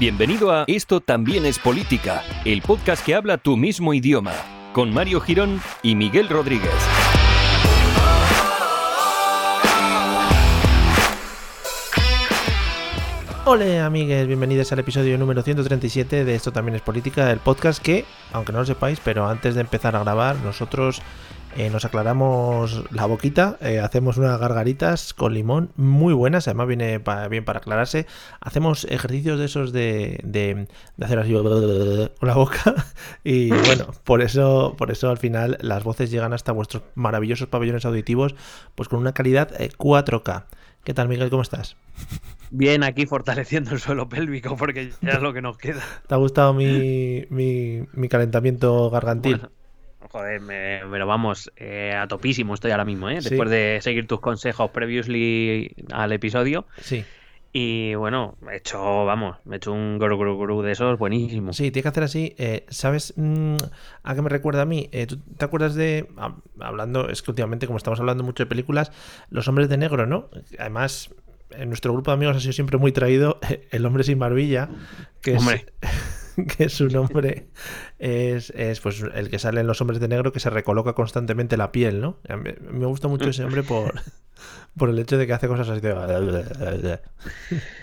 Bienvenido a Esto también es política, el podcast que habla tu mismo idioma, con Mario Girón y Miguel Rodríguez. Hola amigues, bienvenidos al episodio número 137 de Esto también es política, el podcast que, aunque no lo sepáis, pero antes de empezar a grabar, nosotros eh, nos aclaramos la boquita, eh, hacemos unas gargaritas con limón muy buenas, además viene pa- bien para aclararse. Hacemos ejercicios de esos de, de, de hacer así con la boca y bueno, por eso, por eso al final las voces llegan hasta vuestros maravillosos pabellones auditivos, pues con una calidad eh, 4K. ¿Qué tal Miguel? ¿Cómo estás? Bien, aquí fortaleciendo el suelo pélvico porque ya es lo que nos queda. ¿Te ha gustado mi, mi, mi calentamiento gargantil? Bueno, joder, me, lo vamos eh, a topísimo estoy ahora mismo, ¿eh? Sí. Después de seguir tus consejos previously al episodio. Sí. Y bueno, me he hecho, vamos, me he hecho un gru gru gru de esos buenísimo. Sí, tiene que hacer así. eh, ¿Sabes mm, a qué me recuerda a mí? Eh, ¿Tú te acuerdas de, hab- hablando, es que últimamente como estamos hablando mucho de películas, Los Hombres de Negro, ¿no? Además, en nuestro grupo de amigos ha sido siempre muy traído El Hombre sin Barbilla, que es, Hombre. que su nombre es, es pues el que sale en Los Hombres de Negro que se recoloca constantemente la piel, ¿no? A mí- Me gusta mucho ese hombre por, por el hecho de que hace cosas así de...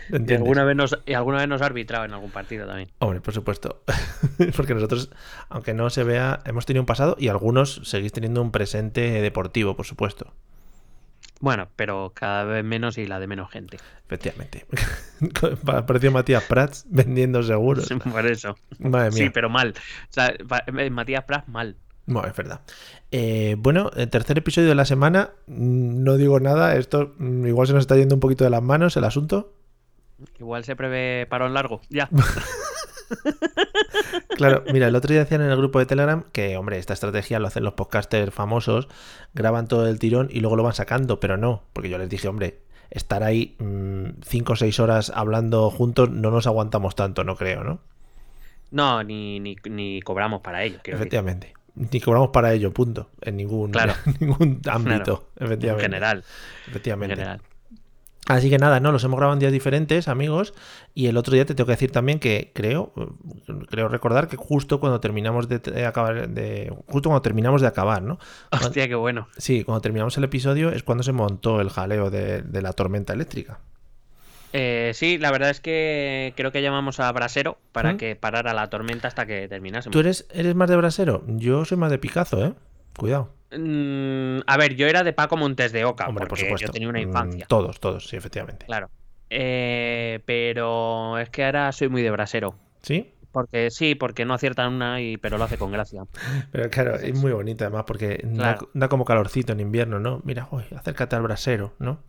Y alguna, vez nos, y alguna vez nos ha arbitrado en algún partido también. Hombre, por supuesto. Porque nosotros, aunque no se vea, hemos tenido un pasado y algunos seguís teniendo un presente deportivo, por supuesto. Bueno, pero cada vez menos y la de menos gente. Efectivamente. Apareció Matías Prats vendiendo seguros. Por eso. Madre mía. Sí, pero mal. O sea, eh, Matías Prats, mal. Bueno, es verdad. Eh, bueno, el tercer episodio de la semana. mm, No digo nada. Esto mm, igual se nos está yendo un poquito de las manos el asunto. Igual se prevé parón largo. Ya. Claro, mira, el otro día decían en el grupo de Telegram que, hombre, esta estrategia lo hacen los podcasters famosos, graban todo el tirón y luego lo van sacando, pero no, porque yo les dije, hombre, estar ahí 5 o 6 horas hablando juntos no nos aguantamos tanto, no creo, ¿no? No, ni, ni, ni cobramos para ello. decir. Efectivamente. Ni cobramos para ello, punto. En ningún, Claro. en ningún ámbito, En efectivamente. general. En Efectivamente. general. Así que nada, no, los hemos grabado en días diferentes, amigos. Y el otro día te tengo que decir también que creo, creo recordar que justo cuando terminamos de, de acabar, de, justo cuando terminamos de acabar, ¿no? Cuando- Hostia, qué bueno. sí, cuando terminamos el episodio es cuando se montó el jaleo de, de la tormenta eléctrica. Eh, sí, la verdad es que creo que llamamos a Brasero para ¿Mm? que parara la tormenta hasta que terminásemos. ¿Tú eres, eres más de brasero? Yo soy más de Picazo, ¿eh? Cuidado. Mm, a ver, yo era de Paco Montes de Oca, Hombre, por supuesto. yo tenía una Mm, infancia. Todos, todos, sí, efectivamente. Claro. Eh, pero es que ahora soy muy de Brasero. ¿Sí? Porque sí, porque no aciertan una, y, pero lo hace con gracia. Pero claro, es muy bonito además porque da, da como calorcito en invierno, ¿no? Mira, uy, acércate al brasero, ¿no?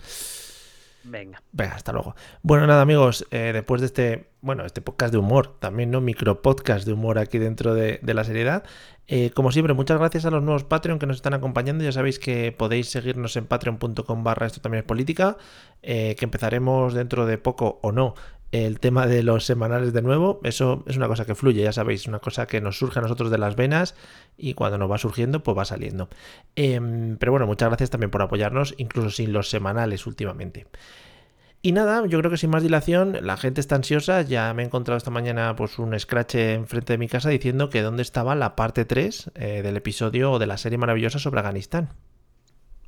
Venga. Venga, hasta luego. Bueno, nada, amigos, eh, después de este, bueno, este podcast de humor, también, ¿no? Micro podcast de humor aquí dentro de, la seriedad. eh, como siempre, muchas gracias a los nuevos Patreon que nos están acompañando. Ya sabéis que podéis seguirnos en patreon.com barra esto también es política, eh, que empezaremos dentro de poco o no el tema de los semanales de nuevo. Eso es una cosa que fluye, ya sabéis, una cosa que nos surge a nosotros de las venas y cuando nos va surgiendo, pues va saliendo. Em, pero bueno, muchas gracias también por apoyarnos, incluso sin los semanales últimamente. Y nada, yo creo que sin más dilación, la gente está ansiosa. Ya me he encontrado esta mañana pues un scratch enfrente de mi casa diciendo que dónde estaba la parte 3 eh, del episodio o de la serie maravillosa sobre Afganistán.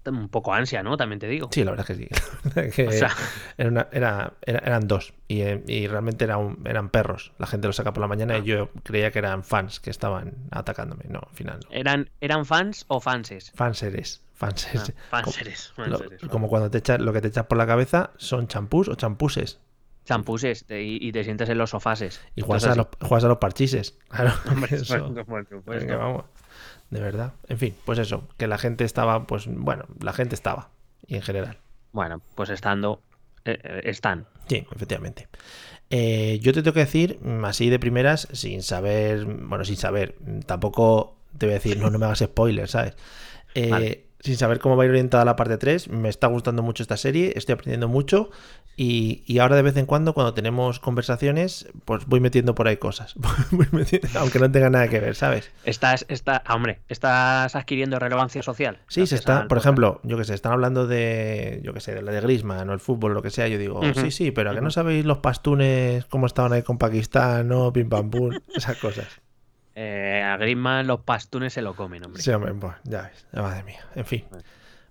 Un poco ansia, ¿no? También te digo. Sí, la verdad es que sí. Que O sea- era una- era- era- eran dos y, eh, y realmente era un- eran perros. La gente lo saca por la mañana Ah. y yo creía que eran fans que estaban atacándome. No, al final no. ¿Eran, ¿Eran fans o fanses? Fanseres. Fanseres. Ah, fanseres, como cuando te echas lo que te echas por la cabeza son champús o champuses. Champuses te- y, y te sientes en los sofases. Y juegas, a los, a los parchises. Claro, Hombre, eso. por supuesto. Venga, vamos. De verdad. En fin, pues eso, que la gente estaba, pues bueno, la gente estaba. Y en general. Bueno, pues estando, eh, eh, están. Sí, efectivamente. Eh, yo te tengo que decir, mm, así de primeras, sin saber, bueno, sin saber, mm, tampoco te voy a decir, no, no me hagas spoilers, ¿sabes? Eh, Vale. Sin saber cómo va a ir orientada la parte 3, me está gustando mucho esta serie, estoy aprendiendo mucho y, y ahora de vez en cuando, cuando tenemos conversaciones, pues voy metiendo por ahí cosas, metiendo- aunque no tenga nada que ver, ¿sabes? Estás, está, ah, hombre, estás adquiriendo relevancia social. Sí, se está, por ejemplo, yo que sé, están hablando de, yo que sé, de la de Griezmann o el fútbol, lo que sea, yo digo, sí, sí, pero ¿a que no sabéis los pastunes cómo estaban ahí con Pakistán, no? Pim pam pum, esas cosas. Eh, a Griezmann los pastunes se lo comen, hombre. Sí, hombre, pues, ya ves, madre mía, en fin.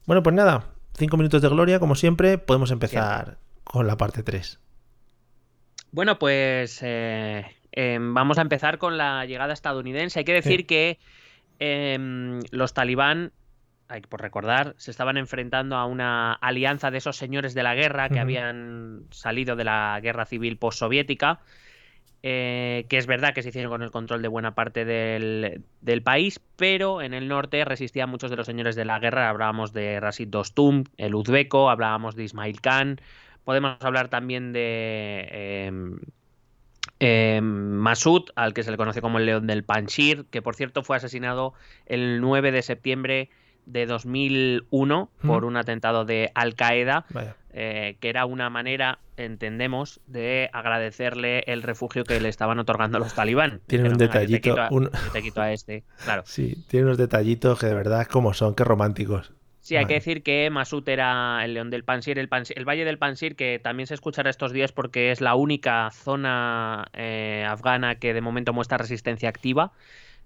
Bueno, pues nada, cinco minutos de gloria, como siempre, podemos empezar con la parte 3. Bueno, pues eh, em, vamos a empezar con la llegada estadounidense. Hay que decir Sí. que em, los talibán, hay que por recordar, se estaban enfrentando a una alianza de esos señores de la guerra que habían salido de la guerra civil postsoviética. eh, que es verdad que se hicieron con el control de buena parte del, del país, pero en el norte resistían muchos de los señores de la guerra. Hablábamos de Rasid Dostum, el uzbeco, hablábamos de Ismail Khan, podemos hablar también de em, em, Masud, al que se le conoce como el León del Panjshir, que por cierto fue asesinado el 9 de septiembre de 2001 por Mm. un atentado de Al Qaeda, eh, que era una manera, entendemos, de agradecerle el refugio que le estaban otorgando los talibán. Tiene un Dijeron, "Venga, yo te detallito, quito a- un- yo te quito a este, claro. Sí, tiene unos detallitos que de verdad como son, que románticos. Sí, hay que decir que Masud era el león del Pansir, el, Pansir- el Valle del Pansir, que también se escuchará estos días porque es la única zona eh, afgana que de momento muestra resistencia activa.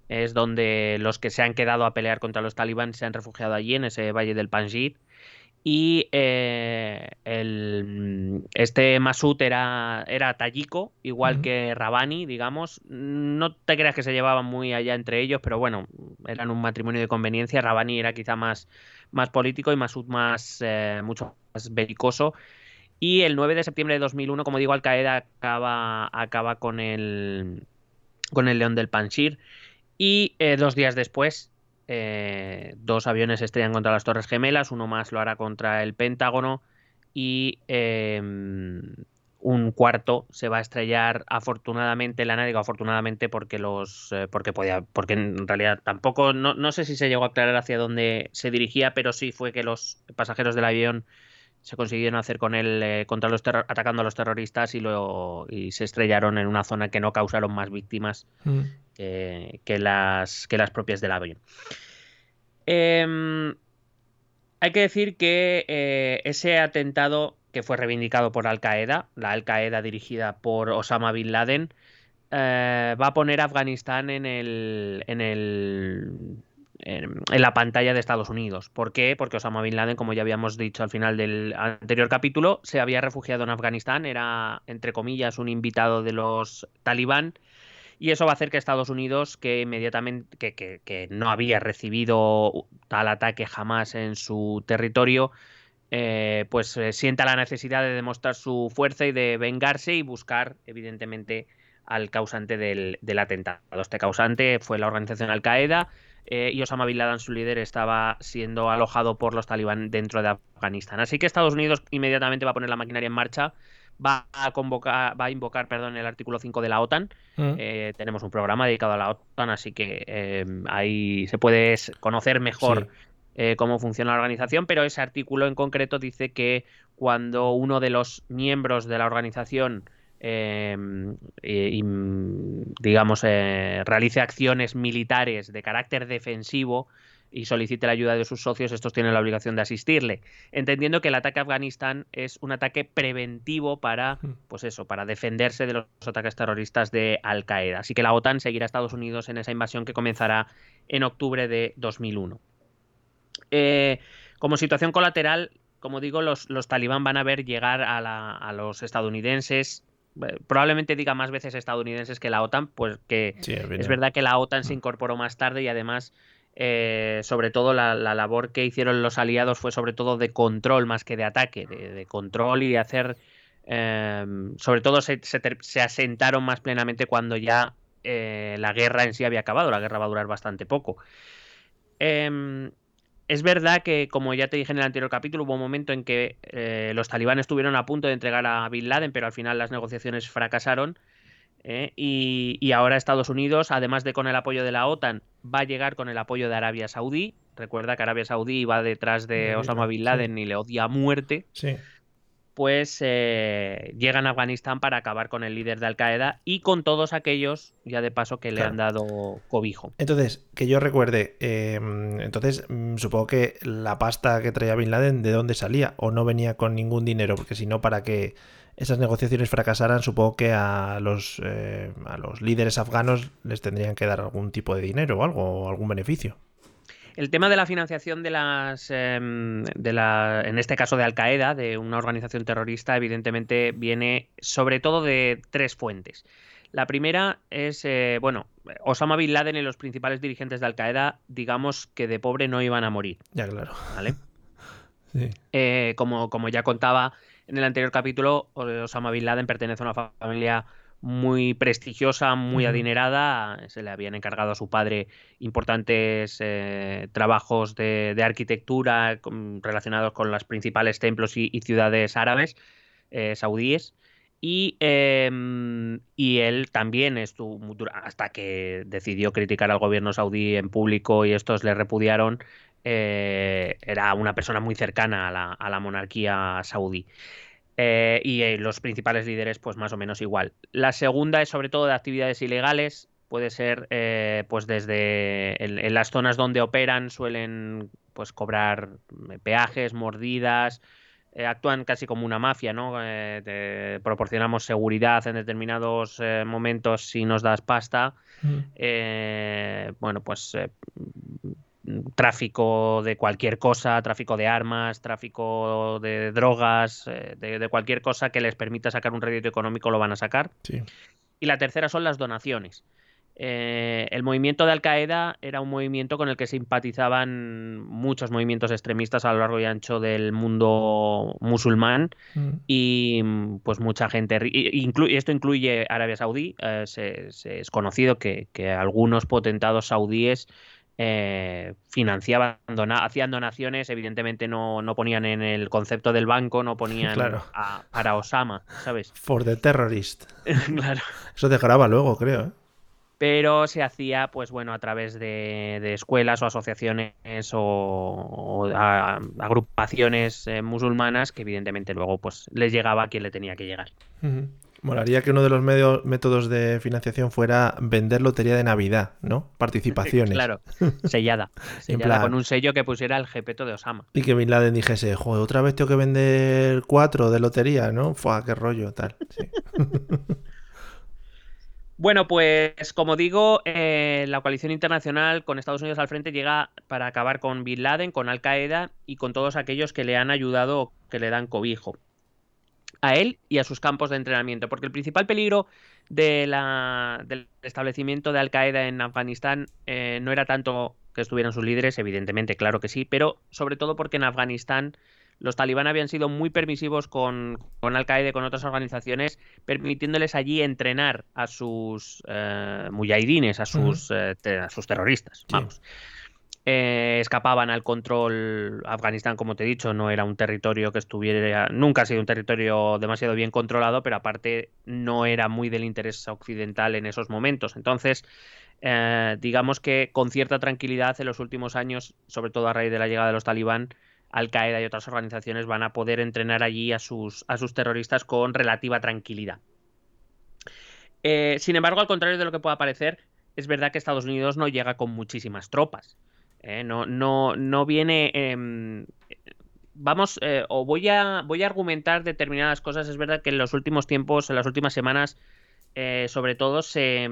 Es donde los que se han quedado a pelear contra los talibán se han refugiado allí, en ese Valle del Panjshir. Y eh, el, este Masud era, era tayiko, igual que Rabani, digamos. No te creas que se llevaban muy allá entre ellos, pero bueno, eran un matrimonio de conveniencia. Rabani era quizá más, más político y más, eh, mucho más belicoso. Y el 9 de septiembre de 2001, como digo, Al Qaeda acaba, acaba con, el, con el León del Panjshir. Y eh, dos días después, eh, dos aviones estrellan contra las Torres Gemelas, uno más lo hará contra el Pentágono y eh, un cuarto se va a estrellar afortunadamente, la nave digo afortunadamente porque los eh, porque podía porque en realidad tampoco no, no sé si se llegó a aclarar hacia dónde se dirigía, pero sí fue que los pasajeros del avión se consiguieron hacer con él eh, contra los terror- atacando a los terroristas y lo y se estrellaron en una zona que no causaron más víctimas Mm. que, que las, que las propias del avión. Em, hay que decir que eh, ese atentado que fue reivindicado por Al Qaeda, la Al Qaeda dirigida por Osama Bin Laden, eh, va a poner a Afganistán en el, en el en, la pantalla de Estados Unidos. ¿Por qué? Porque Osama Bin Laden, como ya habíamos dicho al final del anterior capítulo, se había refugiado en Afganistán, era, entre comillas, un invitado de los talibán. Y eso va a hacer que Estados Unidos, que inmediatamente, que, que- que no había recibido tal ataque jamás en su territorio, eh, pues eh, sienta la necesidad de demostrar su fuerza y de vengarse y buscar, evidentemente, al causante del, del atentado. Este causante fue la organización Al Qaeda eh, y Osama Bin Laden, su líder, estaba siendo alojado por los talibán dentro de Afganistán. Así que Estados Unidos inmediatamente va a poner la maquinaria en marcha, va a convocar, va a invocar, perdón, el artículo 5 de la OTAN. Mm. Eh, tenemos un programa dedicado a la OTAN, así que ahí se puede conocer mejor Sí. Eh, cómo funciona la organización, pero ese artículo en concreto dice que cuando uno de los miembros de la organización, eh, digamos, eh, realice acciones militares de carácter defensivo y solicite la ayuda de sus socios, estos tienen la obligación de asistirle, entendiendo que el ataque a Afganistán es un ataque preventivo para, Mm. pues eso, para defenderse de los ataques terroristas de Al Qaeda. Así que la OTAN seguirá a Estados Unidos en esa invasión que comenzará en octubre de 2001. Eh, como situación colateral, como digo, los, los talibán van a ver llegar a, la- a los estadounidenses, eh, probablemente diga más veces estadounidenses que la OTAN, pues que Sí, es es verdad que la OTAN se incorporó más tarde y además, eh, sobre todo, la, la labor que hicieron los aliados fue sobre todo de control más que de ataque, de, de control y de hacer, eh, sobre todo se, se ter- se asentaron más plenamente cuando ya eh, la guerra en sí había acabado, la guerra va a durar bastante poco. Es verdad que, como ya te dije en el anterior capítulo, hubo un momento en que eh, los talibanes estuvieron a punto de entregar a Bin Laden, pero al final las negociaciones fracasaron. ¿eh? y, y, ahora Estados Unidos, además de con el apoyo de la OTAN, va a llegar con el apoyo de Arabia Saudí. Recuerda que Arabia Saudí va detrás de Osama Bin Laden sí. y le odia a muerte. Sí pues eh, llegan a Afganistán para acabar con el líder de Al Qaeda y con todos aquellos, ya de paso, que claro. le han dado cobijo. Entonces, que yo recuerde, eh, entonces supongo que la pasta que traía Bin Laden, ¿de dónde salía? ¿O no venía con ningún dinero? Porque si no, para que esas negociaciones fracasaran, supongo que a los, eh, a los líderes afganos les tendrían que dar algún tipo de dinero o algo, o algún beneficio. El tema de la financiación de las, eh, de la, en este caso de Al Qaeda, de una organización terrorista, evidentemente viene sobre todo de tres fuentes. La primera es, eh, bueno, Osama Bin Laden y los principales dirigentes de Al Qaeda, digamos que de pobre no iban a morir. Ya, claro. ¿Vale? sí. eh, como, como ya contaba en el anterior capítulo, Osama Bin Laden pertenece a una familia muy prestigiosa, muy adinerada. Se le habían encargado a su padre importantes eh, trabajos de, de arquitectura con, relacionados con los principales templos y, y ciudades árabes, eh, saudíes. Y, eh, y, él también estuvo, hasta que decidió criticar al gobierno saudí en público y estos le repudiaron, eh, era una persona muy cercana a la, a la monarquía saudí. Eh, y eh, los principales líderes, pues más o menos igual. La segunda es sobre todo de actividades ilegales. Puede ser, eh, pues desde en, en, las zonas donde operan suelen, pues cobrar peajes, mordidas. Eh, actúan casi como una mafia, ¿no? Te proporcionamos seguridad en determinados momentos si nos das pasta. Mm. bueno, pues tráfico de cualquier cosa, tráfico de armas, tráfico de drogas, eh, de, de, cualquier cosa que les permita sacar un rédito económico lo van a sacar. Sí. Y la tercera son las donaciones. Eh, el movimiento de Al Qaeda era un movimiento con el que simpatizaban muchos movimientos extremistas a lo largo y ancho del mundo musulmán mm. y pues mucha gente, inclu esto incluye Arabia Saudí, eh, se, se es conocido que, que algunos potentados saudíes eh, financiaban, dona hacían donaciones, evidentemente no, no, ponían en el concepto del banco, no ponían claro. a, para Osama, ¿sabes? For the terrorist. claro. Eso te graba luego, creo. ¿eh? Pero se hacía, pues bueno, a través de, de escuelas o asociaciones o, o a, agrupaciones eh, musulmanas que evidentemente luego pues les llegaba a quien le tenía que llegar. Uh -huh. Molaría que uno de los medios, métodos de financiación fuera vender lotería de Navidad, ¿no? Participaciones. claro, sellada. sellada plan... con un sello que pusiera el jepeto de Osama. Y que Bin Laden dijese, joder, otra vez tengo que vender cuatro de lotería, ¿no? Fua, qué rollo, tal. Sí. Bueno, pues como digo, eh, la coalición internacional con Estados Unidos al frente llega para acabar con Bin Laden, con Al Qaeda y con todos aquellos que le han ayudado, que le dan cobijo a él y a sus campos de entrenamiento, porque el principal peligro de la, del establecimiento de Al Qaeda en Afganistán eh, no era tanto que estuvieran sus líderes, evidentemente, claro que sí, pero sobre todo porque en Afganistán los talibán habían sido muy permisivos con, con Al Qaeda y con otras organizaciones, permitiéndoles allí entrenar a sus eh, mujahidines, a sus, uh -huh. eh, te, a sus terroristas. Vamos. Eh, escapaban al control. Afganistán, como te he dicho, no era un territorio que estuviera. Nunca ha sido un territorio demasiado bien controlado, pero aparte no era muy del interés occidental en esos momentos. Entonces, eh, digamos que con cierta tranquilidad en los últimos años, sobre todo a raíz de la llegada de los talibán, Al Qaeda y otras organizaciones van a poder entrenar allí a sus, a sus terroristas con relativa tranquilidad. Eh, sin embargo, al contrario de lo que pueda parecer, es verdad que Estados Unidos no llega con muchísimas tropas. Eh, no, no, no viene. Eh, vamos, eh, o voy a, voy a argumentar determinadas cosas. Es verdad que en los últimos tiempos, en las últimas semanas, eh, sobre todo se,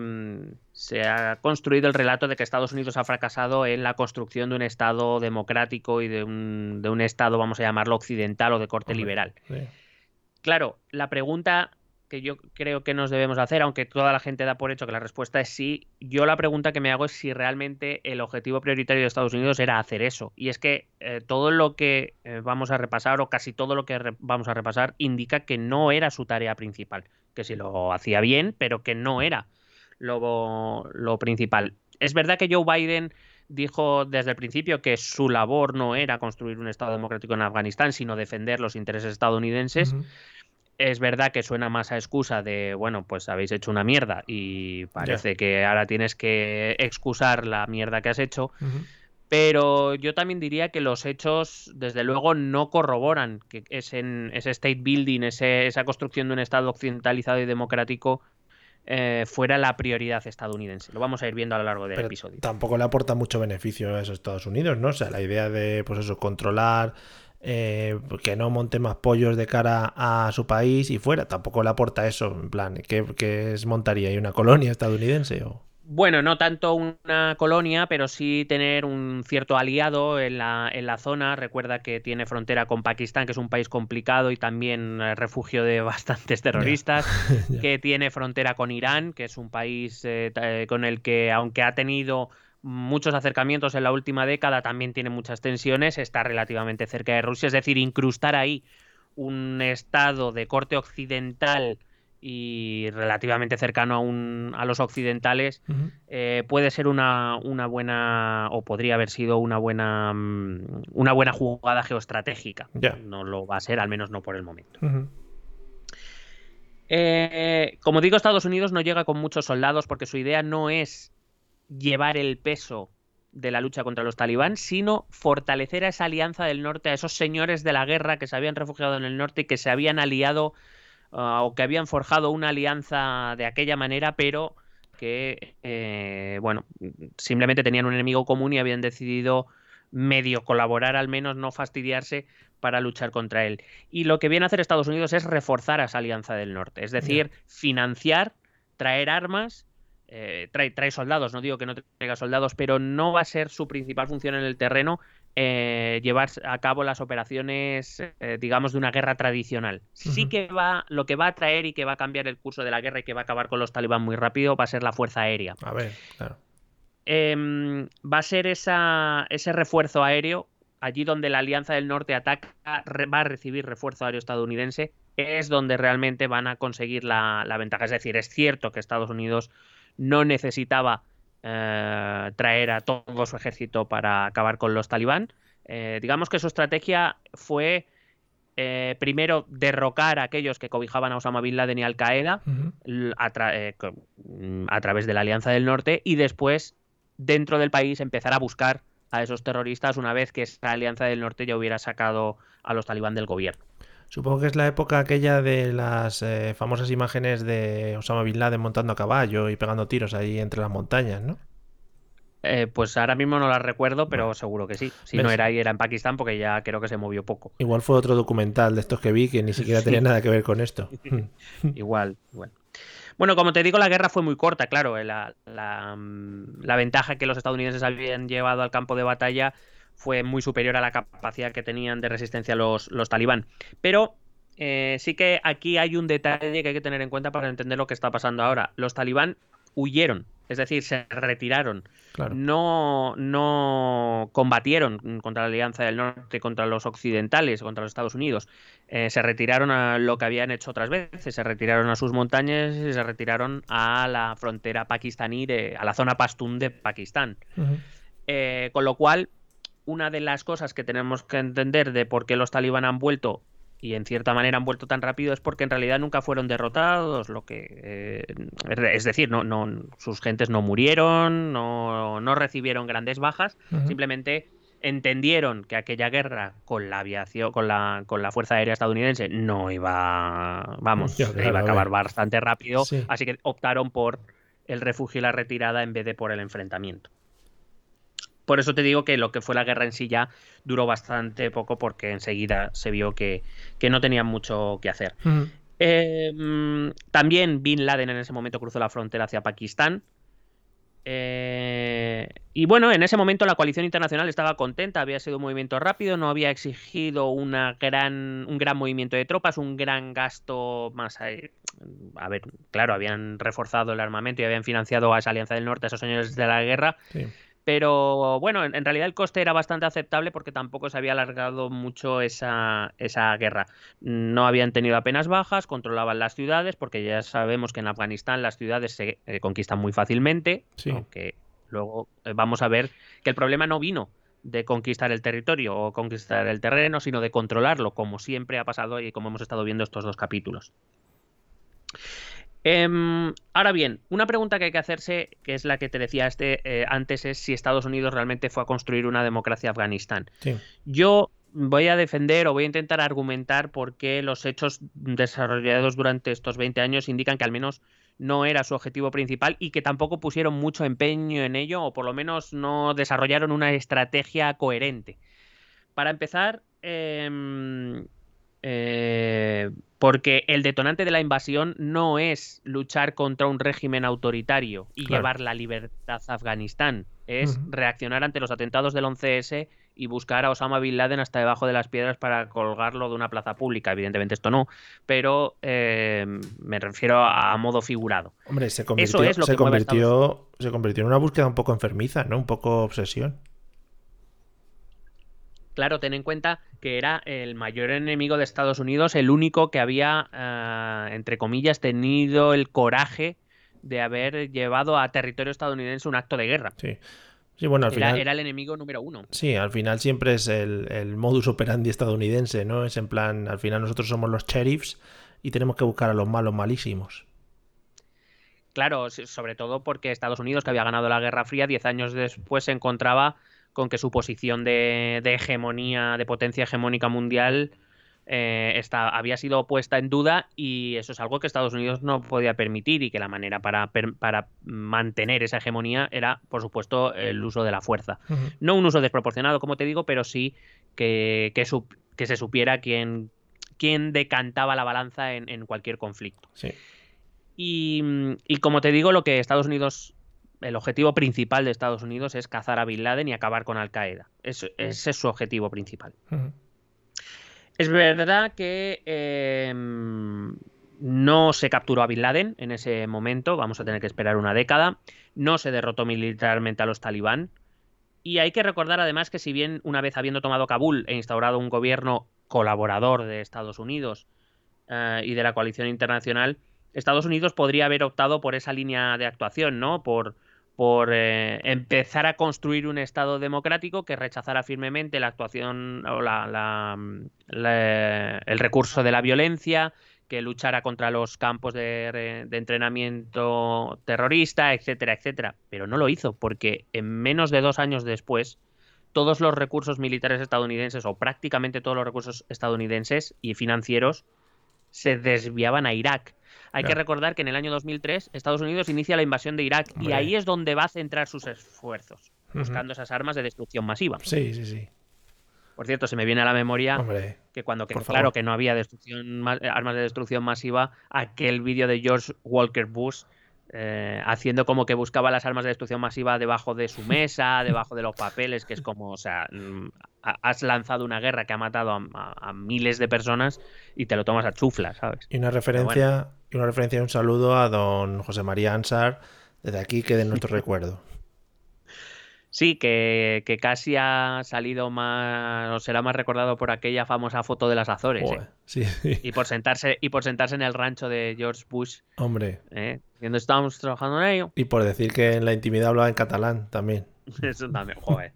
se, ha construido el relato de que Estados Unidos ha fracasado en la construcción de un Estado democrático y de un, de un Estado, vamos a llamarlo occidental o de corte liberal. Sí. Claro, la pregunta que yo creo que nos debemos hacer, aunque toda la gente da por hecho que la respuesta es sí, yo la pregunta que me hago es si realmente el objetivo prioritario de Estados Unidos era hacer eso. Y es que eh, todo lo que eh, vamos a repasar, o casi todo lo que vamos a repasar, indica que no era su tarea principal, que si lo hacía bien, pero que no era lo, principal. Es verdad que Joe Biden dijo desde el principio que su labor no era construir un Estado democrático en Afganistán, sino defender los intereses estadounidenses. Es verdad que suena más a excusa de, bueno, pues habéis hecho una mierda y parece que ahora tienes que excusar la mierda que has hecho. Pero yo también diría que los hechos, desde luego, no corroboran que ese, ese state building, ese- esa construcción de un Estado occidentalizado y democrático eh, fuera la prioridad estadounidense. Lo vamos a ir viendo a lo largo del Pero episodio. tampoco le aporta mucho beneficio a esos Estados Unidos, ¿no? O sea, la idea de, pues eso, controlar, eh, que no monte más pollos de cara a su país y fuera, tampoco le aporta eso, en plan, ¿qué, qué es montaría ahí una colonia estadounidense? O... Bueno, no tanto una colonia, pero sí tener un cierto aliado en la, en la zona. Recuerda que tiene frontera con Pakistán, que es un país complicado y también eh, refugio de bastantes terroristas. Que tiene frontera con Irán, que es un país eh, eh, con el que, aunque ha tenido muchos acercamientos en la última década, también tiene muchas tensiones, está relativamente cerca de Rusia. Es decir, incrustar ahí un estado de corte occidental y relativamente cercano a, un, a los occidentales eh, puede ser una, una buena o podría haber sido una buena mm, una buena jugada geoestratégica. No lo va a ser, al menos no por el momento. Eh, como digo, Estados Unidos no llega con muchos soldados porque su idea no es llevar el peso de la lucha contra los talibán, sino fortalecer a esa alianza del norte, a esos señores de la guerra que se habían refugiado en el norte y que se habían aliado ah, o que habían forjado una alianza de aquella manera, pero que, eh, bueno, simplemente tenían un enemigo común y habían decidido medio colaborar, al menos no fastidiarse para luchar contra él. Y lo que viene a hacer Estados Unidos es reforzar a esa alianza del norte, es decir, financiar, traer armas, eh, trae, trae soldados, no digo que no traiga soldados, pero no va a ser su principal función en el terreno eh, llevar a cabo las operaciones, eh, digamos, de una guerra tradicional. Sí que va, lo que va a traer y que va a cambiar el curso de la guerra y que va a acabar con los talibán muy rápido va a ser la fuerza aérea. A ver, claro. Em, va a ser esa, ese refuerzo aéreo, allí donde la Alianza del Norte ataca, va a recibir refuerzo aéreo estadounidense, es donde realmente van a conseguir la, la ventaja. Es decir, es cierto que Estados Unidos no necesitaba eh, traer a todo su ejército para acabar con los talibán. Eh, digamos que su estrategia fue eh, primero derrocar a aquellos que cobijaban a Osama Bin Laden y Al Qaeda a, tra- eh, mm, a través de la Alianza del Norte y después dentro del país empezar a buscar a esos terroristas una vez que esa Alianza del Norte ya hubiera sacado a los talibán del gobierno. Supongo que es la época aquella de las eh, famosas imágenes de Osama Bin Laden montando a caballo y pegando tiros ahí entre las montañas, ¿no? Eh, pues ahora mismo no las recuerdo, pero seguro que sí. Si no era ahí, era en Pakistán porque ya creo que se movió poco. Igual fue otro documental de estos que vi que ni siquiera tenía nada que ver con esto. Igual, bueno. Bueno, como te digo, la guerra fue muy corta, claro. eh, La, la, mm, la ventaja que los estadounidenses habían llevado al campo de batalla fue muy superior a la capacidad que tenían de resistencia los, los talibán. Pero eh, sí que aquí hay un detalle que hay que tener en cuenta para entender lo que está pasando ahora. Los talibán huyeron, es decir, se retiraron. Claro. No, no combatieron contra la Alianza del Norte, contra los occidentales, contra los Estados Unidos. Eh, se retiraron a lo que habían hecho otras veces, se retiraron a sus montañas y se retiraron a la frontera pakistaní, de, a la zona pastún de Pakistán. Eh, con lo cual, una de las cosas que tenemos que entender de por qué los talibán han vuelto y en cierta manera han vuelto tan rápido es porque en realidad nunca fueron derrotados, lo que eh, es decir, no, no, sus gentes no murieron, no, no recibieron grandes bajas, simplemente entendieron que aquella guerra con la aviación, con la, con la Fuerza Aérea estadounidense no iba, vamos, claro, iba a acabar bastante rápido, Sí. así que optaron por el refugio y la retirada en vez de por el enfrentamiento. Por eso te digo que lo que fue la guerra en sí ya duró bastante poco porque enseguida se vio que, que no tenían mucho que hacer. Eh, también Bin Laden en ese momento cruzó la frontera hacia Pakistán. Eh, y bueno, en ese momento la coalición internacional estaba contenta, había sido un movimiento rápido, no había exigido una gran, un gran movimiento de tropas, un gran gasto más... eh, A ver, claro, habían reforzado el armamento y habían financiado a esa Alianza del Norte, a esos señores de la guerra, Sí. Pero bueno, en, en realidad el coste era bastante aceptable porque tampoco se había alargado mucho esa, esa guerra. No habían tenido apenas bajas, controlaban las ciudades, porque ya sabemos que en Afganistán las ciudades se eh, conquistan muy fácilmente, Sí. aunque Luego eh, vamos a ver que el problema no vino de conquistar el territorio o conquistar el terreno, sino de controlarlo, como siempre ha pasado y como hemos estado viendo estos dos capítulos. Em, ahora bien, una pregunta que hay que hacerse, que es la que te decía este eh, antes, es si Estados Unidos realmente fue a construir una democracia Afganistán. Sí. Yo voy a defender o voy a intentar argumentar por qué los hechos desarrollados durante estos 20 años indican que al menos no era su objetivo principal y que tampoco pusieron mucho empeño en ello o por lo menos no desarrollaron una estrategia coherente. Para empezar, em, eh, porque el detonante de la invasión no es luchar contra un régimen autoritario y Claro. llevar la libertad a Afganistán, es reaccionar ante los atentados del 11S y buscar a Osama Bin Laden hasta debajo de las piedras para colgarlo de una plaza pública. Evidentemente esto no, pero eh, me refiero a, modo figurado. Hombre, se convirtió, es lo se, que convirtió, se convirtió en una búsqueda un poco enfermiza, ¿no? Un poco obsesión. Claro, ten en cuenta que era el mayor enemigo de Estados Unidos, el único que había, ah, entre comillas, tenido el coraje de haber llevado a territorio estadounidense un acto de guerra. Sí. Sí, bueno, al Era, final. era el enemigo número uno. Sí, al final siempre es el, el modus operandi estadounidense, ¿no? Es en plan, al final nosotros somos los sheriffs y tenemos que buscar a los malos malísimos. Claro, sobre todo porque Estados Unidos, que había ganado la Guerra Fría, diez años después se encontraba con que su posición de, de hegemonía, de potencia hegemónica mundial, eh, está- había sido puesta en duda y eso es algo que Estados Unidos no podía permitir y que la manera para, per- para mantener esa hegemonía era, por supuesto, el uso de la fuerza. No un uso desproporcionado, como te digo, pero sí que, que, sup- que se supiera quién, quién decantaba la balanza en- en cualquier conflicto. Sí. Y, y como te digo, lo que Estados Unidos, el objetivo principal de Estados Unidos es cazar a Bin Laden y acabar con Al Qaeda. Eso- ese es su objetivo principal. Es verdad que eh, no se capturó a Bin Laden en ese momento, vamos a tener que esperar una década. No se derrotó militarmente a los talibán. Y hay que recordar además que si bien una vez habiendo tomado Kabul e instaurado un gobierno colaborador de Estados Unidos eh, y de la coalición internacional, Estados Unidos podría haber optado por esa línea de actuación, ¿no? Por, por eh, empezar a construir un Estado democrático que rechazara firmemente la actuación o la- la- la- el recurso de la violencia, que luchara contra los campos de entrenamiento terrorista, etcétera, etcétera. Pero no lo hizo, porque en menos de dos años después, todos los recursos militares estadounidenses, o prácticamente todos los recursos estadounidenses y financieros, se desviaban a Irak. Hay que recordar que en el año 2003 Estados Unidos inicia la invasión de Irak y ahí es donde va a centrar sus esfuerzos, buscando esas armas de destrucción masiva. Sí, sí, sí. Por cierto, se me viene a la memoria Hombre, que cuando quedó favor. claro que no había destrucción ma- armas de destrucción masiva, aquel vídeo de George Walker Bush eh, haciendo como que buscaba las armas de destrucción masiva debajo de su mesa, debajo de los papeles, que es como, o sea, mm, ha- has lanzado una guerra que ha matado a, a- a miles de personas y te lo tomas a chufla, ¿sabes? y una referencia, y una referencia y un saludo a don José María Ansar, desde aquí que de nuestro recuerdo. Sí, que, que casi ha salido más, o será más recordado por aquella famosa foto de las Azores, ¿eh? Sí, sí. Y por sentarse, y por sentarse en el rancho de George Bush, Hombre, ¿eh? Diciendo, estamos trabajando en ello. y por decir que en la intimidad hablaba en catalán también. Eso también, joder.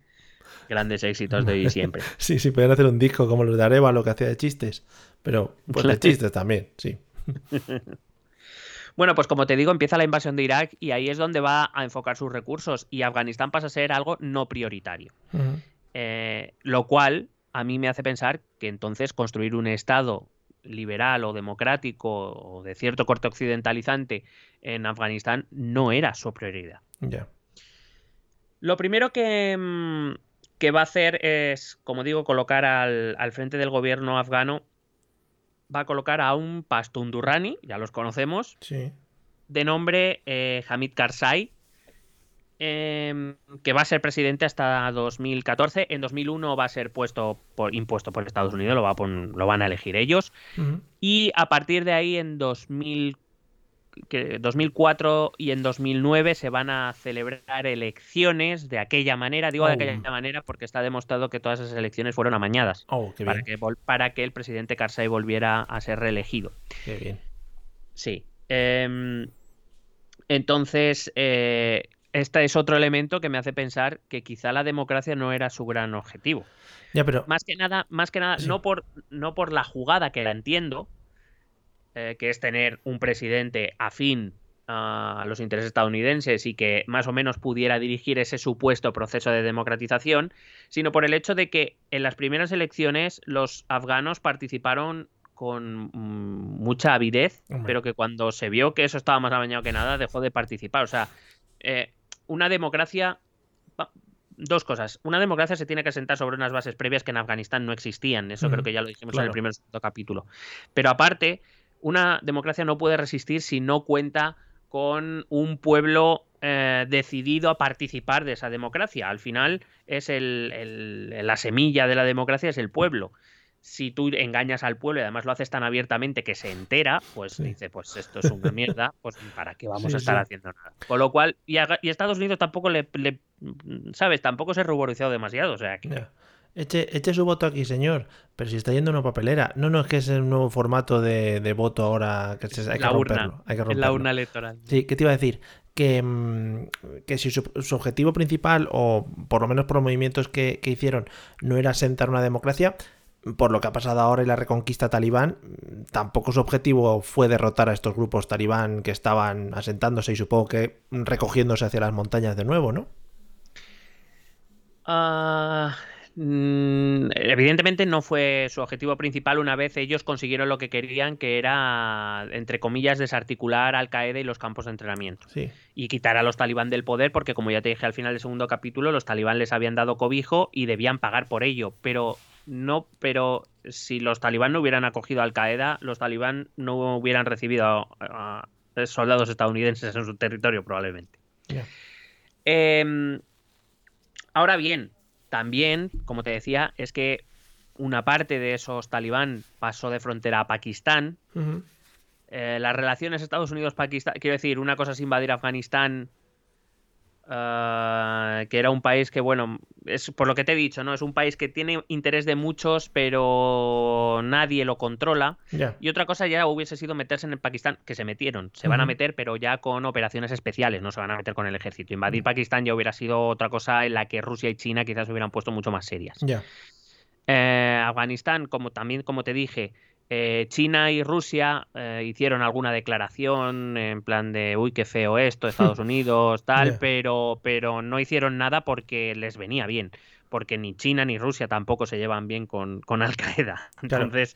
Grandes éxitos de hoy siempre. Sí, sí, podían hacer un disco como los de Areva, lo que hacía de chistes. Pero, pues de chistes también, sí. Bueno, pues como te digo, empieza la invasión de Irak y ahí es donde va a enfocar sus recursos y Afganistán pasa a ser algo no prioritario. Eh, lo cual a mí me hace pensar que entonces construir un Estado liberal o democrático o de cierto corte occidentalizante en Afganistán no era su prioridad. Ya. Lo primero que, mm, que va a hacer es, como digo, colocar al, al frente del gobierno afgano, va a colocar a un Pashtun Durrani, ya los conocemos, Sí. de nombre eh, Hamid Karzai, em, que va a ser presidente hasta 2014. En 2001 va a ser puesto por, impuesto por Estados Unidos, lo, va a pon- lo van a elegir ellos. Y a partir de ahí, en 2000, que 2004 y en 2009 se van a celebrar elecciones de aquella manera. Digo de Oh. aquella manera porque está demostrado que todas esas elecciones fueron amañadas Oh, para que, para que el presidente Karzai volviera a ser reelegido. Qué bien. Sí. Em, entonces, eh, este es otro elemento que me hace pensar que quizá la democracia no era su gran objetivo. Ya, pero Más que nada, más que nada, Sí. no por, no por la jugada que la entiendo, eh, que es tener un presidente afín a los intereses estadounidenses y que más o menos pudiera dirigir ese supuesto proceso de democratización, sino por el hecho de que en las primeras elecciones los afganos participaron con mm, mucha avidez, Hombre. pero que cuando se vio que eso estaba más amañado que nada, dejó de participar. O sea, eh, una democracia dos cosas. Una democracia se tiene que sentar sobre unas bases previas que en Afganistán no existían. Eso creo que ya lo dijimos en el primer capítulo. Pero aparte, una democracia no puede resistir si no cuenta con un pueblo eh, decidido a participar de esa democracia. Al final es el- el- la semilla de la democracia es el pueblo. Si tú engañas al pueblo y además lo haces tan abiertamente que se entera, pues Sí. dice, pues esto es una mierda, pues ¿para qué vamos Sí, a estar sí. haciendo nada? Con lo cual, y, a- y Estados Unidos tampoco le, le- ¿sabes? Tampoco se ha ruborizado demasiado, o sea que... Eche, eche su voto aquí, señor. Pero si está yendo una papelera. No, no, es que es el nuevo formato de, de voto ahora. Que se- hay la que urna, romperlo. Hay que en la urna electoral. Sí, ¿qué te iba a decir? Que, mm, que si su, su objetivo principal, o por lo menos por los movimientos que, que hicieron, no era sentar una democracia, por lo que ha pasado ahora y la reconquista talibán, tampoco su objetivo fue derrotar a estos grupos talibán que estaban asentándose y supongo que recogiéndose hacia las montañas de nuevo, ¿no? Ah, evidentemente no fue su objetivo principal una vez ellos consiguieron lo que querían, que era, entre comillas, desarticular Al Qaeda y los campos de entrenamiento. Sí. Y quitar a los talibán del poder, porque como ya te dije al final del segundo capítulo, los talibán les habían dado cobijo y debían pagar por ello. Pero no, pero si los talibán no hubieran acogido a Al Qaeda, los talibán no hubieran recibido a, a soldados estadounidenses en su territorio, probablemente. Em, ahora bien, también, como te decía, es que una parte de esos talibán pasó de frontera a Pakistán. Eh, las relaciones Estados Unidos-Pakistán, quiero decir, una cosa es invadir Afganistán, eh, que era un país que, bueno, es por lo que te he dicho, ¿no? Es un país que tiene interés de muchos, pero nadie lo controla. Y otra cosa ya hubiese sido meterse en el Pakistán, que se metieron, se van a meter, pero ya con operaciones especiales, no se van a meter con el ejército. Invadir Pakistán ya hubiera sido otra cosa en la que Rusia y China quizás hubieran puesto mucho más serias. Eh, Afganistán, como también como te dije, eh, China y Rusia eh, hicieron alguna declaración en plan de uy, qué feo esto, Estados Unidos, tal, pero, pero no hicieron nada porque les venía bien. Porque ni China ni Rusia tampoco se llevan bien con, con Al Qaeda. Entonces,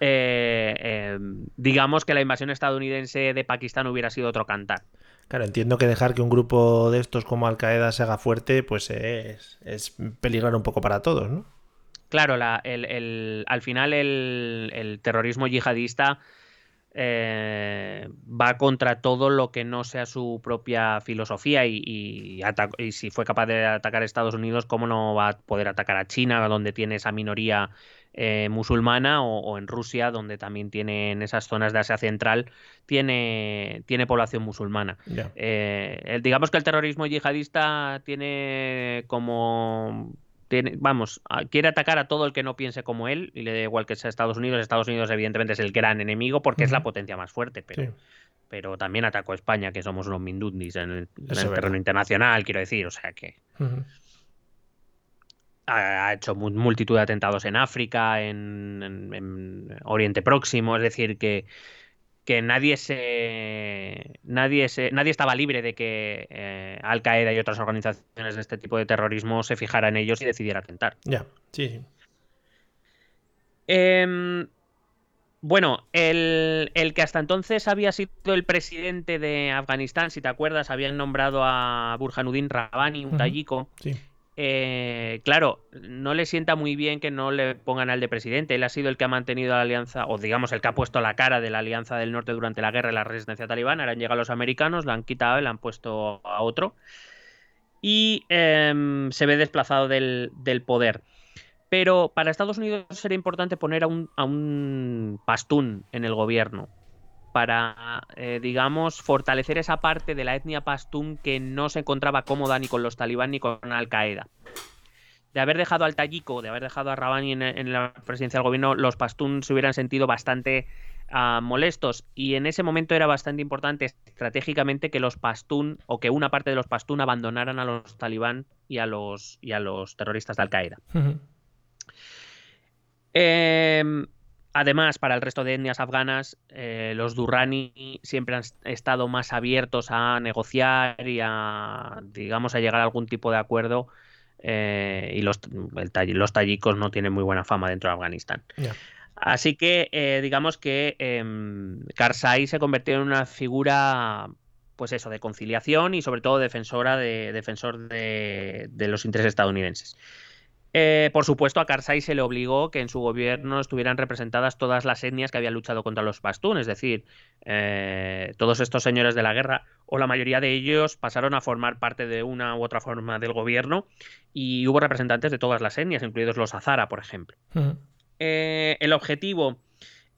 eh, eh, digamos que la invasión estadounidense de Pakistán hubiera sido otro cantar. Claro, entiendo que dejar que un grupo de estos como Al Qaeda se haga fuerte, pues es, es peligrar un poco para todos, ¿no? Claro, la- el- el- al final el, el terrorismo yihadista eh, va contra todo lo que no sea su propia filosofía y, y ata- y si fue capaz de atacar a Estados Unidos, ¿cómo no va a poder atacar a China, donde tiene esa minoría eh, musulmana, o, o en Rusia, donde también tiene en esas zonas de Asia Central, tiene, tiene población musulmana? Eh, el- digamos que el terrorismo yihadista tiene como. Tiene, vamos, quiere atacar a todo el que no piense como él y le da igual que sea Estados Unidos. Estados Unidos, evidentemente, es el gran enemigo porque es la potencia más fuerte, pero, Sí. pero también atacó a España, que somos unos mindundis en el, en Eso el es verdad. terreno internacional, quiero decir. O sea que ha, ha hecho mu- multitud de atentados en África, en, en- en Oriente Próximo, es decir, que, que nadie se nadie se nadie estaba libre de que eh, Al Qaeda y otras organizaciones de este tipo de terrorismo se fijara en ellos y decidiera atentar. Ya, sí, sí. Em, bueno, el, el que hasta entonces había sido el presidente de Afganistán, si te acuerdas, habían nombrado a Burhanuddin Rabbani, un Ujú. tayiko. sí. Eh, claro, no le sienta muy bien que no le pongan al de presidente. Él ha sido el que ha mantenido la alianza, o digamos el que ha puesto la cara de la alianza del norte durante la guerra y la resistencia talibana. Ahora han llegado los americanos, la han quitado y la han puesto a otro. Y em, se ve desplazado del, poder. Pero para Estados Unidos sería importante poner a un pastún en el gobierno para, eh, digamos, fortalecer esa parte de la etnia pastún que no se encontraba cómoda ni con los talibán ni con Al Qaeda. De haber dejado al Tayiko, de haber dejado a Rabani en, en la presidencia del gobierno, los pastún se hubieran sentido bastante ah, molestos y en ese momento era bastante importante estratégicamente que los pastún o que una parte de los pastún abandonaran a los talibán y a los, y a los terroristas de Al Qaeda. Ujú. Em, además, para el resto de etnias afganas, eh, los Durrani siempre han estado más abiertos a negociar y a, digamos, a llegar a algún tipo de acuerdo. eh, y los, el tayi- los tayikos no tienen muy buena fama dentro de Afganistán. Así que, eh, digamos que em, Karzai se convirtió en una figura, pues eso, de conciliación y sobre todo defensora de, defensor de, de los intereses estadounidenses. Eh, por supuesto, a Karzai se le obligó que en su gobierno estuvieran representadas todas las etnias que habían luchado contra los pastún, es decir, eh, todos estos señores de la guerra, o la mayoría de ellos, pasaron a formar parte de una u otra forma del gobierno y hubo representantes de todas las etnias, incluidos los Hazara, por ejemplo. Eh, el objetivo,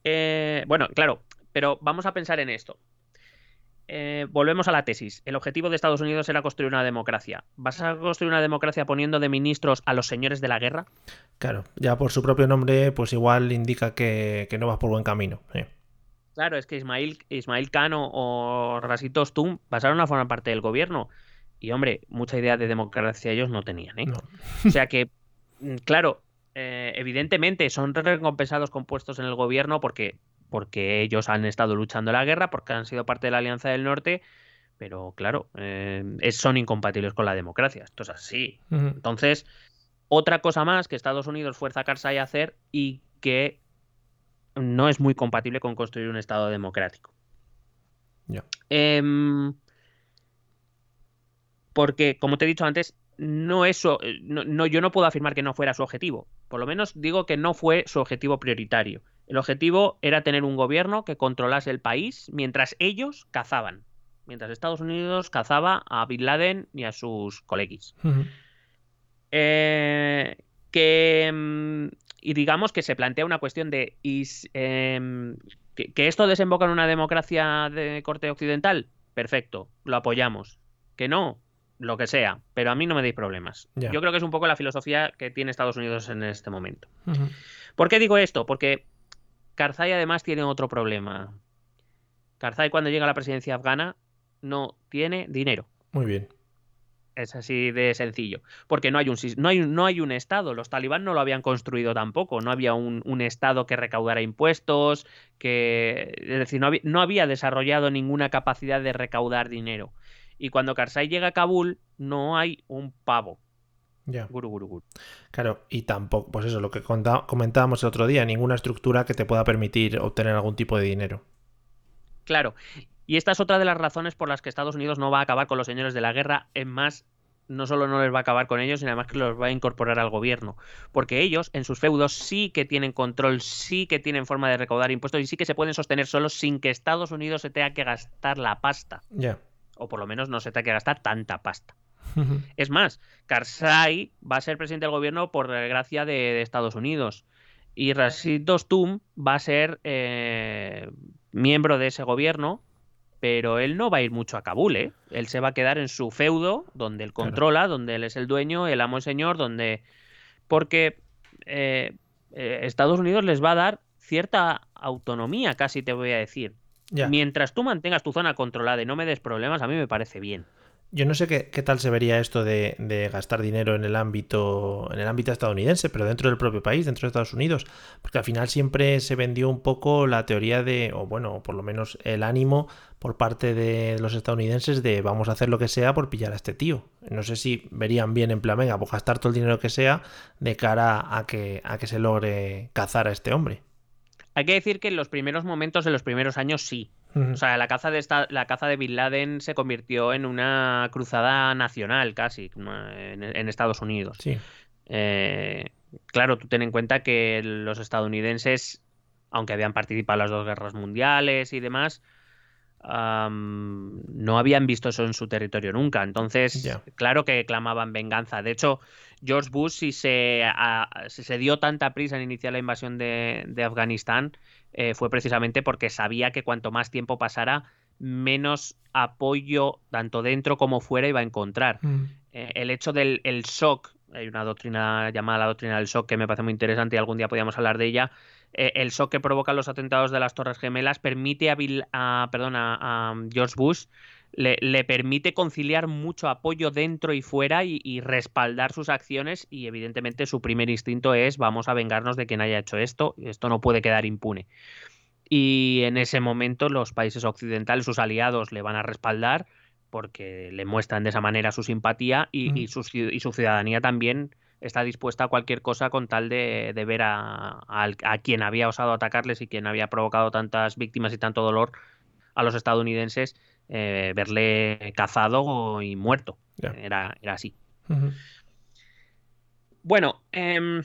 eh, bueno, claro, pero vamos a pensar en esto. Eh, volvemos a la tesis. El objetivo de Estados Unidos era construir una democracia. ¿Vas a construir una democracia poniendo de ministros a los señores de la guerra? Claro, ya por su propio nombre, pues igual indica que, que no vas por buen camino. Claro, es que Ismail, Ismail Khan o, o Rasito Stum pasaron a formar parte del gobierno. Y hombre, mucha idea de democracia ellos no tenían, ¿eh? No. O sea que, mm, claro, eh, evidentemente son recompensados con puestos en el gobierno porque, porque ellos han estado luchando la guerra, porque han sido parte de la Alianza del Norte, pero claro, eh, son incompatibles con la democracia. Esto es así. Entonces, otra cosa más que Estados Unidos fuerza a Karzai a hacer y que no es muy compatible con construir un Estado democrático. Em, porque, como te he dicho antes, no es su- eh, no, no- yo no puedo afirmar que no fuera su objetivo. Por lo menos digo que no fue su objetivo prioritario. El objetivo era tener un gobierno que controlase el país mientras ellos cazaban. Mientras Estados Unidos cazaba a Bin Laden y a sus coleguis. Ujú. Eh, que mm, y digamos que se plantea una cuestión de em, que, que esto desemboca en una democracia de corte occidental, perfecto, lo apoyamos. Que no, lo que sea, pero a mí no me deis problemas. Yo creo que es un poco la filosofía que tiene Estados Unidos en este momento. ¿Por qué digo esto? Porque Karzai además tiene otro problema. Karzai cuando llega a la presidencia afgana no tiene dinero. Muy bien. Es así de sencillo. Porque no hay un, no hay, no hay un Estado. Los talibán no lo habían construido tampoco. No había un, un Estado que recaudara impuestos, que. Es decir, no había, no había desarrollado ninguna capacidad de recaudar dinero. Y cuando Karzai llega a Kabul, no hay un pavo. Ya. Guru, guru, guru. Claro, y tampoco, pues eso, lo que comentábamos el otro día, ninguna estructura que te pueda permitir obtener algún tipo de dinero. Claro. Y esta es otra de las razones por las que Estados Unidos no va a acabar con los señores de la guerra. Es más, no solo no les va a acabar con ellos, sino además que los va a incorporar al gobierno. Porque ellos, en sus feudos, sí que tienen control, sí que tienen forma de recaudar impuestos y sí que se pueden sostener solos sin que Estados Unidos se tenga que gastar la pasta. Ya. O por lo menos no se tenga que gastar tanta pasta. Es más, Karzai va a ser presidente del gobierno por gracia de, de Estados Unidos. Y Rashid Dostum va a ser eh, miembro de ese gobierno, pero él no va a ir mucho a Kabul, ¿eh? Él se va a quedar en su feudo, donde él Claro. controla, donde él es el dueño, el amo y señor, donde... Porque eh, eh, Estados Unidos les va a dar cierta autonomía, casi te voy a decir. Mientras tú mantengas tu zona controlada y no me des problemas, a mí me parece bien. Yo no sé qué, qué tal se vería esto de, de gastar dinero en el ámbito en el ámbito estadounidense, pero dentro del propio país, dentro de Estados Unidos, porque al final siempre se vendió un poco la teoría de, o bueno, por lo menos el ánimo por parte de los estadounidenses de vamos a hacer lo que sea por pillar a este tío. No sé si verían bien en plan, venga, pues gastar todo el dinero que sea de cara a que, a que se logre cazar a este hombre. Hay que decir que en los primeros momentos, en los primeros años, sí. O sea, la caza de esta, la caza de Bin Laden se convirtió en una cruzada nacional casi en, en Estados Unidos. Sí, Eh, claro, tú ten en cuenta que los estadounidenses, aunque habían participado en las dos guerras mundiales y demás, no habían visto eso en su territorio nunca. Entonces, claro que clamaban venganza. De hecho, George Bush, si se, a- si se dio tanta prisa en iniciar la invasión de, de Afganistán, eh, fue precisamente porque sabía que cuanto más tiempo pasara, menos apoyo, tanto dentro como fuera, iba a encontrar Mm. eh, el hecho del el shock, hay una doctrina llamada la doctrina del shock que me parece muy interesante y algún día podríamos hablar de ella, eh, el shock que provocan los atentados de las Torres Gemelas permite a, Bill, a, perdón, a, George Bush le, le, permite conciliar mucho apoyo dentro y fuera y, y, respaldar sus acciones y evidentemente su primer instinto es vamos a vengarnos de quien haya hecho esto, esto no puede quedar impune. Y en ese momento los países occidentales, sus aliados, le van a respaldar porque le muestran de esa manera su simpatía y, y, su, y su ciudadanía también está dispuesta a cualquier cosa con tal de, ver a, quien había osado atacarles y quien había provocado tantas víctimas y tanto dolor a los estadounidenses, eh, verle cazado y muerto. Era, era, así. Bueno, em,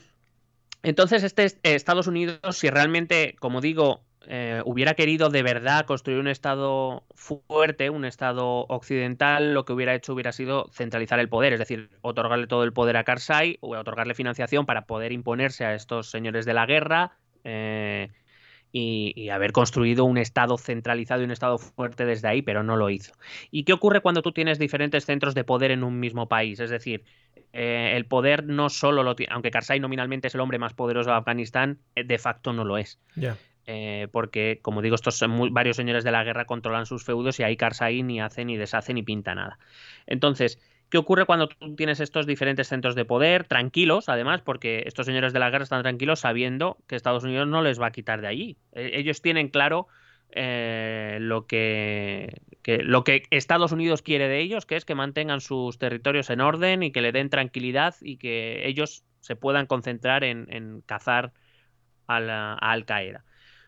entonces este Estados Unidos, si realmente, como digo, eh, hubiera querido de verdad construir un Estado fuerte, un Estado occidental, lo que hubiera hecho hubiera sido centralizar el poder, es decir, otorgarle todo el poder a Karzai o otorgarle financiación para poder imponerse a estos señores de la guerra eh, y, haber construido un Estado centralizado y un Estado fuerte desde ahí, pero no lo hizo. ¿Y qué ocurre cuando tú tienes diferentes centros de poder en un mismo país? Es decir, eh, el poder no solo lo tiene, aunque Karzai nominalmente es el hombre más poderoso de Afganistán, de facto no lo es. Eh, porque, como digo, estos varios señores de la guerra controlan sus feudos y ahí ni hace ni deshace ni pinta nada. Entonces, ¿qué ocurre cuando tú tienes estos diferentes centros de poder tranquilos, además, porque estos señores de la guerra están tranquilos sabiendo que Estados Unidos no les va a quitar de allí? E, ellos tienen claro eh, lo, que, Estados Unidos quiere de ellos, que es que mantengan sus territorios en orden y que le den tranquilidad y que ellos se puedan concentrar en, cazar a, a Al Qaeda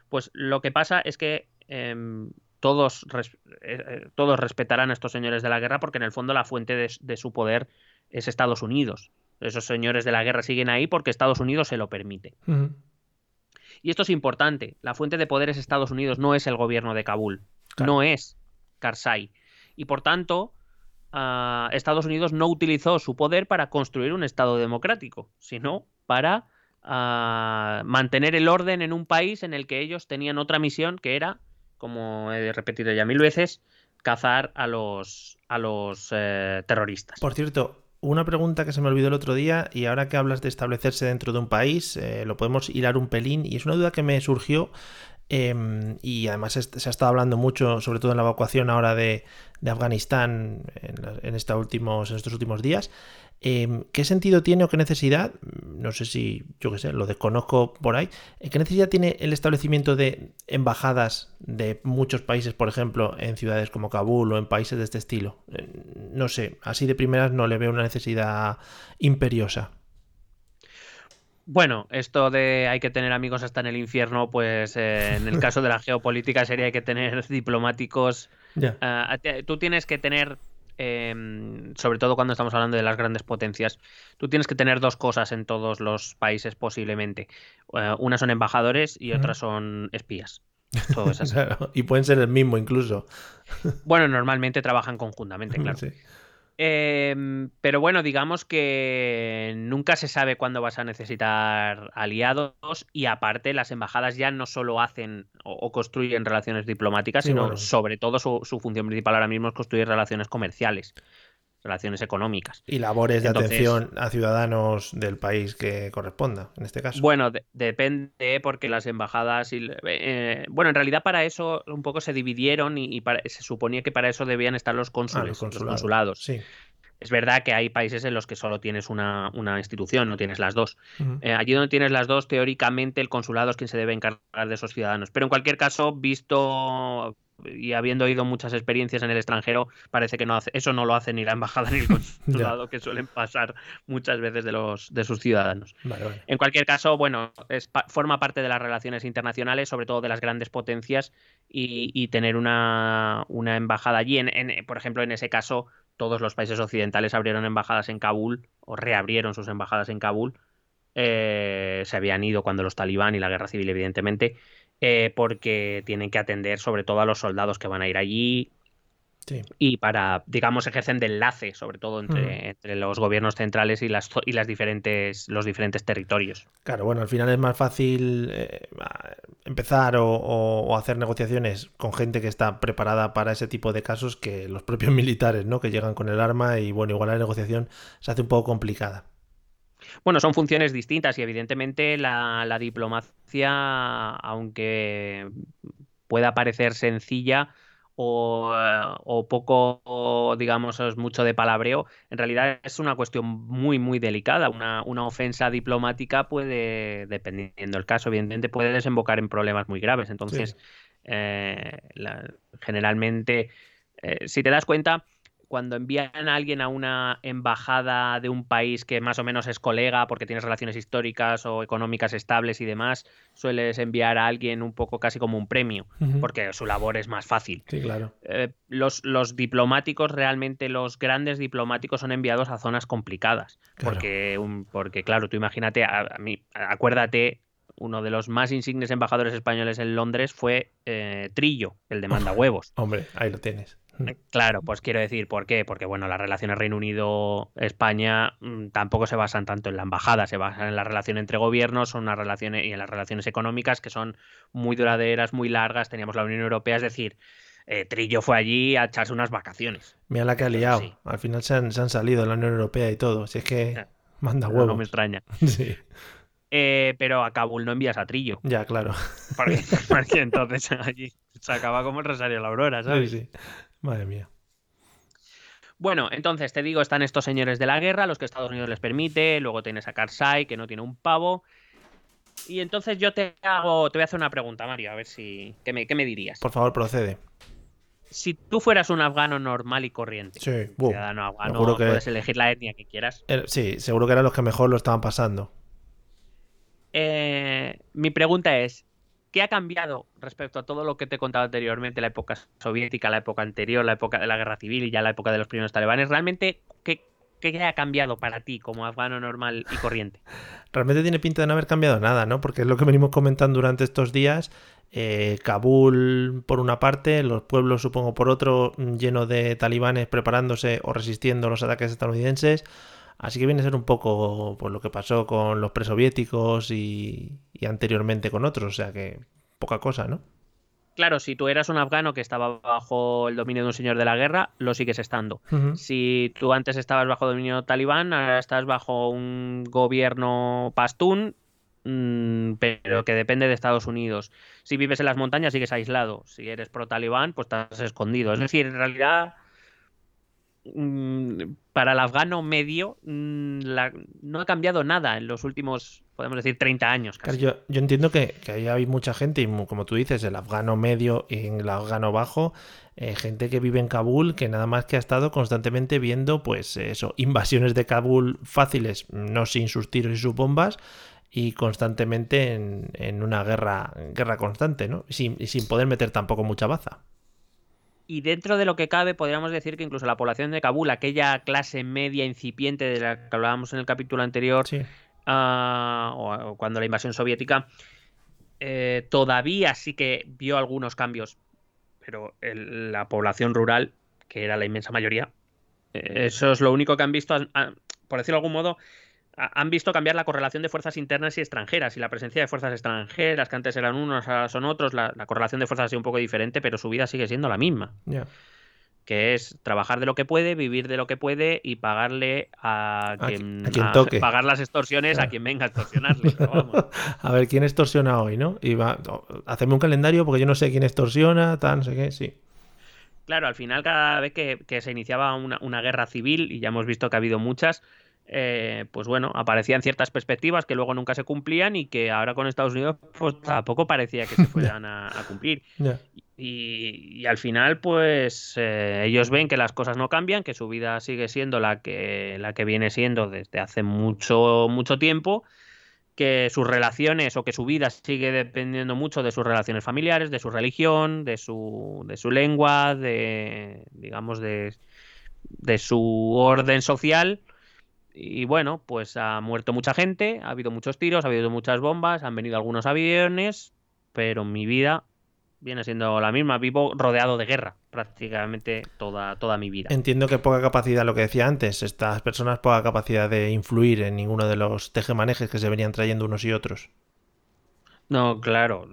pues lo que pasa es que em, todos, eh, eh, todos respetarán a estos señores de la guerra porque en el fondo la fuente de, su poder es Estados Unidos. Esos señores de la guerra siguen ahí porque Estados Unidos se lo permite. Y esto es importante. La fuente de poder es Estados Unidos, no es el gobierno de Kabul. No es Karzai. Y por tanto, ah, Estados Unidos no utilizó su poder para construir un Estado democrático, sino para a mantener el orden en un país en el que ellos tenían otra misión que era, como he repetido ya mil veces, cazar a los, a los eh, terroristas. Por cierto, una pregunta que se me olvidó el otro día y ahora que hablas de establecerse dentro de un país, eh, lo podemos hilar un pelín y es una duda que me surgió em, y además se ha estado hablando mucho, sobre todo en la evacuación ahora de, Afganistán en, estos últimos, en estos últimos días. Em, ¿Qué sentido tiene o qué necesidad? No sé si, yo qué sé, lo desconozco por ahí. Eh, ¿Qué necesidad tiene el establecimiento de embajadas de muchos países, por ejemplo, en ciudades como Kabul o en países de este estilo? Eh, no sé, así de primeras no le veo una necesidad imperiosa. Bueno, esto de hay que tener amigos hasta en el infierno, pues eh, en el caso de la geopolítica sería hay que tener diplomáticos. tú tienes que tener Em, sobre todo cuando estamos hablando de las grandes potencias, tú tienes que tener dos cosas en todos los países posiblemente. Uh, una son embajadores y otras son espías. Todo y pueden ser el mismo incluso. Bueno, normalmente trabajan conjuntamente, claro. Sí. Em, pero bueno, digamos que nunca se sabe cuándo vas a necesitar aliados y aparte las embajadas ya no solo hacen o, construyen relaciones diplomáticas, sino sobre todo su, función principal ahora mismo es construir relaciones comerciales relaciones económicas. Y labores de atención a ciudadanos del país que corresponda, en este caso. Bueno, depende, porque las embajadas. Y, eh, bueno, en realidad para eso un poco se dividieron y, se suponía que para eso debían estar los cónsules, ah, los, consulados. Sí. Es verdad que hay países en los que solo tienes una, institución, no tienes las dos. Eh, allí donde tienes las dos, teóricamente el consulado es quien se debe encargar de esos ciudadanos. Pero en cualquier caso, visto y habiendo oído muchas experiencias en el extranjero, parece que no hace, eso no lo hace ni la embajada ni el consulado, que suelen pasar muchas veces de los de sus ciudadanos. En cualquier caso, bueno, es, forma parte de las relaciones internacionales, sobre todo de las grandes potencias, y, tener una, una, embajada allí, en, por ejemplo, en ese caso, todos los países occidentales abrieron embajadas en Kabul, o reabrieron sus embajadas en Kabul. Eh, se habían ido cuando los talibán y la guerra civil, evidentemente, eh, porque tienen que atender sobre todo a los soldados que van a ir allí. Y para, digamos, ejercen de enlace, sobre todo entre, mm. los gobiernos centrales y las, y las diferentes, los diferentes territorios. Claro, bueno, al final es más fácil eh, empezar o, hacer negociaciones con gente que está preparada para ese tipo de casos que los propios militares, ¿no? Que llegan con el arma y bueno, igual la negociación se hace un poco complicada. Bueno, son funciones distintas y evidentemente la, la diplomacia, aunque pueda parecer sencilla, o, o, poco, digamos, es mucho de palabreo, en realidad es una cuestión muy, muy delicada. Una, una, ofensa diplomática puede, dependiendo del caso, evidentemente, puede desembocar en problemas muy graves. Entonces, sí. eh, la, generalmente, eh, si te das cuenta, cuando envían a alguien a una embajada de un país que más o menos es colega porque tienes relaciones históricas o económicas estables y demás, sueles enviar a alguien un poco casi como un premio, uh -huh. porque su labor es más fácil. Sí, claro. Eh, los, los, diplomáticos, realmente los grandes diplomáticos son enviados a zonas complicadas, claro. Porque, un, porque claro, tú imagínate, a, a mí, acuérdate uno de los más insignes embajadores españoles en Londres fue eh, Trillo, el de manda huevos. Hombre, ahí lo tienes. Claro, pues quiero decir, ¿por qué? Porque bueno, las relaciones Reino Unido-España mmm, tampoco se basan tanto en la embajada, se basan en la relación entre gobiernos, son unas relaciones y en las relaciones económicas que son muy duraderas, muy largas. Teníamos la Unión Europea, es decir, eh, Trillo fue allí a echarse unas vacaciones. Mira la que ha liado. Sí. Al final se han, se han, salido de la Unión Europea y todo. Si es que manda huevos. No me extraña. sí. Eh, pero a Kabul no envías a Trillo. Ya, claro. Porque, porque entonces allí se acaba como el Rosario de la Aurora, ¿sabes? Sí, sí. Madre mía. Bueno, entonces te digo, están estos señores de la guerra, los que Estados Unidos les permite, luego tienes a Karzai, que no tiene un pavo. Y entonces yo te hago, te voy a hacer una pregunta, Mario, a ver si. ¿Qué me, qué me dirías? Por favor, procede. Si tú fueras un afgano normal y corriente, sí. uh, ciudadano afgano, que... puedes elegir la etnia que quieras. Sí, seguro que eran los que mejor lo estaban pasando. Eh, mi pregunta es: ¿Qué ha cambiado respecto a todo lo que te he contado anteriormente, la época soviética, la época anterior, la época de la guerra civil y ya la época de los primeros talibanes? ¿Realmente qué, ha cambiado para ti como afgano normal y corriente? Realmente tiene pinta de no haber cambiado nada, ¿no? Porque es lo que venimos comentando durante estos días. Eh, Kabul por una parte, los pueblos supongo por otro, lleno de talibanes preparándose o resistiendo los ataques estadounidenses. Así que viene a ser un poco pues, lo que pasó con los presoviéticos y, y anteriormente con otros, o sea que poca cosa, ¿no? Claro, si tú eras un afgano que estaba bajo el dominio de un señor de la guerra, lo sigues estando. Uh -huh. Si tú antes estabas bajo dominio talibán, ahora estás bajo un gobierno pastún, mmm, pero que depende de Estados Unidos. Si vives en las montañas, sigues aislado. Si eres pro talibán, pues estás escondido. Es decir, en realidad Mm, para el afgano medio mm, la, no ha cambiado nada en los últimos, podemos decir, 30 años. Casi. Claro, yo, yo, entiendo que, que ahí hay mucha gente, y como tú dices, el afgano medio y el afgano bajo, eh, gente que vive en Kabul, que nada más que ha estado constantemente viendo, pues eso, invasiones de Kabul fáciles, no sin sus tiros y sus bombas, y constantemente en, en una guerra, guerra constante, ¿no? Sin, sin poder meter tampoco mucha baza y dentro de lo que cabe podríamos decir que incluso la población de Kabul, aquella clase media incipiente de la que hablábamos en el capítulo anterior, sí. uh, o, o, cuando la invasión soviética, eh, todavía sí que vio algunos cambios, pero el, la población rural, que era la inmensa mayoría, eh, eso es lo único que han visto, por decirlo de algún modo, han visto cambiar la correlación de fuerzas internas y extranjeras y la presencia de fuerzas extranjeras, que antes eran unos, ahora son otros, la, la correlación de fuerzas ha sido un poco diferente, pero su vida sigue siendo la misma. Yeah. Que es trabajar de lo que puede, vivir de lo que puede y pagarle a quien, a, a quien toque. pagar las extorsiones claro. a quien venga a extorsionarle. a ver, ¿quién extorsiona hoy, no? Y va, hacerme un calendario porque yo no sé quién extorsiona, tal, no sé qué, sí. Claro, al final cada vez que, que se iniciaba una, una guerra civil, y ya hemos visto que ha habido muchas, eh, pues bueno, aparecían ciertas perspectivas que luego nunca se cumplían y que ahora con Estados Unidos pues tampoco parecía que se fueran a, a cumplir. Yeah. Y, y, al final, pues eh, ellos ven que las cosas no cambian, que su vida sigue siendo la que, la que viene siendo desde hace mucho, mucho tiempo, que sus relaciones o que su vida sigue dependiendo mucho de sus relaciones familiares, de su religión, de su, de su lengua, de digamos de, de su orden social y bueno, pues ha muerto mucha gente, ha habido muchos tiros, ha habido muchas bombas, han venido algunos aviones, pero mi vida viene siendo la misma. Vivo rodeado de guerra prácticamente toda, toda mi vida. Entiendo que poca capacidad, lo que decía antes, estas personas poca capacidad de influir en ninguno de los tejemanejes que se venían trayendo unos y otros. No, claro.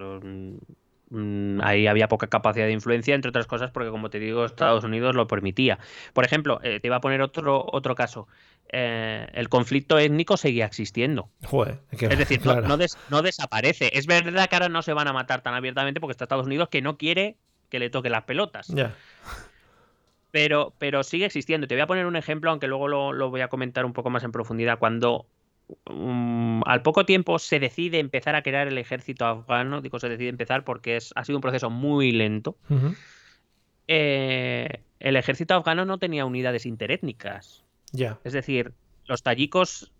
Ahí había poca capacidad de influencia, entre otras cosas, porque como te digo, Estados Unidos lo permitía. Por ejemplo, eh, te iba a poner otro, otro caso. Eh, el conflicto étnico seguía existiendo. Joder, Es decir, no- claro. no, des- no desaparece. Es verdad que ahora no se van a matar tan abiertamente porque está Estados Unidos que no quiere que le toque las pelotas. Pero, pero sigue existiendo. Te voy a poner un ejemplo, aunque luego lo, lo voy a comentar un poco más en profundidad. Cuando mm, al poco tiempo se decide empezar a crear el ejército afgano, digo se decide empezar porque es, ha sido un proceso muy lento, eh, el ejército afgano no tenía unidades interétnicas. Es decir, los tayikos,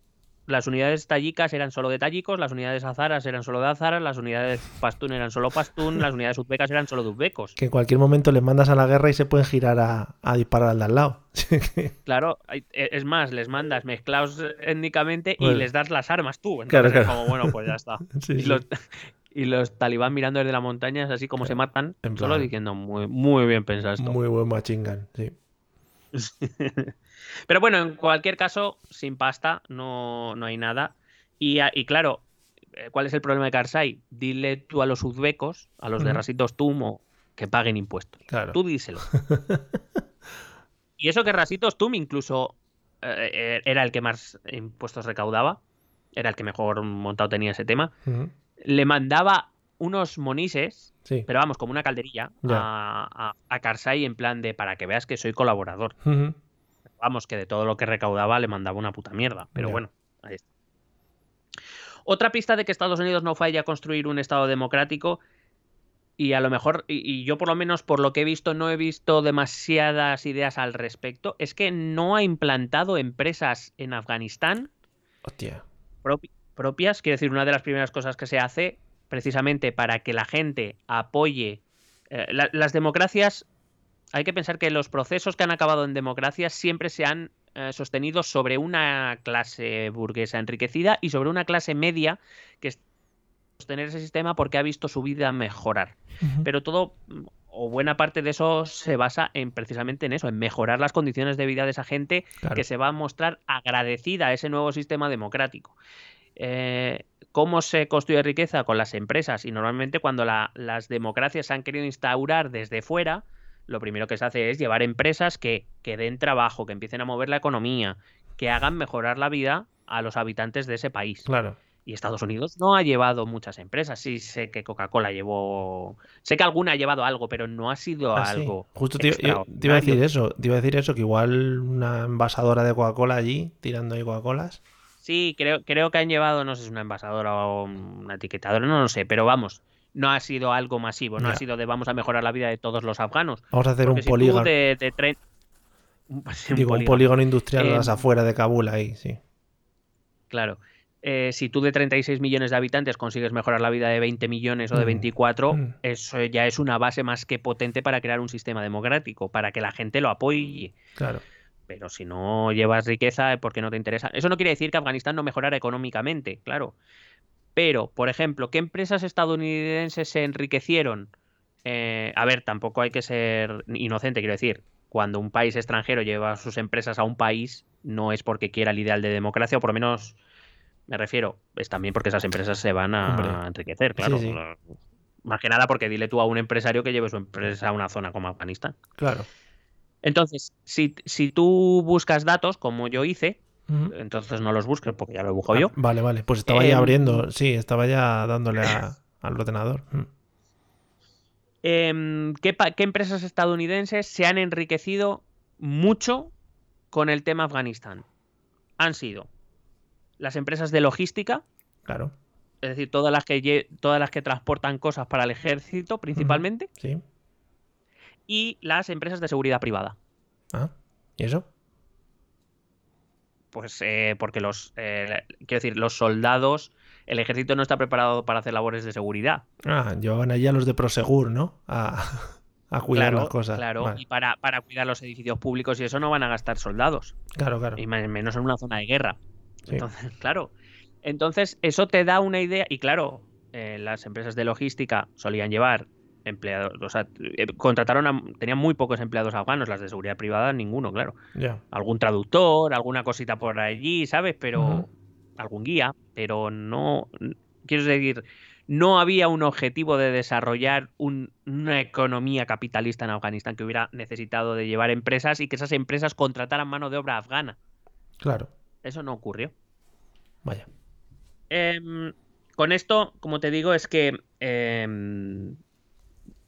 las unidades tayicas eran solo de tayikos, las unidades azaras eran solo de azaras, las unidades pastún eran solo pastún, las unidades uzbecas eran solo de uzbecos. Que en cualquier momento les mandas a la guerra y se pueden girar a, a disparar al de al lado. Claro, hay- e- es más, les mandas mezclados étnicamente y Bueno. les das las armas tú. Claro, Entonces es claro. como, bueno, pues ya está. Sí, y, sí. los, y los talibán mirando desde la montaña es así como se matan, solo diciendo, muy, muy bien pensado esto. Muy buen machingan, sí. Pero bueno, en cualquier caso, sin pasta no, no hay nada. Y, y claro, eh, ¿cuál es el problema de Karzai? Dile tú a los uzbecos, a los de. Rasitos Tumo, que paguen impuestos. Claro. Tú díselo. y eso que Rasitos Tum incluso eh, eh, era el que más impuestos recaudaba, era el que mejor montado tenía ese tema, le mandaba unos monises, Sí. pero vamos, como una calderilla, a, a, a Karzai en plan de para que veas que soy colaborador. Vamos, que de todo lo que recaudaba le mandaba una puta mierda. Pero bueno, ahí está. Otra pista de que Estados Unidos no falla a construir un Estado democrático, y a lo mejor, y, y yo por lo menos por lo que he visto, no he visto demasiadas ideas al respecto, es que no ha implantado empresas en Afganistán Hostia. propi- propias. Quiero decir, una de las primeras cosas que se hace precisamente para que la gente apoye eh, la- las democracias. Hay que pensar que los procesos que han acabado en democracias siempre se han eh, sostenido sobre una clase burguesa enriquecida y sobre una clase media que es sostener ese sistema porque ha visto su vida mejorar. Pero todo o buena parte de eso se basa en precisamente en eso, en mejorar las condiciones de vida de esa gente Claro. que se va a mostrar agradecida a ese nuevo sistema democrático. Eh, ¿Cómo se construye riqueza? Con las empresas. Y normalmente cuando la- las democracias se han querido instaurar desde fuera, lo primero que se hace es llevar empresas que, que den trabajo, que empiecen a mover la economía, que hagan mejorar la vida a los habitantes de ese país. Claro. Y Estados Unidos no ha llevado muchas empresas. Sí sé que Coca-Cola llevó... Sé que alguna ha llevado algo, pero no ha sido Ah, sí. algo... Justo te, yo- te iba a decir eso. Te iba a decir eso, que igual una envasadora de Coca-Cola allí, tirando ahí Coca-Colas. Sí, creo, creo que han llevado, no sé si una envasadora o una etiquetadora, no lo sé, pero vamos, no ha sido algo masivo, no ha sido de vamos a mejorar la vida de todos los afganos. Vamos a hacer Porque un si polígono. de, de tren- un- Digo, un polígono, industrial a las Eh, afueras de Kabul ahí, sí. Claro. Eh, si tú de 36 millones de habitantes consigues mejorar la vida de 20 millones o de Mm, 24, mm. eso ya es una base más que potente para crear un sistema democrático, para que la gente lo apoye. Claro. Pero si no llevas riqueza, ¿por qué no te interesa? Eso no quiere decir que Afganistán no mejorara económicamente, claro. Pero, por ejemplo, ¿qué empresas estadounidenses se enriquecieron? Eh, a ver, tampoco hay que ser inocente, quiero decir. Cuando un país extranjero lleva sus empresas a un país, no es porque quiera el ideal de democracia, o por lo menos, me refiero, es también porque esas empresas se van a Hombre. enriquecer, claro. sí. Más que nada porque dile tú a un empresario que lleve su empresa a una zona como Afganistán. Claro. Entonces, si, si tú buscas datos, como yo hice, Entonces no los busques porque ya lo he buscado yo. Ah, vale, vale. Pues estaba ya Em, abriendo. Sí, estaba ya dándole a- al ordenador. Mm. Em, ¿qué, qué empresas estadounidenses se han enriquecido mucho con el tema Afganistán? Han sido las empresas de logística, Claro. es decir, todas las que, todas las que transportan cosas para el ejército principalmente, Sí. y las empresas de seguridad privada. Ah, ¿y eso? Pues eh, porque los, eh, quiero decir, los soldados, el ejército no está preparado para hacer labores de seguridad. Ah, llevaban allí a los de Prosegur, ¿no? A, a cuidar claro, las cosas. claro. Vale. Y para, para cuidar los edificios públicos y eso no van a gastar soldados. Claro, claro. Y me- menos en una zona de guerra. Sí. Entonces, claro. Entonces, eso te da una idea. Y claro, eh, las empresas de logística solían llevar empleados. O sea, eh, contrataron a. Tenían muy pocos empleados afganos, las de seguridad privada, ninguno, claro. Algún traductor, alguna cosita por allí, ¿sabes? Pero. Algún guía, pero no. Quiero decir, no había un objetivo de desarrollar un- una economía capitalista en Afganistán que hubiera necesitado de llevar empresas y que esas empresas contrataran mano de obra afgana. Claro. Eso no ocurrió. Vaya. Em, con esto, como te digo, es que. em,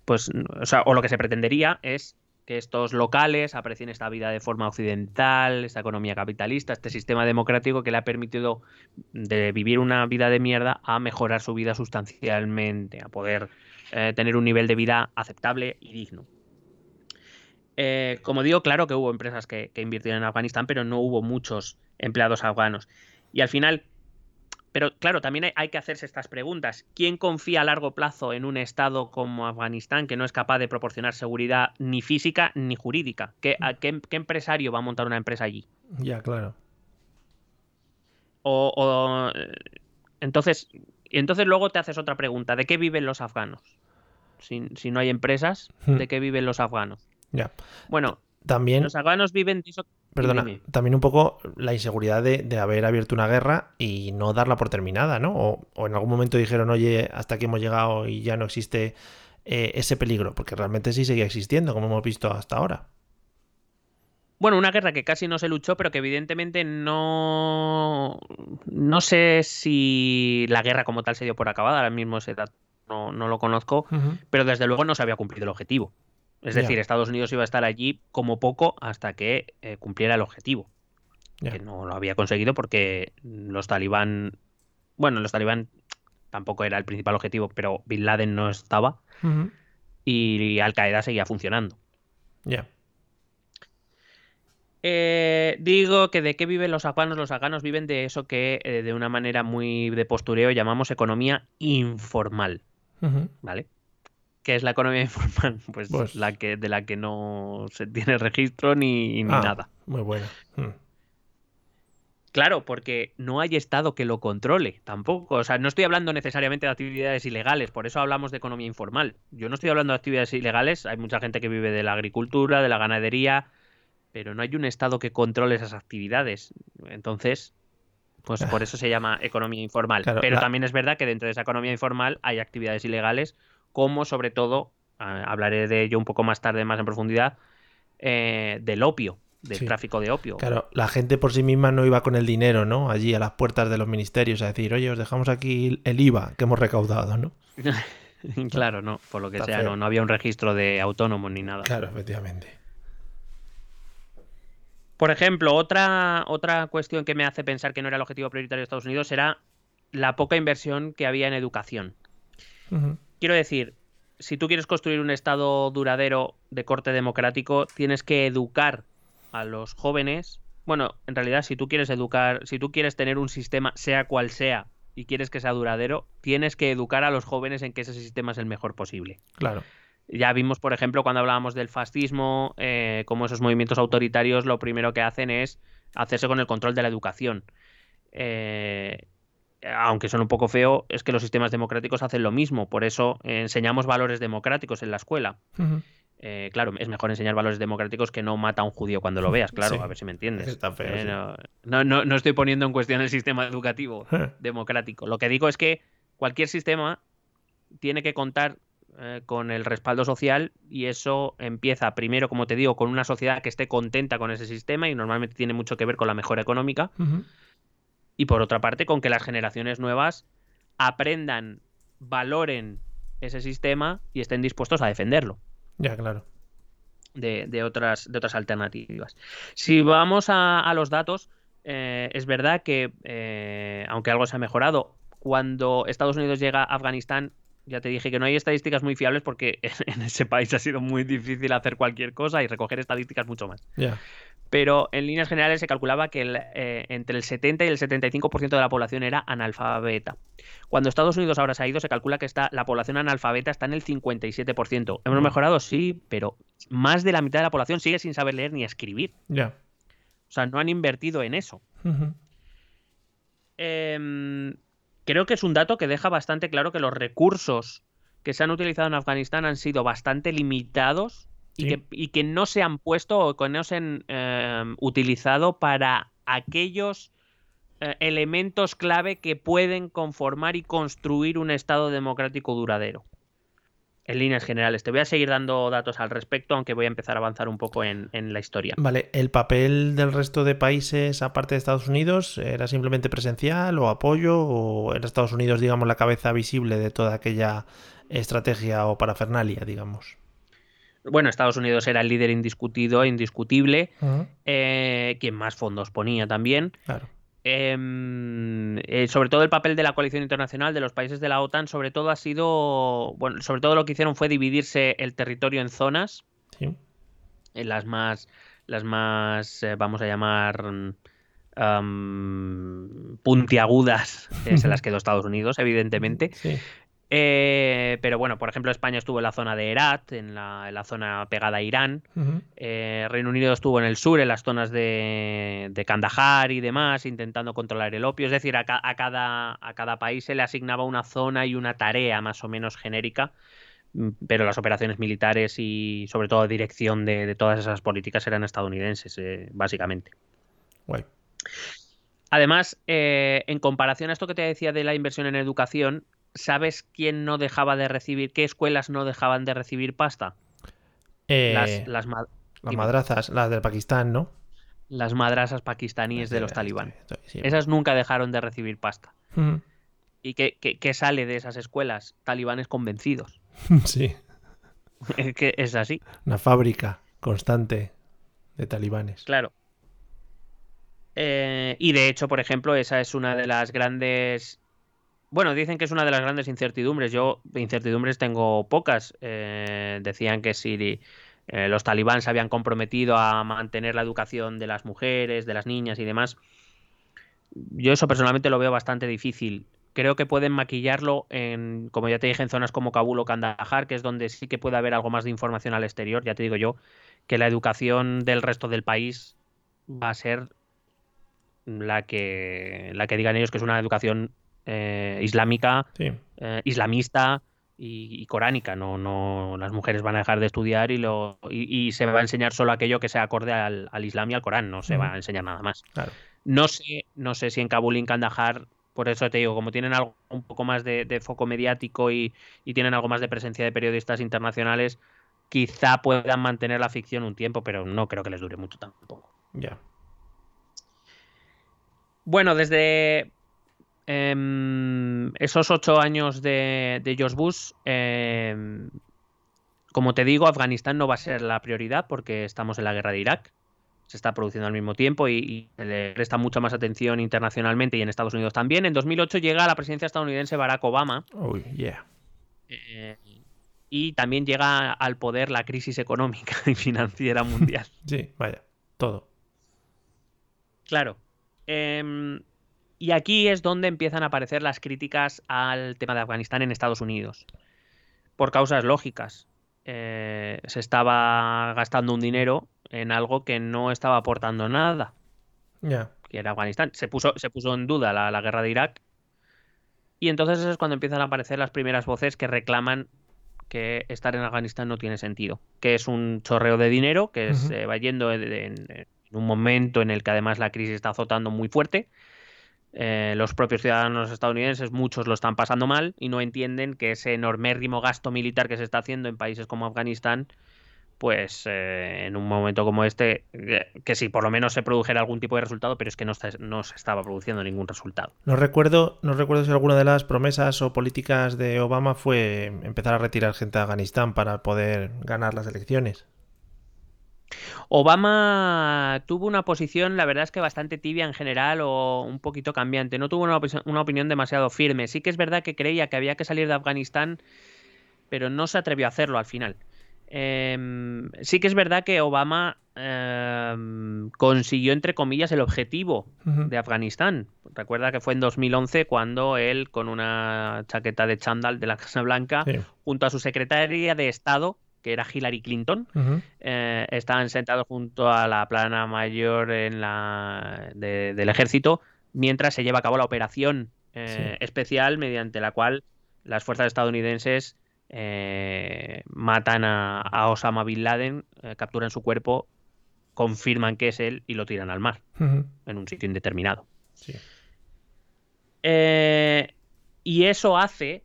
pues, o sea, o lo que se pretendería es que estos locales aprecien esta vida de forma occidental, esta economía capitalista, este sistema democrático que le ha permitido de vivir una vida de mierda a mejorar su vida sustancialmente, a poder eh, tener un nivel de vida aceptable y digno. Eh, como digo, claro que hubo empresas que, que invirtieron en Afganistán, pero no hubo muchos empleados afganos. Y al final, pero claro, también hay, hay que hacerse estas preguntas. ¿Quién confía a largo plazo en un Estado como Afganistán que no es capaz de proporcionar seguridad ni física ni jurídica? ¿Qué, a- qué- qué empresario va a montar una empresa allí? Ya, claro. O, o, entonces, entonces luego te haces otra pregunta. ¿De qué viven los afganos? Si, si no hay empresas, Hmm. ¿de qué viven los afganos? Ya. Bueno, También, los afganos viven de eso. Perdona, dime. también un poco la inseguridad de, de haber abierto una guerra y no darla por terminada, ¿no? O, o en algún momento dijeron, oye, hasta aquí hemos llegado y ya no existe eh, ese peligro, porque realmente sí seguía existiendo, como hemos visto hasta ahora. Bueno, una guerra que casi no se luchó, pero que evidentemente no. No sé si la guerra como tal se dio por acabada, ahora mismo ese dato no, no lo conozco, pero desde luego no se había cumplido el objetivo. Es decir, Estados Unidos iba a estar allí como poco hasta que eh, cumpliera el objetivo. Que no lo había conseguido porque los talibán. Bueno, los talibán tampoco era el principal objetivo, pero Bin Laden no estaba y Al Qaeda seguía funcionando. Ya. Eh, digo que de qué viven los afganos. Los afganos viven de eso que eh, de una manera muy de postureo llamamos economía informal. ¿vale? ¿Qué es la economía informal? Pues, Pues- la que de la que no se tiene registro ni, ni Ah, nada. Muy buena. Mm. Claro, porque no hay Estado que lo controle tampoco. O sea, no estoy hablando necesariamente de actividades ilegales, por eso hablamos de economía informal. Yo no estoy hablando de actividades ilegales, hay mucha gente que vive de la agricultura, de la ganadería, pero no hay un Estado que controle esas actividades. Entonces, pues por eso se llama economía informal. Claro, pero la- también es verdad que dentro de esa economía informal hay actividades ilegales, como sobre todo, ah, hablaré de ello un poco más tarde, más en profundidad, eh, del opio, del Sí. tráfico de opio. Claro, la gente por sí misma no iba con el dinero, ¿no? Allí a las puertas de los ministerios a decir, oye, os dejamos aquí el IVA que hemos recaudado, ¿no? Claro, no, por lo que Está sea, no, no había un registro de autónomos ni nada. Claro, efectivamente. Por ejemplo, otra, otra cuestión que me hace pensar que no era el objetivo prioritario de Estados Unidos era la poca inversión que había en educación. Ujú. Quiero decir, si tú quieres construir un Estado duradero de corte democrático, tienes que educar a los jóvenes. Bueno, en realidad, si tú quieres educar, si tú quieres tener un sistema, sea cual sea, y quieres que sea duradero, tienes que educar a los jóvenes en que ese sistema es el mejor posible. Claro. Ya vimos, por ejemplo, cuando hablábamos del fascismo, eh, cómo esos movimientos autoritarios lo primero que hacen es hacerse con el control de la educación. Eh, aunque son un poco feo, es que los sistemas democráticos hacen lo mismo. Por eso eh, enseñamos valores democráticos en la escuela. Eh, claro, es mejor enseñar valores democráticos que no mata a un judío cuando lo veas, claro, Sí. a ver si me entiendes. Está feo, Eh, sí. no, no, no- estoy poniendo en cuestión el sistema educativo democrático. Lo que digo es que cualquier sistema tiene que contar eh, con el respaldo social y eso empieza primero, como te digo, con una sociedad que esté contenta con ese sistema y normalmente tiene mucho que ver con la mejora económica. Y por otra parte con que las generaciones nuevas aprendan, valoren ese sistema y estén dispuestos a defenderlo Ya, claro. de, de otras, de otras alternativas. Si vamos a, a los datos, eh, es verdad que, eh, aunque algo se ha mejorado, cuando Estados Unidos llega a Afganistán, ya te dije que no hay estadísticas muy fiables porque en ese país ha sido muy difícil hacer cualquier cosa y recoger estadísticas mucho más. Ya. Pero en líneas generales se calculaba que el, eh, entre el 70 y el 75% de la población era analfabeta. Cuando Estados Unidos ahora se ha ido, se calcula que está, la población analfabeta está en el 57%. ¿Hemos Mm. mejorado? Sí, pero más de la mitad de la población sigue sin saber leer ni escribir. Ya. O sea, no han invertido en eso. Em, creo que es un dato que deja bastante claro que los recursos que se han utilizado en Afganistán han sido bastante limitados y, Sí. que, y que no se han puesto o que no se han em, utilizado para aquellos eh, elementos clave que pueden conformar y construir un Estado democrático duradero. en líneas generales. Te voy a seguir dando datos al respecto, aunque voy a empezar a avanzar un poco en, en la historia. Vale, ¿el papel del resto de países, aparte de Estados Unidos, era simplemente presencial o apoyo? ¿O era Estados Unidos, digamos, la cabeza visible de toda aquella estrategia o parafernalia, digamos? Bueno, Estados Unidos era el líder indiscutido, indiscutible, Ujú, eh, quien más fondos ponía también. Claro. Em, eh, sobre todo el papel de la coalición internacional de los países de la OTAN, sobre todo ha sido, bueno, sobre todo lo que hicieron fue dividirse el territorio en zonas, Sí. en las más, las más, eh, vamos a llamar am, puntiagudas, eh, se las quedó Estados Unidos, evidentemente. Sí. Eh, pero bueno, por ejemplo, España estuvo en la zona de Herat, en la, en la zona pegada a Irán. Eh, Reino Unido estuvo en el sur, en las zonas de, de Kandahar y demás, intentando controlar el opio. Es decir, a, ca- a cada, a cada país se le asignaba una zona y una tarea más o menos genérica, mm, pero las operaciones militares y sobre todo dirección de, de todas esas políticas eran estadounidenses, eh, básicamente. Guay. Además, eh, en comparación a esto que te decía de la inversión en educación, ¿sabes quién no dejaba de recibir, qué escuelas no dejaban de recibir pasta? Eh, Las, las, ma- las dime. madrazas, las del Pakistán, ¿no? las madrasas pakistaníes de los talibán. sí. Esas nunca dejaron de recibir pasta. ¿Y qué, qué- qué sale de esas escuelas? Talibanes convencidos. Sí. Es que es así, Una fábrica constante de talibanes. claro. Eh, y de hecho, por ejemplo, esa es una de las grandes. Bueno, dicen que es una de las grandes incertidumbres. Yo, incertidumbres tengo pocas. Eh, decían que si eh, los talibán se habían comprometido a mantener la educación de las mujeres, de las niñas y demás. Yo eso personalmente lo veo bastante difícil. Creo que pueden maquillarlo en, como ya te dije, en zonas como Kabul o Kandahar, que es donde sí que puede haber algo más de información al exterior. Ya te digo yo que la educación del resto del país va a ser la que, la que digan ellos que es una educación eh, islámica, Sí. eh, islamista y, y coránica. No, no, las mujeres van a dejar de estudiar y, lo, y, y se va a enseñar solo aquello que sea acorde al, al Islam y al Corán. No se va a enseñar nada más. Claro. No sé, no sé si en Kabul y en Kandahar, por eso te digo, como tienen algo un poco más de, de foco mediático y, y tienen algo más de presencia de periodistas internacionales, quizá puedan mantener la ficción un tiempo, pero no creo que les dure mucho tampoco. Ya. Bueno, desde em, esos ocho años de, de George Bush, em, como te digo, Afganistán no va a ser la prioridad porque estamos en la guerra de Irak. Se está produciendo al mismo tiempo y, y se le presta mucha más atención internacionalmente y en Estados Unidos también. En 2008 llega a la presidencia estadounidense Barack Obama Uy, yeah. eh, y también llega al poder la crisis económica y financiera mundial. Sí, vaya. Todo. Claro. Em, y aquí es donde empiezan a aparecer las críticas al tema de Afganistán en Estados Unidos. Por causas lógicas. Eh, se estaba gastando un dinero en algo que no estaba aportando nada, Ya. que era Afganistán. Se puso, se puso en duda la, la guerra de Irak. Y entonces es cuando empiezan a aparecer las primeras voces que reclaman que estar en Afganistán no tiene sentido. Que es un chorreo de dinero que se va yendo en, en- en un momento en el que además la crisis está azotando muy fuerte. Eh, los propios ciudadanos estadounidenses, muchos lo están pasando mal y no entienden que ese enormérrimo gasto militar que se está haciendo en países como Afganistán, pues eh, en un momento como este, eh, que si por lo menos se produjera algún tipo de resultado, pero es que no, está- no se estaba produciendo ningún resultado. No recuerdo, no recuerdo si alguna de las promesas o políticas de Obama fue empezar a retirar gente de Afganistán para poder ganar las elecciones. Obama tuvo una posición, la verdad es que bastante tibia en general o un poquito cambiante. No tuvo una, opinión demasiado firme. Sí que es verdad que creía que había que salir de Afganistán, pero no se atrevió a hacerlo al final. Em, sí que es verdad que Obama em, consiguió, entre comillas, el objetivo de Afganistán. Recuerda que fue en 2011 cuando él, con una chaqueta de chándal de la Casa Blanca, Sí. junto a su secretaria de Estado, que era Hillary Clinton, eh, estaban sentados junto a la plana mayor en la, de- del ejército mientras se lleva a cabo la operación eh, especial mediante la cual las fuerzas estadounidenses eh, matan a, a Osama Bin Laden, capturan su cuerpo, confirman que es él y lo tiran al mar en un sitio indeterminado. Sí. Y eso hace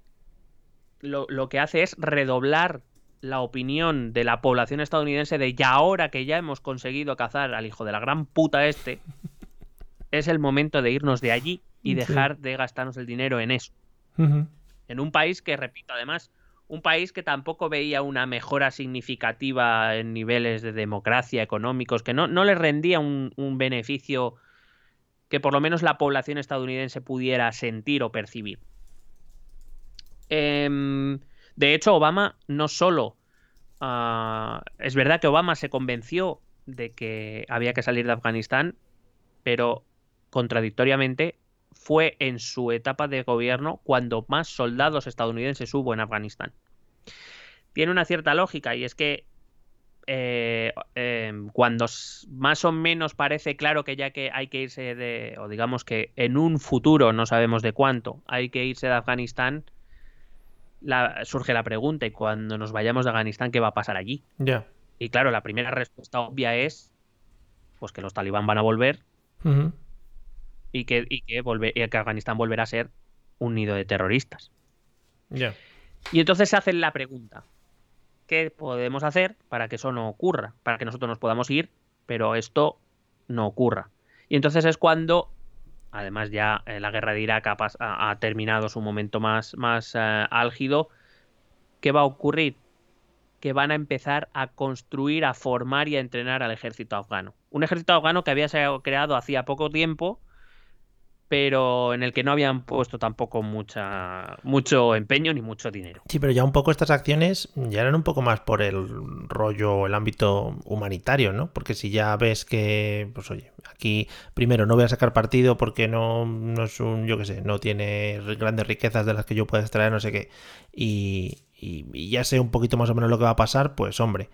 lo, lo que hace es redoblar la opinión de la población estadounidense de ya ahora que ya hemos conseguido cazar al hijo de la gran puta este, es el momento de irnos de allí y Sí. dejar de gastarnos el dinero en eso. En un país que, repito, además, un país que tampoco veía una mejora significativa en niveles de democracia económicos, que no, no le rendía un, un beneficio que por lo menos la población estadounidense pudiera sentir o percibir. Em, de hecho, Obama no solo... ah, es verdad que Obama se convenció de que había que salir de Afganistán, pero contradictoriamente fue en su etapa de gobierno cuando más soldados estadounidenses hubo en Afganistán. Tiene una cierta lógica y es que eh, eh, cuando más o menos parece claro que ya que hay que irse de, o digamos que en un futuro, no sabemos de cuánto, hay que irse de Afganistán, la- surge la pregunta, y cuando nos vayamos de Afganistán, ¿qué va a pasar allí? Ya. Y claro, la primera respuesta obvia es pues que los talibán van a volver y que, y que, volve- y que Afganistán volverá a ser un nido de terroristas. Ya. Y entonces se hace la pregunta, ¿qué podemos hacer para que eso no ocurra? Para que nosotros nos podamos ir, pero esto no ocurra. Y entonces es cuando, además ya eh, la guerra de Irak ha, terminado su momento más, más eh, álgido, ¿qué va a ocurrir? Que van a empezar a construir, a formar y a entrenar al ejército afgano. Un ejército afgano que había sido creado hacía poco tiempo, pero en el que no habían puesto tampoco mucha, mucho empeño ni mucho dinero. Sí, pero ya un poco estas acciones ya eran un poco más por el rollo, el ámbito humanitario, ¿no? Porque si ya ves que, pues oye, aquí primero no voy a sacar partido porque no, no es un, yo qué sé, no tiene grandes riquezas de las que yo pueda extraer, no sé qué, y, y- y ya sé un poquito más o menos lo que va a pasar, pues hombre,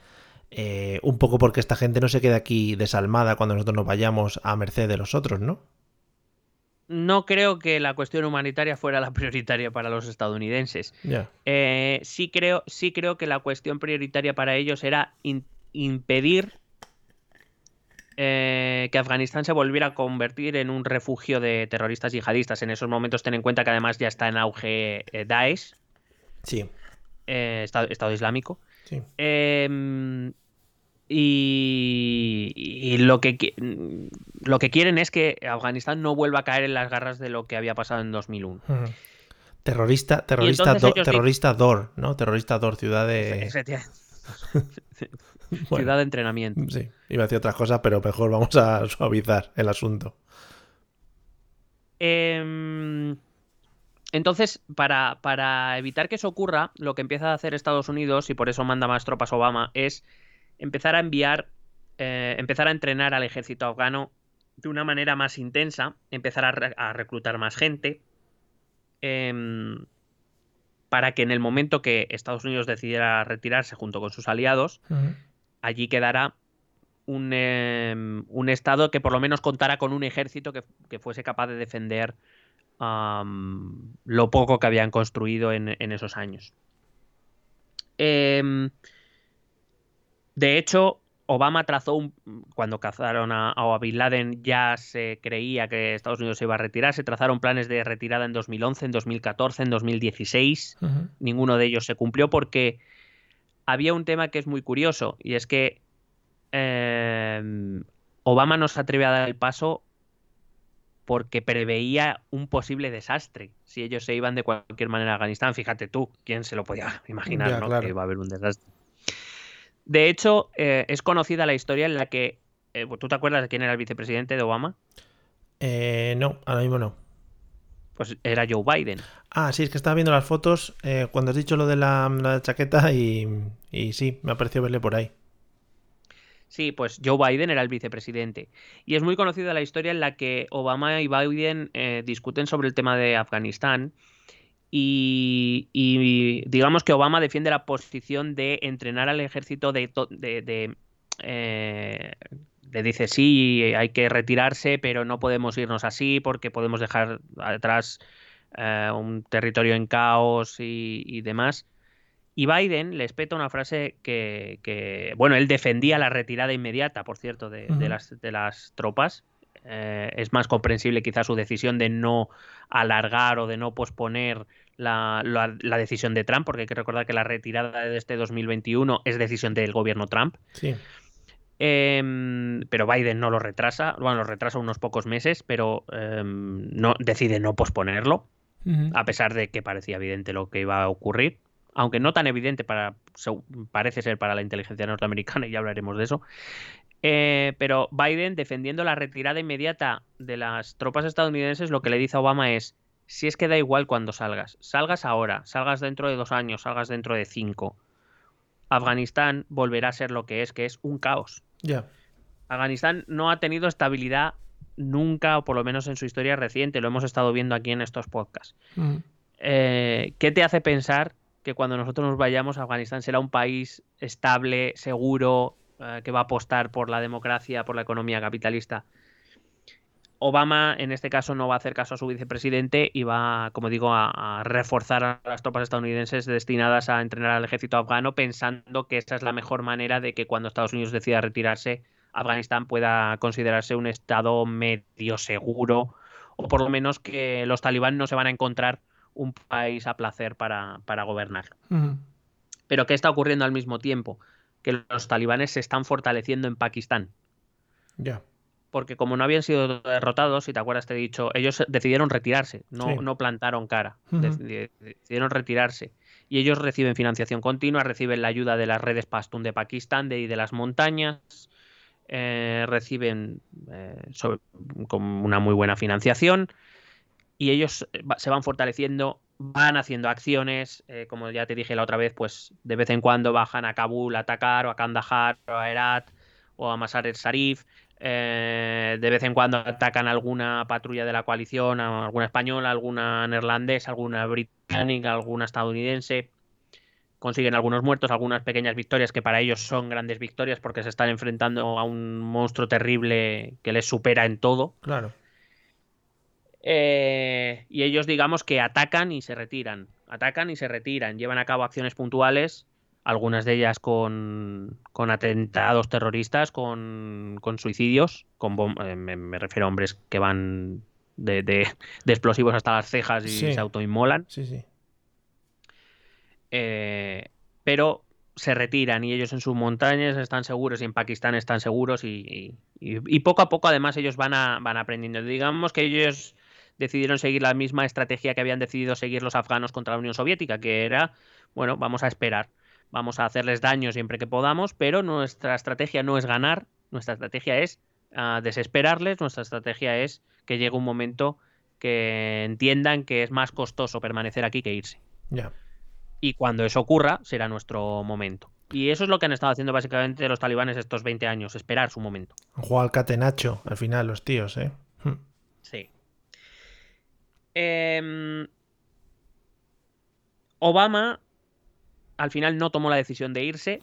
eh, un poco porque esta gente no se quede aquí desalmada cuando nosotros nos vayamos a merced de los otros, ¿no? No creo que la cuestión humanitaria fuera la prioritaria para los estadounidenses. Eh, sí, creo, sí creo que la cuestión prioritaria para ellos era in- impedir eh, que Afganistán se volviera a convertir en un refugio de terroristas yihadistas. En esos momentos ten en cuenta que además ya está en auge eh, Daesh, Sí, eh, Estado, Estado Islámico. sí. Y, y lo, que, lo que quieren es que Afganistán no vuelva a caer en las garras de lo que había pasado en 2001. Ujú. Terrorista, terrorista, Do- ellos dicen- terrorista Dor, ¿no? Terrorista Dor, ciudad de... Bueno. Ciudad de entrenamiento. Sí, iba a decir otras cosas, pero mejor vamos a suavizar el asunto. Em, entonces, para, para evitar que eso ocurra, lo que empieza a hacer Estados Unidos, y por eso manda más tropas Obama, es empezar a enviar, eh, empezar a entrenar al ejército afgano de una manera más intensa, empezar a, re- a reclutar más gente, em, para que en el momento que Estados Unidos decidiera retirarse junto con sus aliados, allí quedará un, em, un estado que por lo menos contara con un ejército que, que fuese capaz de defender lo poco que habían construido en, en esos años. Em, de hecho, Obama trazó un. Cuando cazaron a, a Bin Laden, ya se creía que Estados Unidos se iba a retirar. Se trazaron planes de retirada en 2011, en 2014, en 2016 Ujú. ninguno de ellos se cumplió porque había un tema que es muy curioso y es que eh, Obama no se atreve a dar el paso porque preveía un posible desastre si ellos se iban de cualquier manera a Afganistán. Fíjate tú, ¿quién se lo podía imaginar Ya, ¿no? claro. que iba a haber un desastre? De hecho, eh, es conocida la historia en la que... eh, ¿Tú te acuerdas de quién era el vicepresidente de Obama? Eh, no, ahora mismo no. Pues era Joe Biden. Ah, sí, es que estaba viendo las fotos eh, cuando has dicho lo de la, la chaqueta y, y sí, me ha parecido verle por ahí. Sí, pues Joe Biden era el vicepresidente. Y es muy conocida la historia en la que Obama y Biden eh, discuten sobre el tema de Afganistán. Y, y digamos que Obama defiende la posición de entrenar al ejército de... de, de, eh, le dice, sí, hay que retirarse, pero no podemos irnos así porque podemos dejar atrás eh, un territorio en caos y, y demás. Y Biden les peta una frase que, que, bueno, él defendía la retirada inmediata, por cierto, de, de Ujú. las, de las tropas. Eh, es más comprensible quizás su decisión de no alargar o de no posponer la, la- la decisión de Trump, porque hay que recordar que la retirada de este 2021 es decisión del gobierno Trump. Sí. Em, pero Biden no lo retrasa, bueno, lo retrasa unos pocos meses, pero em, no, decide no posponerlo, a pesar de que parecía evidente lo que iba a ocurrir, aunque no tan evidente para, parece ser para la inteligencia norteamericana, y ya hablaremos de eso. Eh, pero Biden, defendiendo la retirada inmediata de las tropas estadounidenses, lo que le dice a Obama es, si es que da igual cuando salgas, salgas ahora, salgas dentro de dos años, salgas dentro de cinco, Afganistán volverá a ser lo que es, que es un caos. Ya. Afganistán no ha tenido estabilidad nunca, o por lo menos en su historia reciente, lo hemos estado viendo aquí en estos podcasts. Mm. Eh, ¿Qué te hace pensar que cuando nosotros nos vayamos, Afganistán será un país estable, seguro, eh, que va a apostar por la democracia, por la economía capitalista? Obama, en este caso, no va a hacer caso a su vicepresidente y va, como digo, a, a reforzar a las tropas estadounidenses destinadas a entrenar al ejército afgano, pensando que esa es la mejor manera de que cuando Estados Unidos decida retirarse, Afganistán pueda considerarse un estado medio seguro, o por lo menos que los talibán no se van a encontrar un país a placer para, para gobernar. Pero ¿qué está ocurriendo al mismo tiempo? Que los talibanes se están fortaleciendo en Pakistán. Ya. Porque como no habían sido derrotados, si te acuerdas te he dicho, ellos decidieron retirarse, no, Sí. no plantaron cara, decidieron retirarse. Y ellos reciben financiación continua, reciben la ayuda de las redes Pashtun de Pakistán de, y de las montañas, eh, reciben eh, sobre- con una muy buena financiación y ellos eh, se van fortaleciendo, van haciendo acciones, eh, como ya te dije la otra vez, pues de vez en cuando bajan a Kabul a atacar, o a Kandahar, o a Herat, o a Masar el Sharif, eh, de vez en cuando atacan alguna patrulla de la coalición, a alguna española, alguna neerlandesa, alguna británica, alguna estadounidense. Consiguen algunos muertos, algunas pequeñas victorias que para ellos son grandes victorias porque se están enfrentando a un monstruo terrible que les supera en todo. Claro. Eh, y ellos, digamos que atacan y se retiran. Atacan y se retiran. Llevan a cabo acciones puntuales, algunas de ellas con, con atentados terroristas, con, con suicidios. Con eh, me, me refiero a hombres que van de, de- de explosivos hasta las cejas y Sí. se autoinmolan. Sí, sí. Eh, pero se retiran y ellos en sus montañas están seguros y en Pakistán están seguros y- y- y poco a poco además ellos van, a- van aprendiendo. Digamos que ellos decidieron seguir la misma estrategia que habían decidido seguir los afganos contra la Unión Soviética, que era, bueno, vamos a esperar, vamos a hacerles daño siempre que podamos, pero nuestra estrategia no es ganar, nuestra estrategia es ah, desesperarles, nuestra estrategia es que llegue un momento que entiendan que es más costoso permanecer aquí que irse. Ya. Y cuando eso ocurra, será nuestro momento. Y eso es lo que han estado haciendo básicamente los talibanes estos 20 años, esperar su momento. Jugado al catenacho al final los tíos, ¿eh? Mm. Sí. Em, Obama al final no tomó la decisión de irse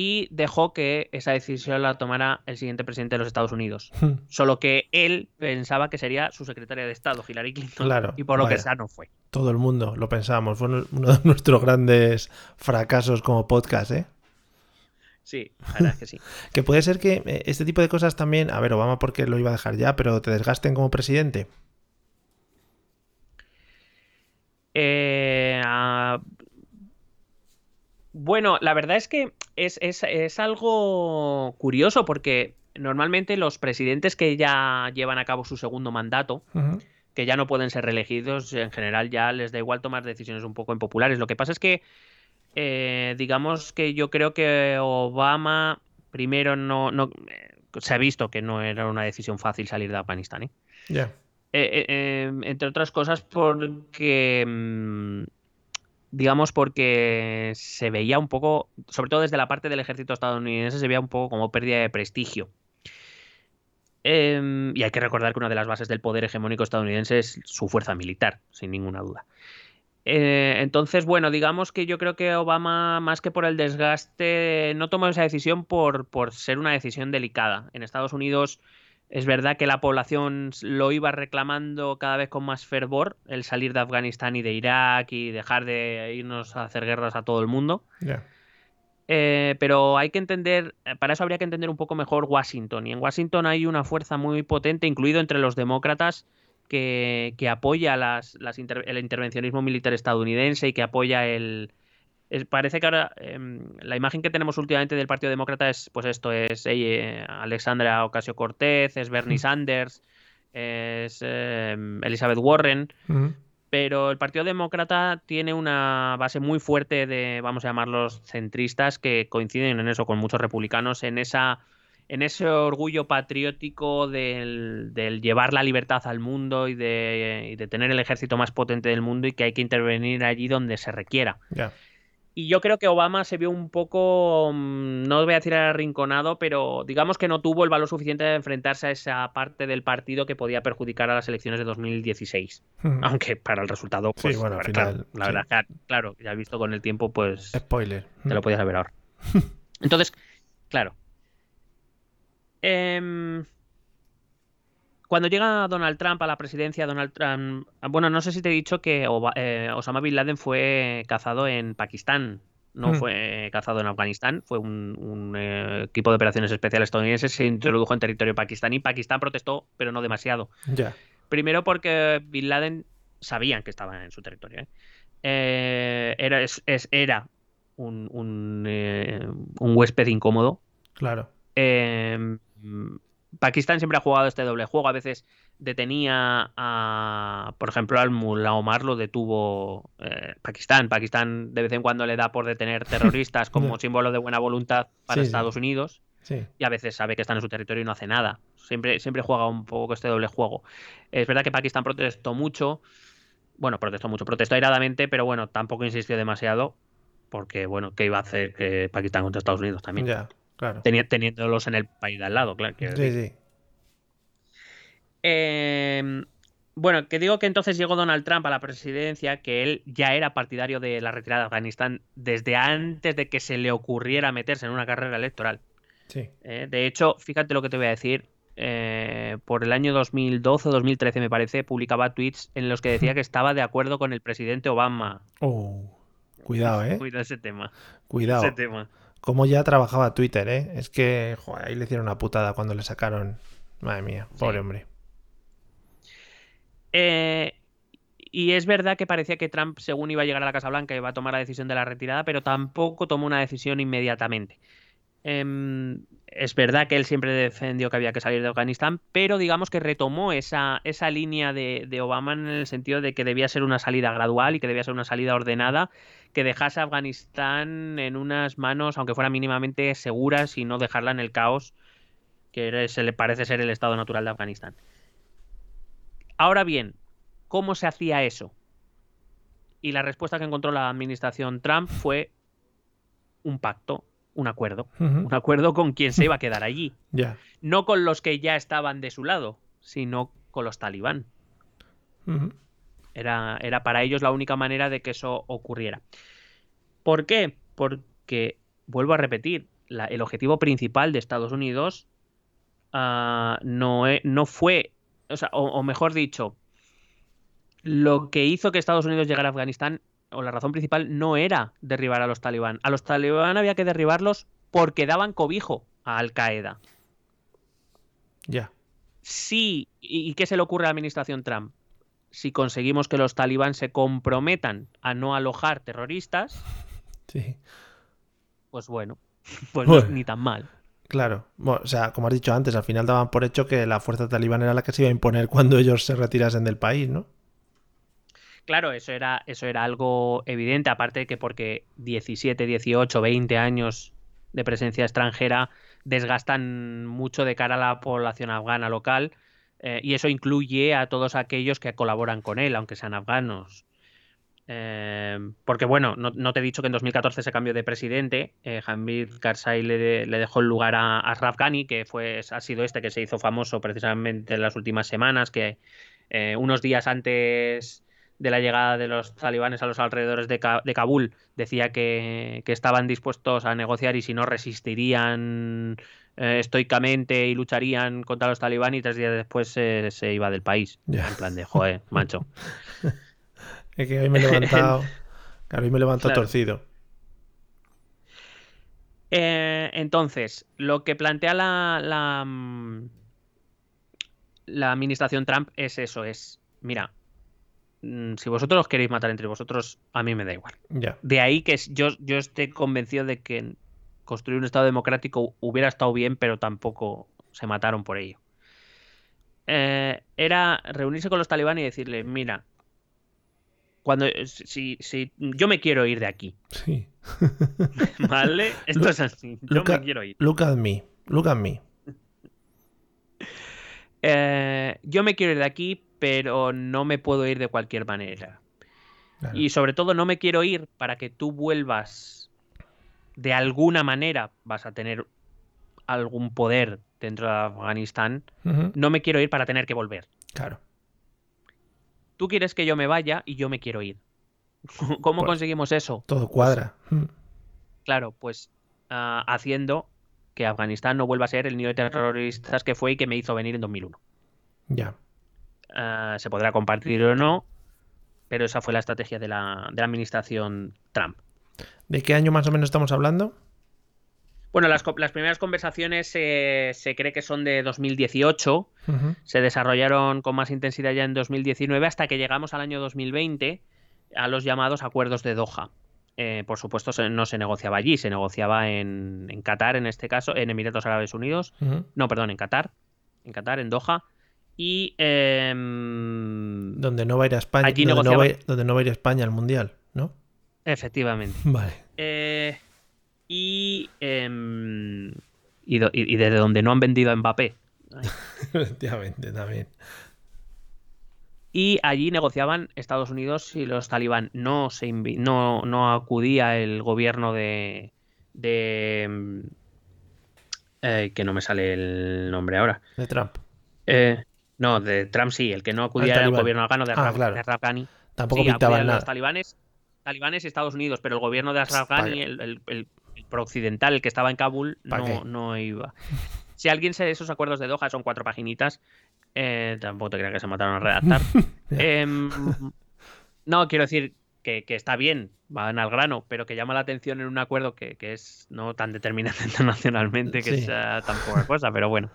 y dejó que esa decisión la tomara el siguiente presidente de los Estados Unidos. Mm. Solo que él pensaba que sería su secretaria de Estado, Hillary Clinton. Claro, y por lo que sea no fue. Todo el mundo lo pensábamos. Fue uno de nuestros grandes fracasos como podcast, ¿eh? Sí, la verdad es que sí. Que puede ser que eh, este tipo de cosas también, a ver, Obama porque lo iba a dejar ya, pero te desgasten como presidente. Eh, bueno, la verdad es que es, es- es algo curioso porque normalmente los presidentes que ya llevan a cabo su segundo mandato, que ya no pueden ser reelegidos, en general ya les da igual tomar decisiones un poco impopulares. Lo que pasa es que, eh, digamos que yo creo que Obama primero no, no eh, se ha visto que no era una decisión fácil salir de Afganistán, eh, eh, entre otras cosas porque mm, digamos porque se veía un poco sobre todo desde la parte del ejército estadounidense se veía un poco como pérdida de prestigio. Em, y hay que recordar que una de las bases del poder hegemónico estadounidense es su fuerza militar sin ninguna duda. Eh, entonces bueno digamos que yo creo que Obama más que por el desgaste no tomó esa decisión por, por ser una decisión delicada. En Estados Unidos es verdad que la población lo iba reclamando cada vez con más fervor, el salir de Afganistán y de Irak y dejar de irnos a hacer guerras a todo el mundo. Eh, pero hay que entender, eh, para eso habría que entender un poco mejor Washington. Y en Washington hay una fuerza muy potente, incluido entre los demócratas, que, que apoya las, las inter- el intervencionismo militar estadounidense y que apoya el... es- parece que ahora em, la imagen que tenemos últimamente del Partido Demócrata es, pues esto, es eh, Alexandra Ocasio-Cortez, es Bernie. Sanders, es em, Elizabeth Warren, pero el Partido Demócrata tiene una base muy fuerte de, vamos a llamarlos centristas, que coinciden en eso con muchos republicanos, en esa en ese orgullo patriótico del, del llevar la libertad al mundo y de, y de tener el ejército más potente del mundo y que hay que intervenir allí donde se requiera. Y yo creo que Obama se vio un poco, mm, no voy a decir arrinconado, pero digamos que no tuvo el valor suficiente de enfrentarse a esa parte del partido que podía perjudicar a las elecciones de 2016 Ujú. aunque para el resultado, Sí, pues, bueno, al claro, final, la sí. verdad, claro, ya visto con el tiempo, pues Spoiler. te lo podías saber ahora. Entonces, claro. Em, cuando llega Donald Trump a la presidencia, Donald Trump, bueno, no sé si te he dicho que eh, Osama Bin Laden fue cazado en Pakistán, no Hmm. fue cazado en Afganistán, fue un, un, eh, equipo de operaciones especiales estadounidense, se introdujo en territorio pakistaní. Pakistán protestó, pero no demasiado. Ya. Primero porque Bin Laden sabían que estaba en su territorio. ¿eh? Eh, era, es, es- era un, un, un huésped incómodo. Claro. Eh, Pakistán siempre ha jugado este doble juego. A veces detenía a, por ejemplo, al Mullah Omar lo detuvo eh, Pakistán. Pakistán de vez en cuando le da por detener terroristas como símbolo de buena voluntad para Sí, sí. Estados Unidos Sí. y a veces sabe que están en su territorio y no hace nada. Siempre, siempre juega un poco este doble juego. Es verdad que Pakistán protestó mucho. Bueno, protestó mucho, protestó airadamente, pero bueno, tampoco insistió demasiado. Porque, bueno, ¿qué iba a hacer eh, Pakistán contra Estados Unidos también? Ya. Claro. Teni- teniéndolos en el país de al lado, claro. Sí, sí. Eh, bueno, que digo que entonces llegó Donald Trump a la presidencia, que él ya era partidario de la retirada de Afganistán desde antes de que se le ocurriera meterse en una carrera electoral. Sí. Eh, de hecho, fíjate lo que te voy a decir. eh, por el año 2012 o 2013, me parece, publicaba tweets en los que decía que estaba de acuerdo con el presidente Obama. Oh, cuidado, ¿eh? Cuida ese tema. Cuidado. Ese tema. Cómo ya trabajaba Twitter, ¿eh? Es que, joder, ahí le hicieron una putada cuando le sacaron. Madre mía, pobre Sí. hombre. Eh, y es verdad que parecía que Trump, según iba a llegar a la Casa Blanca, iba a tomar la decisión de la retirada, pero tampoco tomó una decisión inmediatamente. Em, es verdad que él siempre defendió que había que salir de Afganistán, pero digamos que retomó esa, esa línea de, de Obama en el sentido de que debía ser una salida gradual y que debía ser una salida ordenada, que dejase a Afganistán en unas manos, aunque fueran mínimamente seguras, y no dejarla en el caos que se le parece ser el estado natural de Afganistán. Ahora bien, ¿cómo se hacía eso? Y la respuesta que encontró la administración Trump fue un pacto, un acuerdo. Un acuerdo con quien se iba a quedar allí. No con los que ya estaban de su lado, sino con los talibán. Era, era para ellos la única manera de que eso ocurriera. ¿Por qué? Porque, vuelvo a repetir, la- el objetivo principal de Estados Unidos ah, no, e- no fue, o, sea, o- o mejor dicho, lo que hizo que Estados Unidos llegara a Afganistán, o la razón principal, no era derribar a los talibán. A los talibán había que derribarlos porque daban cobijo a Al Qaeda. Ya. Sí, ¿y qué se le ocurre a la administración Trump? Si conseguimos que los talibán se comprometan a no alojar terroristas, Sí. pues bueno, pues no es Bueno. ni tan mal. Claro. Bueno, o sea, como has dicho antes, al final daban por hecho que la fuerza talibán era la que se iba a imponer cuando ellos se retirasen del país, ¿no? Claro, eso era, eso era algo evidente, aparte de que porque 17, 18, 20 años de presencia extranjera desgastan mucho de cara a la población afgana local, eh, y eso incluye a todos aquellos que colaboran con él, aunque sean afganos. Eh, porque bueno, no, te he dicho que en 2014 se cambió de presidente. Eh, Hamid Karzai le, le dejó el lugar a Ashraf Ghani, que fue, ha sido este que se hizo famoso precisamente en las últimas semanas, que eh, unos días antes de la llegada de los talibanes a los alrededores de, Ka- de Kabul decía que, que estaban dispuestos a negociar y si no resistirían eh, estoicamente y lucharían contra los talibanes y tres días después eh, se iba del país. En plan de, joder, macho. Es que hoy me he levantado. Claro, hoy me he levantado Claro. torcido. Eh, entonces, lo que plantea la, la, mm, la administración Trump es eso, es, mira, si vosotros os queréis matar entre vosotros, a mí me da igual. De ahí que yo, yo esté convencido de que construir un Estado democrático hubiera estado bien, pero tampoco se mataron por ello. Eh, era reunirse con los talibanes y decirles, mira, cuando si, si yo me quiero ir de aquí, Sí. ¿vale? Esto es así, yo me at- quiero ir. Look at me. Look at me. Eh, yo me quiero ir de aquí, pero no me puedo ir de cualquier manera. Claro. Y sobre todo no me quiero ir para que tú vuelvas de alguna manera, vas a tener algún poder dentro de Afganistán. No me quiero ir para tener que volver. Claro. Tú quieres que yo me vaya y yo me quiero ir. ¿Cómo Pues- conseguimos eso? Todo cuadra. Mm. Claro, pues ah, haciendo que Afganistán no vuelva a ser el nido de terroristas que fue y que me hizo venir en 2001. Ya. Ah, se podrá compartir o no, pero esa fue la estrategia de la, de la administración Trump. ¿De qué año más o menos estamos hablando? Bueno, las, primeras conversaciones eh, se cree que son de 2018, Ujú. se desarrollaron con más intensidad ya en 2019 hasta que llegamos al año 2020 a los llamados acuerdos de Doha. Eh, por supuesto, se- no se negociaba allí, se negociaba en, en Qatar, en este caso, en Emiratos Árabes Unidos. No, perdón, en Qatar. En Qatar, en Doha. Y em, Donde no va a ir a España. Allí donde, no va a ir, negociaba- donde no va a ir España al mundial, ¿no? efectivamente. Vale. Eh, y, em, y, do- y- y desde donde no han vendido a Mbappé. Efectivamente, también. Y allí negociaban Estados Unidos y los talibán. No, se no, no acudía el gobierno de. de em, eh, que no me sale el nombre ahora. De Trump. Eh, no, de Trump sí, el que no acudía talibán. gobierno afgano de Ah, Ashraf, claro. Ghani. Tampoco Sí, pintaban nada. los talibanes, talibanes y Estados Unidos, pero el gobierno de Ashraf Pa- Ghani, el, el, el- el prooccidental, el que estaba en Kabul, no, no iba. Si alguien se esos acuerdos de Doha, son cuatro paginitas, eh, tampoco te creas que se mataron a redactar. Em, no, quiero decir que, que está bien, van al grano, pero que llama la atención en un acuerdo que, que es no tan determinante internacionalmente que Sí. sea tan poca cosa, pero bueno.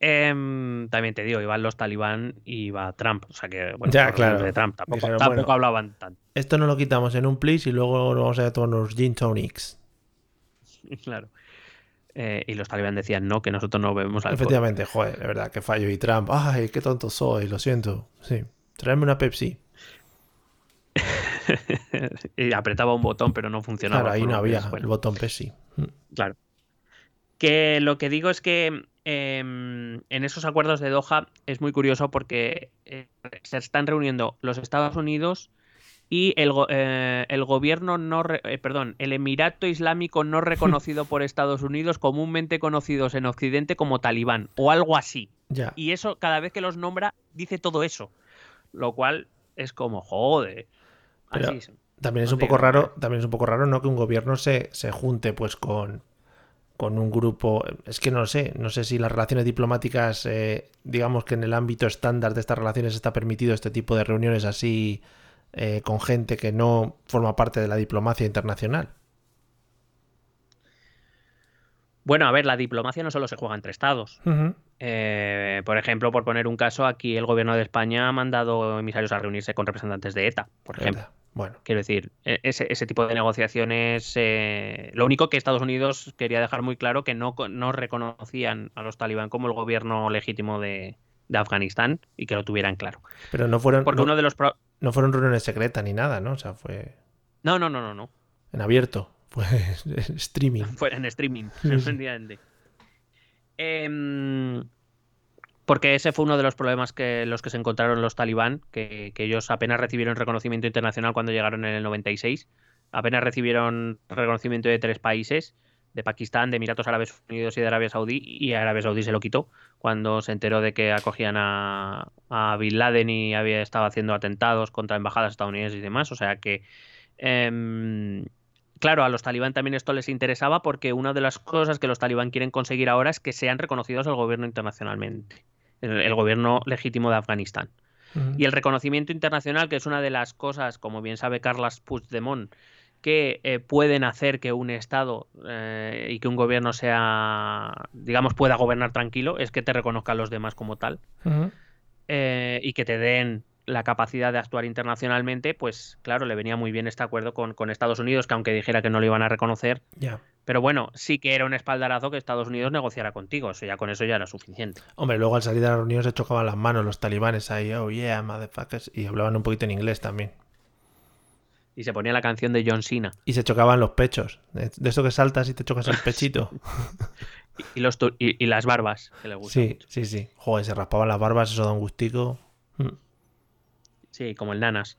Em, también te digo, iban los talibán y iba Trump, o sea que, bueno, Ya, claro. de Trump tampoco, Dijeron, tampoco bueno. hablaban tanto. Esto no lo quitamos en un please y luego nos vamos a tomar unos gin tonics. Claro. Eh, y los talibán decían no, que nosotros no bebemos alcohol. Efectivamente, joder, de verdad, que fallo. Y Trump, ay, qué tonto soy, lo siento. Sí, tráeme una Pepsi. y apretaba un botón, pero no funcionaba. Claro, ahí no había bueno. el botón Pepsi. Mm. Claro. Que lo que digo es que em, en esos acuerdos de Doha es muy curioso porque eh, se están reuniendo los Estados Unidos y el, eh, el gobierno no, re- eh, perdón, el Emirato Islámico no reconocido por Estados Unidos, comúnmente conocidos en Occidente como Talibán o algo así. Ya. Y eso, cada vez que los nombra, dice todo eso. Lo cual es como, joder. Pero- Así es. También es un poco raro, también es un poco raro, ¿no? Que un gobierno se, se junte pues con, con un grupo. Es que no lo sé, no sé si las relaciones diplomáticas, eh, digamos que en el ámbito estándar de estas relaciones está permitido este tipo de reuniones así eh, con gente que no forma parte de la diplomacia internacional. Bueno, a ver, la diplomacia no solo se juega entre estados. Eh, por ejemplo, por poner un caso, aquí el gobierno de España ha mandado emisarios a reunirse con representantes de ETA, por ejemplo. Bueno, Quiero decir, e- ese, ese tipo de negociaciones. eh, lo único que Estados Unidos quería dejar muy claro que no, no reconocían a los talibán como el gobierno legítimo de, de Afganistán y que lo tuvieran claro. pero no fueron, Porque no, uno de los. pro- no fueron reuniones secretas ni nada, ¿no? O sea, fue No, no, no, no, no. en abierto, fue streaming. Fuera en streaming, Sí, sí. Porque ese fue uno de los problemas que los que se encontraron los talibán, que, que ellos apenas recibieron reconocimiento internacional cuando llegaron en el 96. Apenas recibieron reconocimiento de tres países, de Pakistán, de Emiratos Árabes Unidos y de Arabia Saudí, y Arabia Saudí se lo quitó cuando se enteró de que acogían a, a Bin Laden y había estado haciendo atentados contra embajadas estadounidenses y demás. O sea que em, Claro, a los talibán también esto les interesaba porque una de las cosas que los talibán quieren conseguir ahora es que sean reconocidos al gobierno internacionalmente, el, el gobierno legítimo de Afganistán. Y el reconocimiento internacional, que es una de las cosas, como bien sabe Carlas Puigdemont, que eh, pueden hacer que un Estado eh, y que un gobierno sea, digamos, pueda gobernar tranquilo, es que te reconozcan los demás como tal eh, y que te den la capacidad de actuar internacionalmente, pues claro, le venía muy bien este acuerdo con, con Estados Unidos, que aunque dijera que no lo iban a reconocer, pero bueno, sí que era un espaldarazo que Estados Unidos negociara contigo, eso ya con eso ya era suficiente. Hombre, luego al salir de la reunión se chocaban las manos los talibanes ahí, oh yeah, motherfuckers, y hablaban un poquito en inglés también. Y se ponía la canción de John Cena. Y se chocaban los pechos. De de eso que saltas y te chocas el pechito. Y, los, y, y las barbas, que le gustan Sí, mucho. sí, sí. Joder, se raspaban las barbas, eso da un gustico. Mm. Sí, como el Nanas.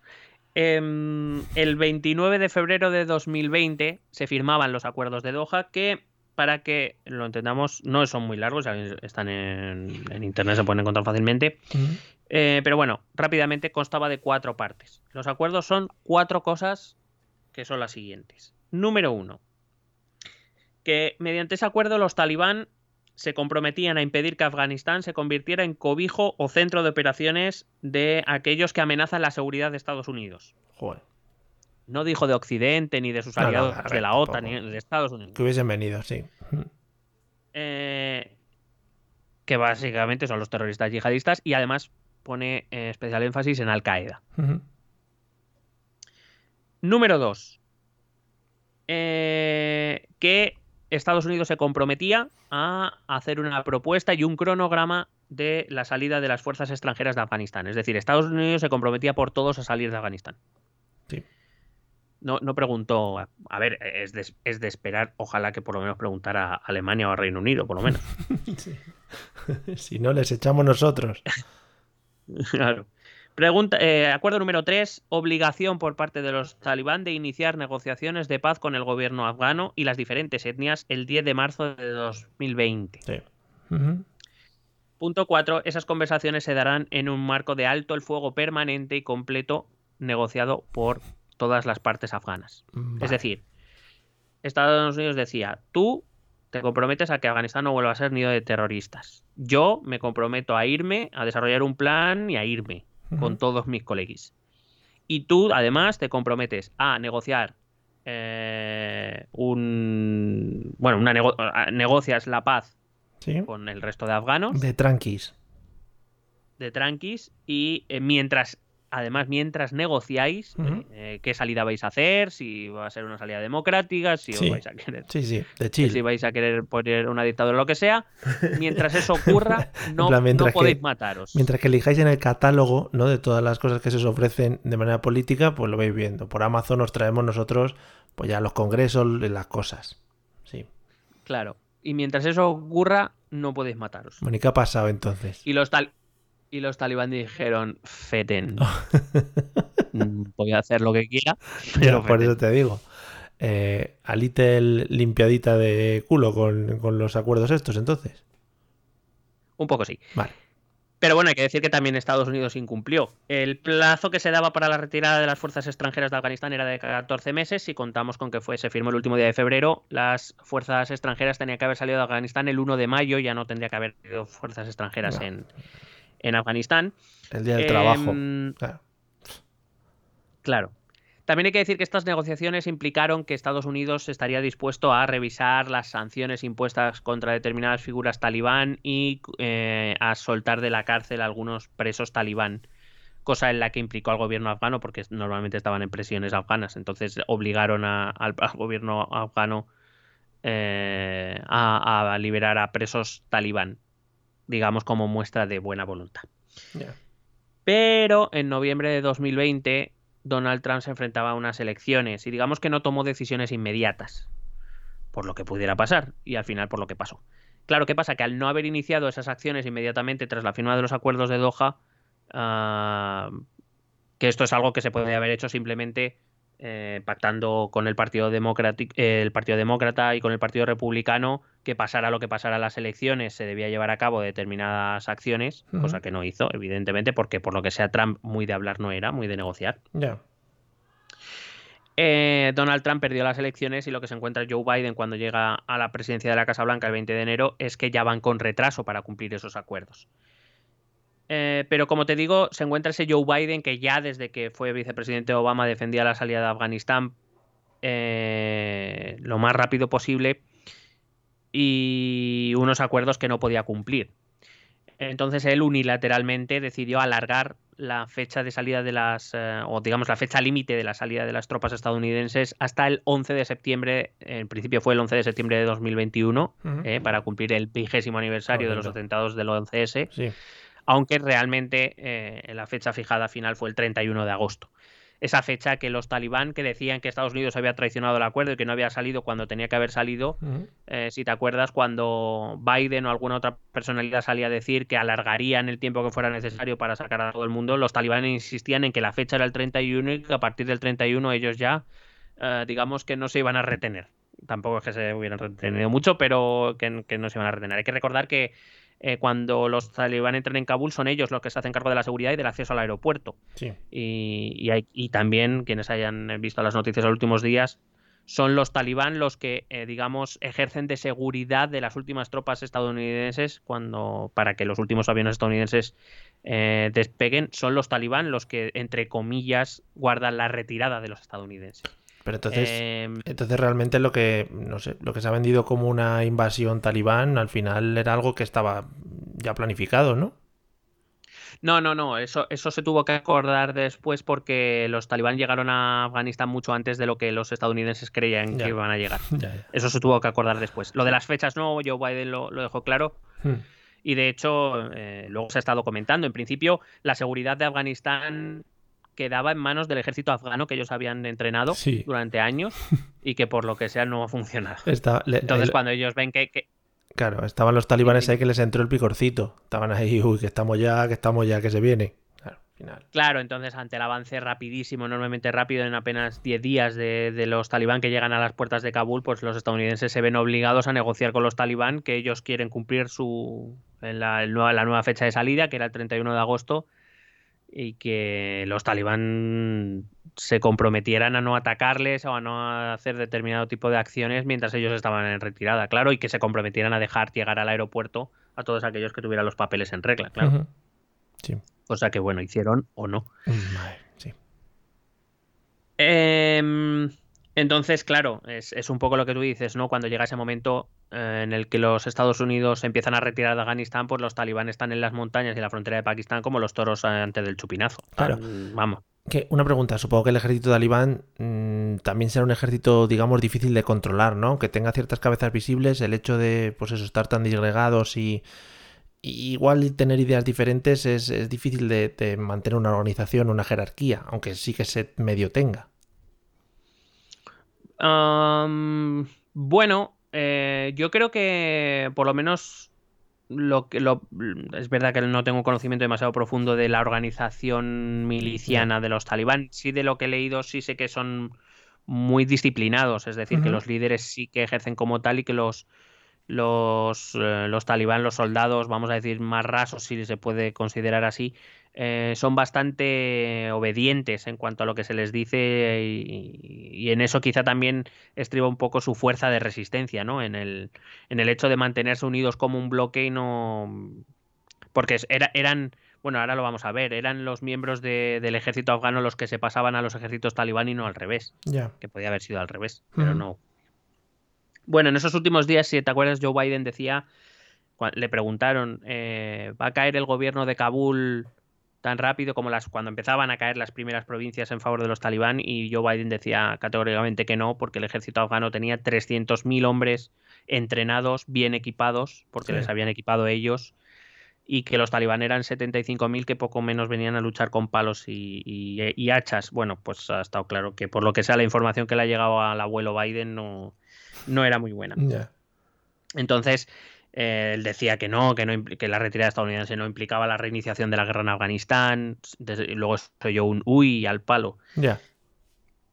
Em, el 29 de febrero de 2020 se firmaban los acuerdos de Doha que, para que lo entendamos, no son muy largos, ya están en, en internet, se pueden encontrar fácilmente. Eh, pero bueno, rápidamente constaba de cuatro partes. Los acuerdos son cuatro cosas que son las siguientes. Número uno, que mediante ese acuerdo los talibán se comprometían a impedir que Afganistán se convirtiera en cobijo o centro de operaciones de aquellos que amenazan la seguridad de Estados Unidos. Joder. No dijo de Occidente, ni de sus No, no, aliados ver, de la OTAN, ni de Estados Unidos. Que hubiesen venido, sí. Eh, que básicamente son los terroristas yihadistas y además pone eh, especial énfasis en Al Qaeda. Número 2. que Estados Unidos se comprometía a hacer una propuesta y un cronograma de la salida de las fuerzas extranjeras de Afganistán. Es decir, Estados Unidos se comprometía por todos a salir de Afganistán. Sí. No, no preguntó, a, ver, es de, es de esperar, ojalá que por lo menos preguntara a Alemania o a Reino Unido, por lo menos. si no, les echamos nosotros. Claro. Pregunta, eh, acuerdo número 3. Obligación por parte de los talibán de iniciar negociaciones de paz con el gobierno afgano y las diferentes etnias el 10 de marzo de 2020. Sí. Ujú. Punto 4. Esas conversaciones se darán en un marco de alto el fuego permanente y completo negociado por todas las partes afganas. Vale. Es decir, Estados Unidos decía, tú te comprometes a que Afganistán no vuelva a ser nido de terroristas. Yo me comprometo a irme, a desarrollar un plan y a irme con todos mis colegis. Y tú, además, te comprometes a negociar eh, un... Bueno, una nego- negocias la paz Sí. con el resto de afganos De tranquis. de tranquis y eh, mientras además mientras negociáis eh, qué salida vais a hacer si va a ser una salida democrática si Sí. os vais a querer Sí, sí, de si vais a querer poner una dictadura o lo que sea mientras eso ocurra no, plan, no podéis mataros Mientras que elijáis en el catálogo, ¿no? De todas las cosas que se os ofrecen de manera política, pues lo vais viendo. Por Amazon os traemos nosotros, pues ya los congresos, las cosas. Sí. claro y mientras eso ocurra no podéis mataros Bueno, ¿y qué ha pasado entonces? y los tal y los talibán dijeron feten Mm, voy a hacer lo que quiera pero por feten". eso te digo. Eh, a Little limpiadita de culo con, con los acuerdos estos, entonces. un poco sí Vale. Pero bueno, hay que decir que también Estados Unidos incumplió. El plazo que se daba para la retirada de las fuerzas extranjeras de Afganistán era de 14 meses. Si contamos con que fue, se firmó el último día de febrero, las fuerzas extranjeras tenían que haber salido de Afganistán el 1 de mayo, ya no tendría que haber habido fuerzas extranjeras No. en, en Afganistán. El día del trabajo. Em, Claro. Claro. También hay que decir que estas negociaciones implicaron que Estados Unidos estaría dispuesto a revisar las sanciones impuestas contra determinadas figuras talibán y eh, a soltar de la cárcel a algunos presos talibán, cosa en la que implicó al gobierno afgano porque normalmente estaban en prisiones afganas, entonces obligaron a- al, al gobierno afgano eh, a, a liberar a presos talibán, digamos como muestra de buena voluntad. Pero en noviembre de 2020 Donald Trump se enfrentaba a unas elecciones y digamos que no tomó decisiones inmediatas por lo que pudiera pasar y al final por lo que pasó. Claro, ¿qué pasa? Que al no haber iniciado esas acciones inmediatamente tras la firma de los acuerdos de Doha, ah, que esto es algo que se puede haber hecho simplemente eh, pactando con el Partido, Democrático, el Partido Demócrata y con el Partido Republicano, que pasara lo que pasara las elecciones, se debía llevar a cabo determinadas acciones, cosa que no hizo, evidentemente, porque por lo que sea Trump muy de hablar no era, muy de negociar. Ya. Eh, Donald Trump perdió las elecciones y lo que se encuentra Joe Biden cuando llega a la presidencia de la Casa Blanca el 20 de enero es que ya van con retraso para cumplir esos acuerdos. Eh, pero como te digo, se encuentra ese Joe Biden que ya desde que fue vicepresidente Obama defendía la salida de Afganistán eh, lo más rápido posible y unos acuerdos que no podía cumplir. Entonces él unilateralmente decidió alargar la fecha de salida de las, eh, o digamos la fecha límite de la salida de las tropas estadounidenses hasta el 11 de septiembre, en principio fue el 11 de septiembre de 2021, Ujú. eh, para cumplir el vigésimo aniversario de los atentados del 11S, Sí. Aunque realmente eh, la fecha fijada final fue el 31 de agosto. Esa fecha que los talibán que decían que Estados Unidos había traicionado el acuerdo y que no había salido cuando tenía que haber salido, eh, si te acuerdas, cuando Biden o alguna otra personalidad salía a decir que alargarían el tiempo que fuera necesario para sacar a todo el mundo, los talibanes insistían en que la fecha era el 31 y que a partir del 31 ellos ya, eh, digamos que no se iban a retener. Tampoco es que se hubieran retenido mucho, pero que, que no se iban a retener. Hay que recordar que eh, cuando los talibán entran en Kabul son ellos los que se hacen cargo de la seguridad y del acceso al aeropuerto. Sí. Y, y hay- y también quienes hayan visto las noticias de los últimos días, son los talibán los que, eh, digamos, ejercen de seguridad de las últimas tropas estadounidenses cuando para que los últimos aviones estadounidenses eh, despeguen. Son los talibán los que, entre comillas, guardan la retirada de los estadounidenses. Pero entonces, Em, entonces realmente lo que, no sé, lo que se ha vendido como una invasión talibán, al final era algo que estaba ya planificado, ¿no? No, no, no, eso, eso se tuvo que acordar después porque los talibán llegaron a Afganistán mucho antes de lo que los estadounidenses creían Ya. que iban a llegar. Ya, ya. Eso se tuvo que acordar después. Lo de las fechas no, Joe Biden lo, lo dejó claro. Hmm. Y de hecho, eh, luego se ha estado comentando. En principio, la seguridad de Afganistán quedaba en manos del ejército afgano que ellos habían entrenado Sí. durante años y que por lo que sea no ha funcionado. Le- Entonces, el- cuando ellos ven que, que- Claro, estaban los talibanes Sí. ahí que les entró el picorcito. Estaban ahí, uy, que estamos ya, que estamos ya, que se viene. Claro, al final. Claro, entonces ante el avance rapidísimo, enormemente rápido, en apenas 10 días de, de los talibán que llegan a las puertas de Kabul, pues los estadounidenses se ven obligados a negociar con los talibán que ellos quieren cumplir su en la, el nueva- la nueva fecha de salida, que era el 31 de agosto, y que los talibán se comprometieran a no atacarles o a no hacer determinado tipo de acciones mientras ellos estaban en retirada, claro, y que se comprometieran a dejar llegar al aeropuerto a todos aquellos que tuvieran los papeles en regla, claro. Ujú. Sí. Cosa que, bueno, hicieron o no. Sí. Em, entonces, claro, es, es un poco lo que tú dices, ¿no? Cuando llega ese momento eh, en el que los Estados Unidos empiezan a retirar de Afganistán, pues los talibanes están en las montañas y la frontera de Pakistán como los toros antes del chupinazo. Claro. Tan- vamos. Que una pregunta, supongo que el ejército talibán mm, también será un ejército, digamos, difícil de controlar, ¿no? Que tenga ciertas cabezas visibles, el hecho de, pues eso, estar tan disgregados y, y igual tener ideas diferentes es, es difícil de, de mantener una organización, una jerarquía, aunque sí que se medio tenga. Bueno, eh, yo creo que por lo menos lo que lo, es verdad que no tengo conocimiento demasiado profundo de la organización miliciana de los talibán. Sí de lo que he leído, sí sé que son muy disciplinados, es decir, que los líderes sí que ejercen como tal y que los los, eh, los talibán, los soldados, vamos a decir más rasos, si se puede considerar así, eh, son bastante obedientes en cuanto a lo que se les dice y, y en eso quizá también estriba un poco su fuerza de resistencia, ¿no? En el, en el hecho de mantenerse unidos como un bloque y no... Porque era, eran, bueno, ahora lo vamos a ver, eran los miembros de- del ejército afgano los que se pasaban a los ejércitos talibán y no al revés, que podía haber sido al revés, pero no. Bueno, en esos últimos días, si te acuerdas, Joe Biden decía, le preguntaron, eh, ¿va a caer el gobierno de Kabul tan rápido como las cuando empezaban a caer las primeras provincias en favor de los talibán? Y Joe Biden decía categóricamente que no, porque el ejército afgano tenía 300.000 hombres entrenados, bien equipados, porque Sí. les habían equipado ellos, y que los talibán eran 75.000 que poco menos venían a luchar con palos y, y- y hachas. Bueno, pues ha estado claro que por lo que sea la información que le ha llegado al abuelo Biden no, no era muy buena. Entonces, eh, él decía que no, que no que la retirada estadounidense no implicaba la reiniciación de la guerra en Afganistán. Desde- luego soy yo un uy al palo. Ya.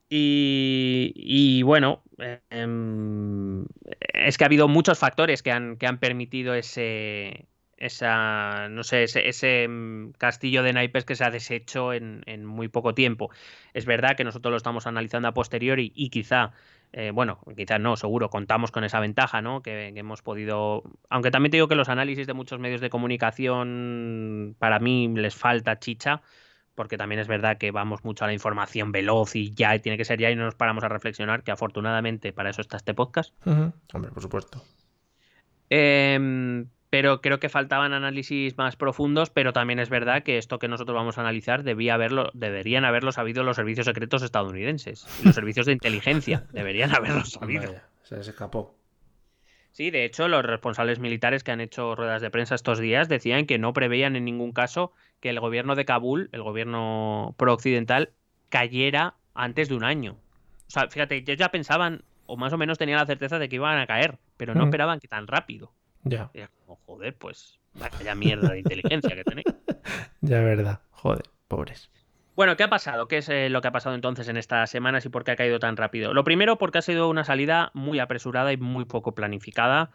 Y, y bueno, eh, em, es que ha habido muchos factores que han, que han permitido ese, esa, no sé, ese, ese, em, castillo de naipes que se ha deshecho en, en muy poco tiempo. Es verdad que nosotros lo estamos analizando a posteriori y quizá, eh, bueno, quizá no, seguro, contamos con esa ventaja, ¿no? Que, que hemos podido, aunque también te digo que los análisis de muchos medios de comunicación, para mí les falta chicha porque también es verdad que vamos mucho a la información veloz y ya y tiene que ser ya y no nos paramos a reflexionar, que afortunadamente para eso está este podcast. Hombre, por supuesto. Em, pero creo que faltaban análisis más profundos, pero también es verdad que esto que nosotros vamos a analizar debía haberlo, deberían haberlo sabido los servicios secretos estadounidenses y los servicios de inteligencia. Deberían haberlo sabido. Vaya, se les escapó. Sí, de hecho, los responsables militares que han hecho ruedas de prensa estos días decían que no preveían en ningún caso que el gobierno de Kabul, el gobierno pro-occidental, cayera antes de un año. O sea, fíjate, ellos ya pensaban, o más o menos tenían la certeza de que iban a caer, pero no Mm. esperaban que tan rápido. Ya, era como, joder, pues vaya mierda de inteligencia que tenéis. ya verdad. Joder, pobres. Bueno, ¿qué ha pasado? ¿Qué es eh, lo que ha pasado entonces en estas semanas y por qué ha caído tan rápido? Lo primero, porque ha sido una salida muy apresurada y muy poco planificada,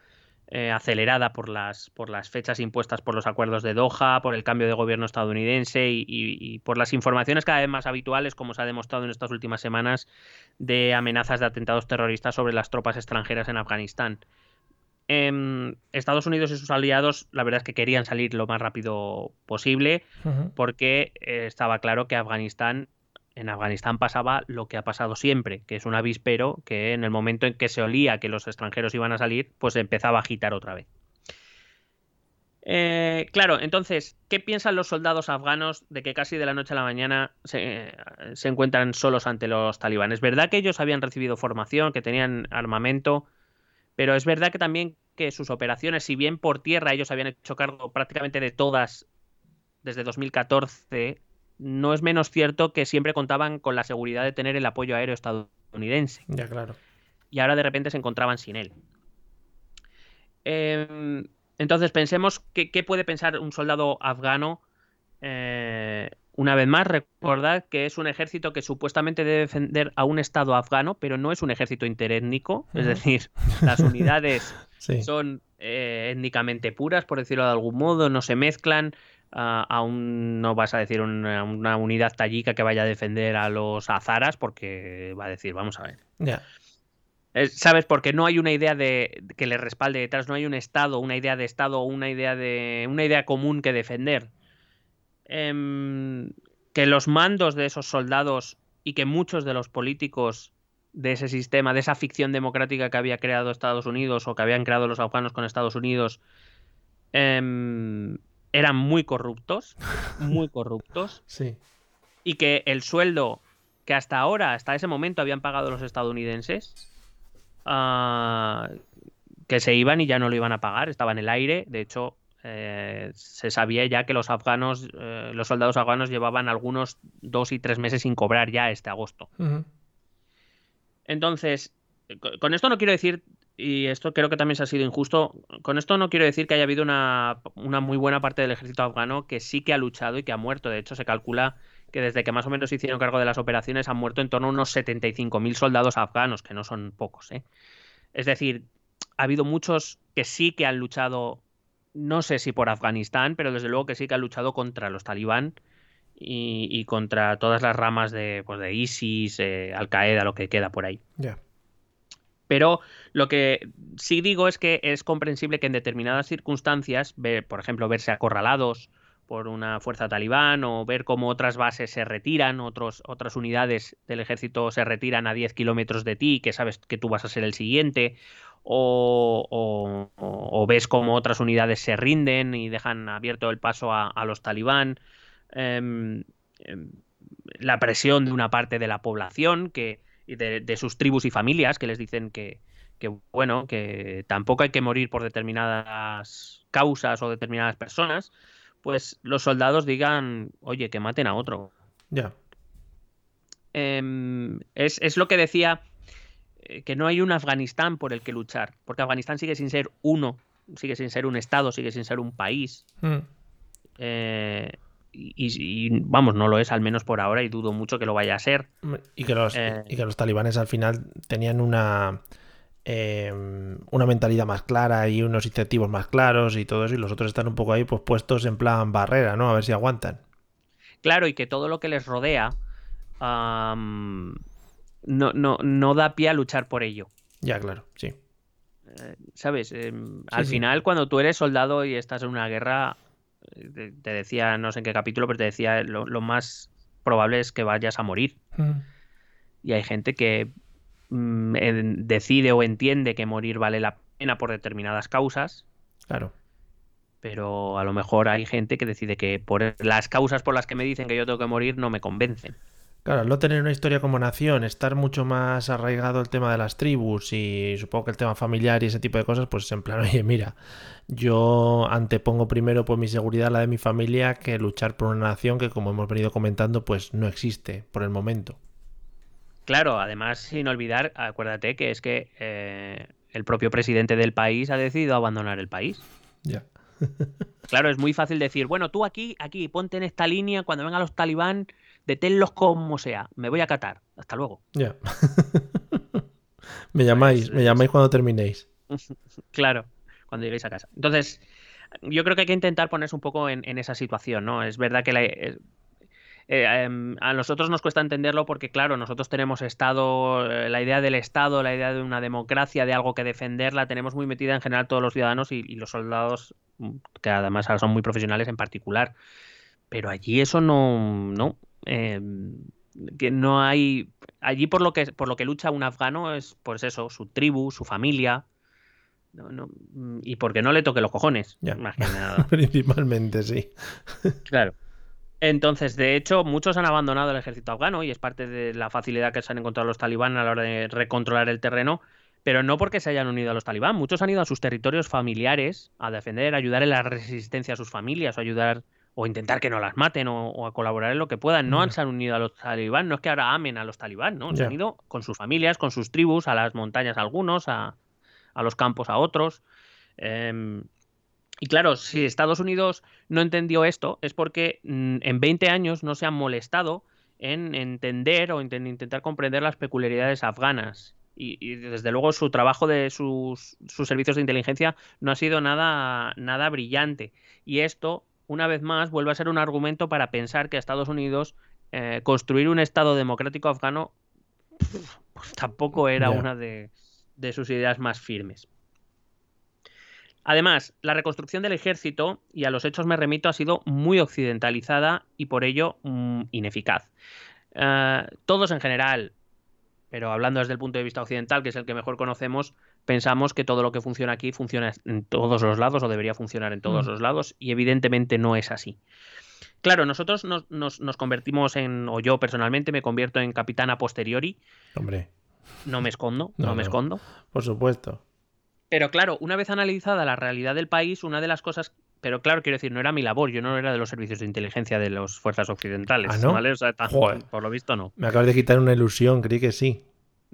eh, acelerada por las, por las fechas impuestas por los acuerdos de Doha, por el cambio de gobierno estadounidense y, y- y por las informaciones cada vez más habituales, como se ha demostrado en estas últimas semanas, de amenazas de atentados terroristas sobre las tropas extranjeras en Afganistán. Em, Estados Unidos y sus aliados, la verdad es que querían salir lo más rápido posible porque eh, estaba claro que Afganistán, en Afganistán pasaba lo que ha pasado siempre, que es un avispero que en el momento en que se olía que los extranjeros iban a salir, pues empezaba a agitar otra vez. Eh, claro, entonces, ¿qué piensan los soldados afganos de que casi de la noche a la mañana se, se encuentran solos ante los talibanes? Es verdad que ellos habían recibido formación, que tenían armamento, pero es verdad que también que sus operaciones, si bien por tierra ellos habían hecho cargo prácticamente de todas desde 2014, no es menos cierto que siempre contaban con la seguridad de tener el apoyo aéreo estadounidense Ya, claro. y ahora de repente se encontraban sin él. Em, entonces pensemos qué puede pensar un soldado afgano. eh, una vez más, recordad que es un ejército que supuestamente debe defender a un estado afgano, pero no es un ejército interétnico, es decir, las unidades Sí. son eh, étnicamente puras, por decirlo de algún modo, no se mezclan. ah, aún no vas a decir una, una unidad tayika que vaya a defender a los azaras, porque va a decir, vamos a ver. Eh, ¿Sabes? Porque no hay una idea de que le respalde detrás, no hay un Estado, una idea de Estado, una idea de. una idea común que defender. Em, que los mandos de esos soldados y que muchos de los políticos de ese sistema, de esa ficción democrática que había creado Estados Unidos o que habían creado los afganos con Estados Unidos, em, eran muy corruptos, muy corruptos Sí. y que el sueldo que hasta ahora, hasta ese momento habían pagado los estadounidenses, ah, que se iban y ya no lo iban a pagar, estaba en el aire. De hecho, eh, se sabía ya que los afganos, eh, los soldados afganos llevaban algunos dos y tres meses sin cobrar ya este agosto. Entonces, co- con esto no quiero decir, y esto creo que también se ha sido injusto, con esto no quiero decir que haya habido una, una muy buena parte del ejército afgano que sí que ha luchado y que ha muerto. De hecho, se calcula que desde que más o menos se hicieron cargo de las operaciones han muerto en torno a unos 75.000 soldados afganos, que no son pocos. ¿eh? Es decir, ha habido muchos que sí que han luchado, no sé si por Afganistán, pero desde luego que sí que han luchado contra los talibán y, y contra todas las ramas de, pues, de ISIS, eh, Al Qaeda, lo que queda por ahí. Ya. Pero lo que sí digo es que es comprensible que en determinadas circunstancias, ver- por ejemplo, verse acorralados por una fuerza talibán o ver cómo otras bases se retiran, otros, otras unidades del ejército se retiran a 10 kilómetros de ti, que sabes que tú vas a ser el siguiente, o, o- o- ves cómo otras unidades se rinden y dejan abierto el paso a, a los talibán. em, em, la presión de una parte de la población que y de, de sus tribus y familias que les dicen que, que, bueno que tampoco hay que morir por determinadas causas o determinadas personas pues los soldados digan oye que maten a otro Ya. Em, es, es lo que decía que no hay un Afganistán por el que luchar porque Afganistán sigue sin ser uno sigue sin ser un estado sigue sin ser un país Mm. eh, y, y, vamos no lo es al menos por ahora y dudo mucho que lo vaya a ser Y que los, Eh. y que los talibanes al final tenían una, eh, una mentalidad más clara y unos incentivos más claros y todo eso, y los otros están un poco ahí pues puestos en plan barrera, ¿no? A ver si aguantan. Claro, y que todo lo que les rodea no, no, no da pie a luchar por ello. Ya, claro, sí. Eh, ¿Sabes? Em, al sí. final, cuando tú eres soldado y estás en una guerra, eh, te, te decía, no sé en qué capítulo, pero te decía, lo, lo más probable es que vayas a morir. Mm. Y hay gente que mm, en- decide o entiende que morir vale la pena por determinadas causas, Claro. pero a lo mejor hay gente que decide que por las causas por las que me dicen que yo tengo que morir no me convencen. Claro, al no tener una historia como nación, estar mucho más arraigado el tema de las tribus y supongo que el tema familiar y ese tipo de cosas, pues en plan, oye, mira, yo antepongo primero pues mi seguridad, la de mi familia, que luchar por una nación que como hemos venido comentando, pues no existe por el momento. Claro, además, sin olvidar, acuérdate que es que eh, el propio presidente del país ha decidido abandonar el país. Ya. Claro, es muy fácil decir, bueno, tú aquí, aquí, ponte en esta línea, cuando vengan los talibán, deténlos como sea, me voy a Qatar, hasta luego. Ya. me llamáis, me llamáis cuando terminéis. Claro, cuando lleguéis a casa. Entonces, yo creo que hay que intentar ponerse un poco en, en esa situación, ¿no? Es verdad que la- eh, eh, em, a nosotros nos cuesta entenderlo porque, claro, nosotros tenemos Estado, eh, la idea del Estado, la idea de una democracia, de algo que defender, la tenemos muy metida en general todos los ciudadanos y, y los soldados, mm, que además ahora son muy profesionales en particular. Pero allí eso no, no, em, que no hay, allí por lo que, por lo que lucha un afgano es, pues eso, su tribu, su familia, no, no, mm, y porque no le toque los cojones, Ya. más que nada. Principalmente, sí. Claro. Entonces, de hecho, muchos han abandonado el ejército afgano y es parte de la facilidad que se han encontrado los talibán a la hora de recontrolar el terreno, pero no porque se hayan unido a los talibán. Muchos han ido a sus territorios familiares a defender, a ayudar en la resistencia a sus familias, o ayudar o intentar que no las maten o, o a colaborar en lo que puedan. No han- se han unido a los talibán, no es que ahora amen a los talibán, ¿no? Se han ido con sus familias, con sus tribus, a las montañas a algunos, a, a los campos a otros. Em, y claro, si Estados Unidos no entendió esto, es porque mm, en 20 años no se han molestado en entender o inten- intentar comprender las peculiaridades afganas. Y, y, desde luego su trabajo de sus, sus servicios de inteligencia no ha sido nada, nada brillante. Y esto, una vez más, vuelve a ser un argumento para pensar que a Estados Unidos eh, construir un Estado democrático afgano pues tampoco era una de, de sus ideas más firmes. Además, la reconstrucción del ejército, y a los hechos me remito, ha sido muy occidentalizada y por ello mm, ineficaz. Eh, todos en general, pero hablando desde el punto de vista occidental, que es el que mejor conocemos, pensamos que todo lo que funciona aquí funciona en todos los lados o debería funcionar en todos Mm. los lados y evidentemente no es así. Claro, nosotros nos, nos- nos convertimos en, o yo personalmente me convierto en capitán a posteriori, Hombre, no me escondo, no, No, me no. escondo. por supuesto. Pero claro, una vez analizada la realidad del país, una de las cosas. Pero claro, quiero decir, no era mi labor, yo no era de los servicios de inteligencia de las fuerzas occidentales. ¿Ah, no? ¿vale? O sea, tan- Joder. por lo visto no. Me acabas de quitar una ilusión, creí que sí.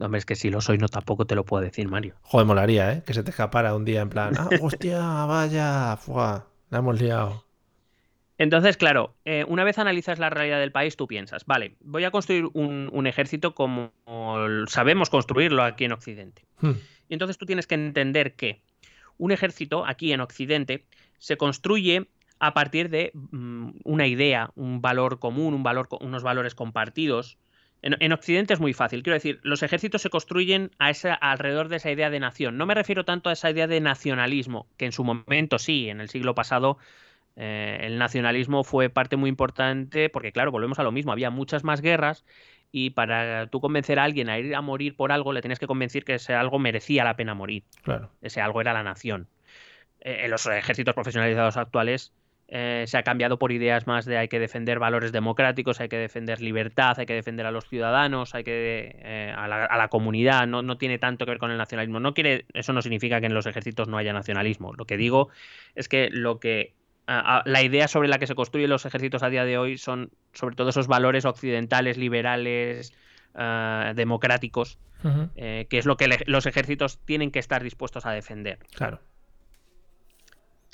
Hombre, es que si lo soy, no tampoco te lo puedo decir, Mario. Joder, molaría, ¿eh? Que se te escapara un día en plan, ah, hostia, vaya, fuá, la hemos liado. Entonces, claro, eh, una vez analizas la realidad del país, tú piensas, vale, voy a construir un, un ejército como sabemos construirlo aquí en Occidente. Hmm, Y entonces tú tienes que entender que un ejército aquí en Occidente se construye a partir de mm, una idea, un valor común, un valor, unos valores compartidos. En, en Occidente es muy fácil. Quiero decir, los ejércitos se construyen a esa, alrededor de esa idea de nación. No me refiero tanto a esa idea de nacionalismo, que en su momento sí, en el siglo pasado eh, el nacionalismo fue parte muy importante, porque claro, volvemos a lo mismo, había muchas más guerras y para tú convencer a alguien a ir a morir por algo, le tienes que convencer que ese algo merecía la pena morir. claro. Ese algo era la nación. Eh, en los ejércitos profesionalizados actuales eh, se ha cambiado por ideas más de hay que defender valores democráticos, hay que defender libertad, hay que defender a los ciudadanos, hay que eh, a, la, a la comunidad. No, no tiene tanto que ver con el nacionalismo. No quiere, eso no significa que en los ejércitos no haya nacionalismo. Lo que digo es que lo que a- a- la idea sobre la que se construyen los ejércitos a día de hoy son sobre todo esos valores occidentales, liberales, eh, democráticos, eh, que es lo que los ejércitos tienen que estar dispuestos a defender. Claro.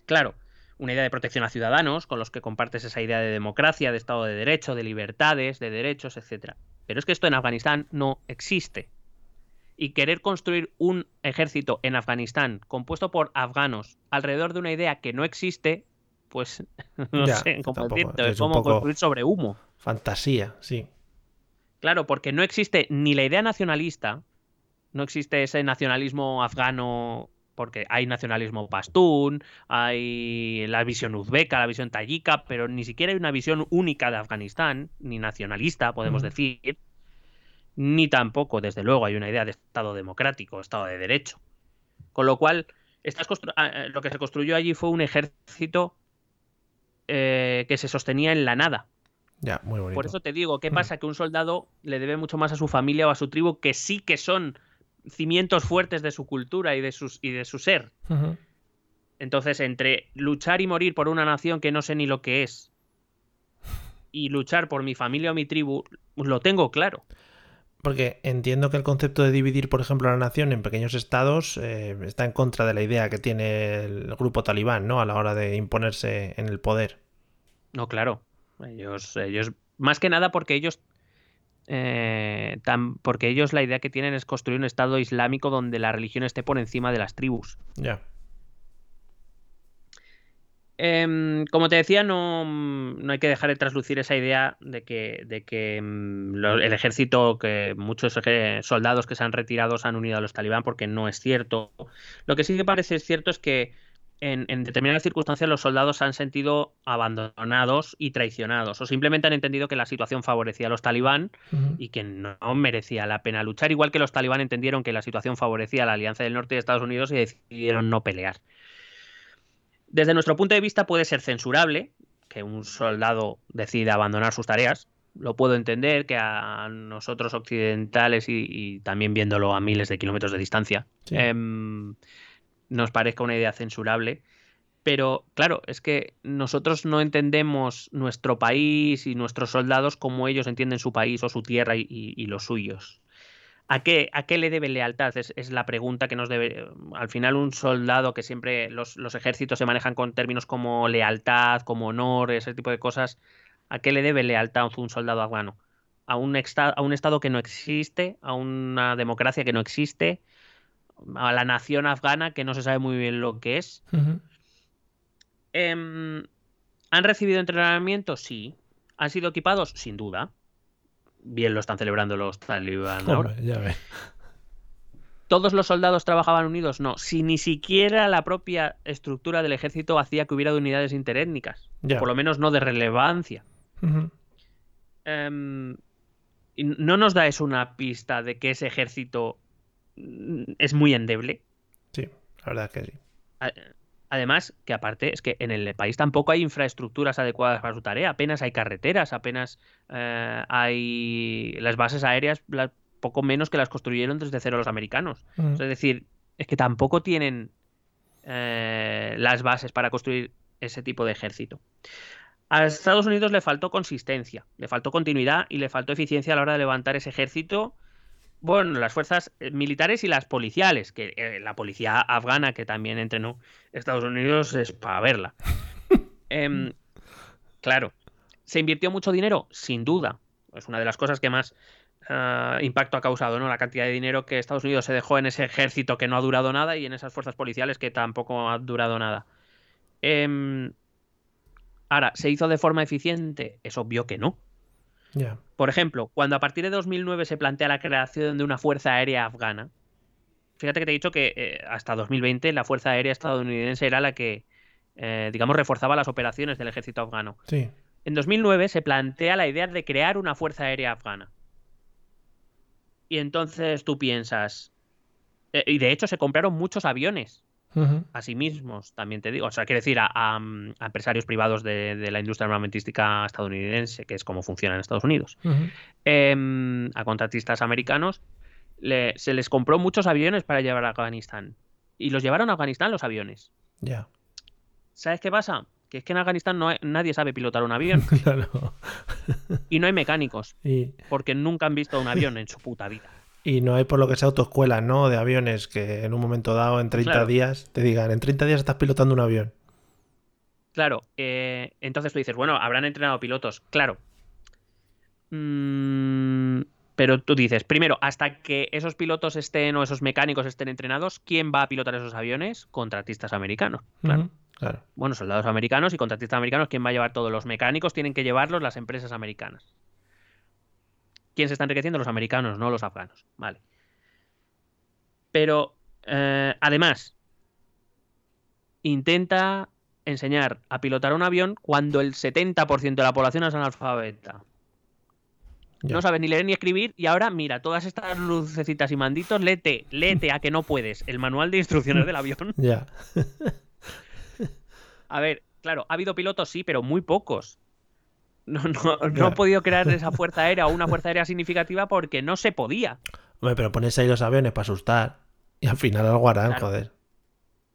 Claro, una idea de protección a ciudadanos, con los que compartes esa idea de democracia, de Estado de Derecho, de libertades, de derechos, etc. Pero es que esto en Afganistán no existe. Y querer construir un ejército en Afganistán compuesto por afganos alrededor de una idea que no existe, pues no Ya, sé cómo decirte, es como construir sobre humo. Fantasía, sí. Claro, porque no existe ni la idea nacionalista, no existe ese nacionalismo afgano porque hay nacionalismo pastún, hay la visión uzbeka, la visión tayika, pero ni siquiera hay una visión única de Afganistán, ni nacionalista, podemos Mm. decir, ni tampoco, desde luego, hay una idea de Estado democrático, Estado de derecho. Con lo cual, estas ah, eh, lo que se construyó allí fue un ejército eh, que se sostenía en la nada. Ya, muy bonito. Por eso te digo, ¿qué Mm. pasa? Que un soldado le debe mucho más a su familia o a su tribu, que sí que son cimientos fuertes de su cultura y de, sus, y de su ser. Entonces, entre luchar y morir por una nación que no sé ni lo que es y luchar por mi familia o mi tribu, lo tengo claro. Porque entiendo que el concepto de dividir, por ejemplo, la nación en pequeños estados eh, está en contra de la idea que tiene el grupo talibán, ¿no? A la hora de imponerse en el poder. No, claro. Ellos, ellos más que nada porque ellos, eh, tan- porque ellos la idea que tienen es construir un estado islámico donde la religión esté por encima de las tribus. Ya. Em, como te decía, no, no hay que dejar de traslucir esa idea de que, de que mm, lo- el ejército, que muchos eje- soldados que se han retirado se han unido a los talibán, porque no es cierto. Lo que sí que parece cierto es que en, en determinadas circunstancias los soldados se han sentido abandonados y traicionados, o simplemente han entendido que la situación favorecía a los talibán y que no merecía la pena luchar, igual que los talibán entendieron que la situación favorecía a la Alianza del Norte de Estados Unidos y decidieron no pelear. Desde nuestro punto de vista puede ser censurable que un soldado decida abandonar sus tareas. Lo puedo entender que a nosotros occidentales y, y también viéndolo a miles de kilómetros de distancia Sí. em, nos parezca una idea censurable. Pero claro, es que nosotros no entendemos nuestro país y nuestros soldados como ellos entienden su país o su tierra y, los suyos. ¿A qué, ¿A qué le debe lealtad? Es, la pregunta que nos debe. Al final, un soldado que siempre los, ejércitos se manejan con términos como lealtad, como honor, ese tipo de cosas. ¿A qué le debe lealtad un soldado afgano? ¿A un, a un Estado que no existe? ¿A una democracia que no existe? ¿A la nación afgana que no se sabe muy bien lo que es? Em, ¿Han recibido entrenamiento? Sí. ¿Han sido equipados? Sin duda. Bien lo están celebrando los talibán ahora. Hombre, ya ves. ¿Todos los soldados trabajaban unidos? No. Si ni siquiera la propia estructura del ejército hacía que hubiera unidades interétnicas. Ya. Por lo menos no de relevancia. Em, no nos da eso una pista de que ese ejército es muy endeble. Sí, la verdad es que sí. Además, que aparte es que en el país tampoco hay infraestructuras adecuadas para su tarea, apenas hay carreteras, apenas eh, hay las bases aéreas, la- poco menos que las construyeron desde cero los americanos. Ujú. Es decir, es que tampoco tienen eh, las bases para construir ese tipo de ejército. A Estados Unidos le faltó consistencia, le faltó continuidad y le faltó eficiencia a la hora de levantar ese ejército. Bueno, las fuerzas eh, militares y las policiales, que eh, la policía afgana que también entrenó Estados Unidos es para verla. Em, claro, ¿se invirtió mucho dinero? Sin duda. Es una de las cosas que más ah, impacto ha causado, ¿no? La cantidad de dinero que Estados Unidos se dejó en ese ejército que no ha durado nada y en esas fuerzas policiales que tampoco ha durado nada. Em, ahora, ¿se hizo de forma eficiente? Es obvio que no. Por ejemplo, cuando a partir de 2009 se plantea la creación de una fuerza aérea afgana, fíjate que te he dicho que eh, hasta 2020 la fuerza aérea estadounidense era la que, eh, digamos, reforzaba las operaciones del ejército afgano. Sí. En 2009 se plantea la idea de crear una fuerza aérea afgana. Y entonces tú piensas, eh, y de hecho se compraron muchos aviones A sí mismos, también te digo. O sea, quiere decir, a, a, mm, a empresarios privados de, de la industria armamentística estadounidense, que es como funciona en Estados Unidos em, a contratistas americanos, le- se les compró muchos aviones para llevar a Afganistán. Y los llevaron a Afganistán los aviones. Ya. ¿Sabes qué pasa? Que es que en Afganistán no hay- nadie sabe pilotar un avión Claro. y no hay mecánicos, Y, porque nunca han visto un avión en su puta vida. Y no hay por lo que sea autoescuelas, ¿no? De aviones que en un momento dado, en 30 Claro. días, te digan, en 30 días estás pilotando un avión. Claro, eh, entonces tú dices, bueno, habrán entrenado pilotos. Claro. Mm, pero tú dices, primero, hasta que esos pilotos estén o esos mecánicos estén entrenados, ¿quién va a pilotar esos aviones? Contratistas americanos. Claro. Claro. bueno, soldados americanos y contratistas americanos, ¿quién va a llevar todos los mecánicos? Tienen que llevarlos las empresas americanas. ¿Quién se está enriqueciendo? Los americanos, no los afganos. Vale. Pero, eh, además, intenta enseñar a pilotar un avión cuando el 70% de la población es analfabeta. Ya. No sabes ni leer ni escribir y ahora mira, todas estas lucecitas y manditos, léete, léete a que no puedes el manual de instrucciones del avión. Ya. A ver, claro, ha habido pilotos, sí, pero muy pocos. No, no, no Claro. podido crear esa fuerza aérea o una fuerza aérea significativa porque no se podía. Hombre, pero pones ahí los aviones para asustar. Y al final algo harán, Claro. joder.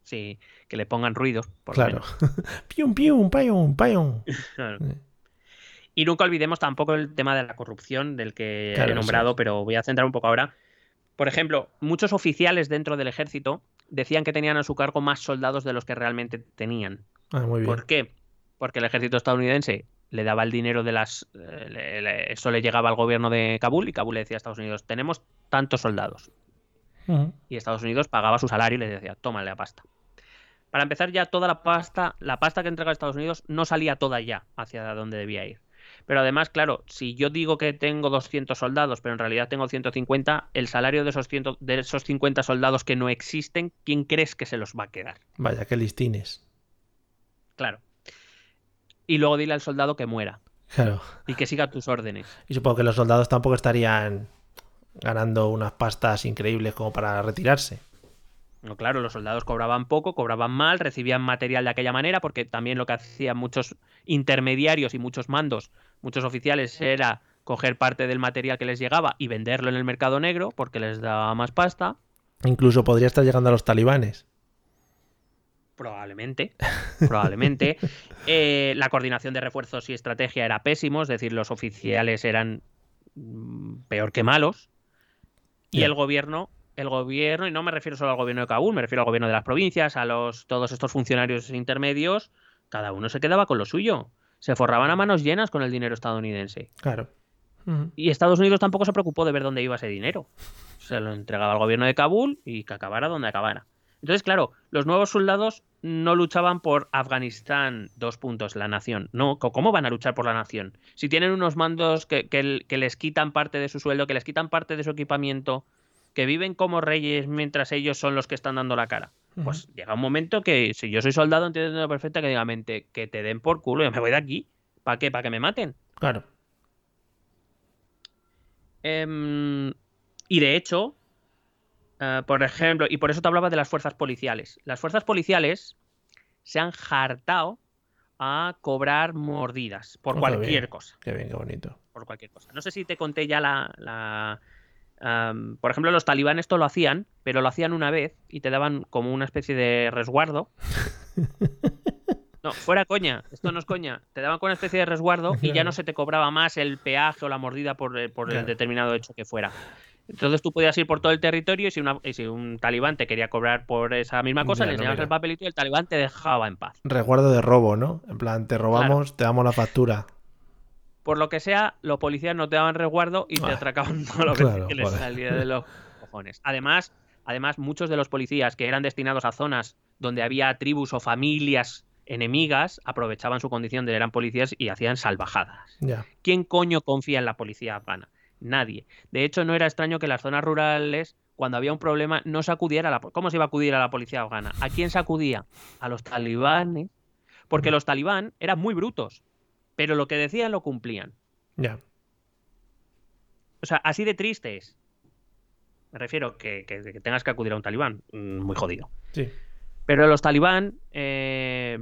Sí, que le pongan ruidos. por Claro. pium, pium, payum, payum. Claro. Sí. Y nunca olvidemos tampoco el tema de la corrupción del que Claro, he nombrado, sí. pero voy a centrar un poco ahora. Por ejemplo, muchos oficiales dentro del ejército decían que tenían a su cargo más soldados de los que realmente tenían. Ah, muy bien. ¿Por qué? Porque el ejército estadounidense le daba el dinero de las... eh, le- le- eso le llegaba al gobierno de Kabul y Kabul le decía a Estados Unidos, tenemos tantos soldados. Y Estados Unidos pagaba su salario y les decía, tómale la pasta. Para empezar ya toda la pasta, la pasta que entregaba Estados Unidos no salía toda ya hacia donde debía ir. Pero además, claro, si yo digo que tengo 200 soldados, pero en realidad tengo 150, el salario de esos, 100 de esos 50 soldados que no existen, ¿quién crees que se los va a quedar? Vaya, qué listines. Claro. Y luego dile al soldado que muera Claro. y que siga tus órdenes. Y supongo que los soldados tampoco estarían ganando unas pastas increíbles como para retirarse. No, claro, los soldados cobraban poco, cobraban mal, recibían material de aquella manera, porque también lo que hacían muchos intermediarios y muchos mandos, muchos oficiales, era coger parte del material que les llegaba y venderlo en el mercado negro, porque les daba más pasta. Incluso podría estar llegando a los talibanes. Probablemente, probablemente. Eh, la coordinación de refuerzos y estrategia era pésimo, es decir, los oficiales eran mm, peor que malos. Y el gobierno, el gobierno, y no me refiero solo al gobierno de Kabul, me refiero al gobierno de las provincias, a los todos estos funcionarios intermedios, cada uno se quedaba con lo suyo. Se forraban a manos llenas con el dinero estadounidense. Claro. Y Estados Unidos tampoco se preocupó de ver dónde iba ese dinero. Se lo entregaba al gobierno de Kabul y que acabara donde acabara. Entonces, claro, los nuevos soldados no luchaban por Afganistán, dos puntos, la nación. No, ¿cómo van a luchar por la nación? Si tienen unos mandos que, que l- que les quitan parte de su sueldo, que les quitan parte de su equipamiento, que viven como reyes mientras ellos son los que están dando la cara. Pues llega un momento que si yo soy soldado entiendo perfecta que diga mente que te den por culo, yo me voy de aquí. ¿Para qué? ¿Para que me maten? Claro. Em, y de hecho, eh, por ejemplo, y por eso te hablaba de las fuerzas policiales. Las fuerzas policiales se han hartado a cobrar mordidas por Oh, cualquier cosa. Qué bien, qué bonito. Por cualquier cosa. No sé si te conté ya la. por ejemplo, los talibanes esto lo hacían, pero lo hacían una vez y te daban como una especie de resguardo. No, fuera coña, esto no es coña. Te daban con una especie de resguardo y ya no se te cobraba más el peaje o la mordida por, el- por el determinado hecho que fuera. Entonces tú podías ir por todo el territorio y si, una- y si un talibán te quería cobrar por esa misma cosa, Ya, le enseñabas mira. el papelito y el talibán te dejaba en paz. Resguardo de robo, ¿no? En plan, te robamos, te damos la factura. Por lo que sea, los policías no te daban resguardo y te Ah, atracaban todo lo que, claro, que les salía de los cojones. Además, además, muchos de los policías que eran destinados a zonas donde había tribus o familias enemigas aprovechaban su condición de eran policías y hacían salvajadas. ¿Quién coño confía en la policía afgana? Nadie. De hecho, no era extraño que las zonas rurales, cuando había un problema, no se acudiera a la... ¿Cómo se iba a acudir a la policía afgana? ¿A quién se acudía? A los talibanes. Porque los talibán eran muy brutos, pero lo que decían lo cumplían. Ya. O sea, así de triste es. Me refiero que, que- que tengas que acudir a un talibán. mm, Muy jodido. Sí. Pero los talibán eh,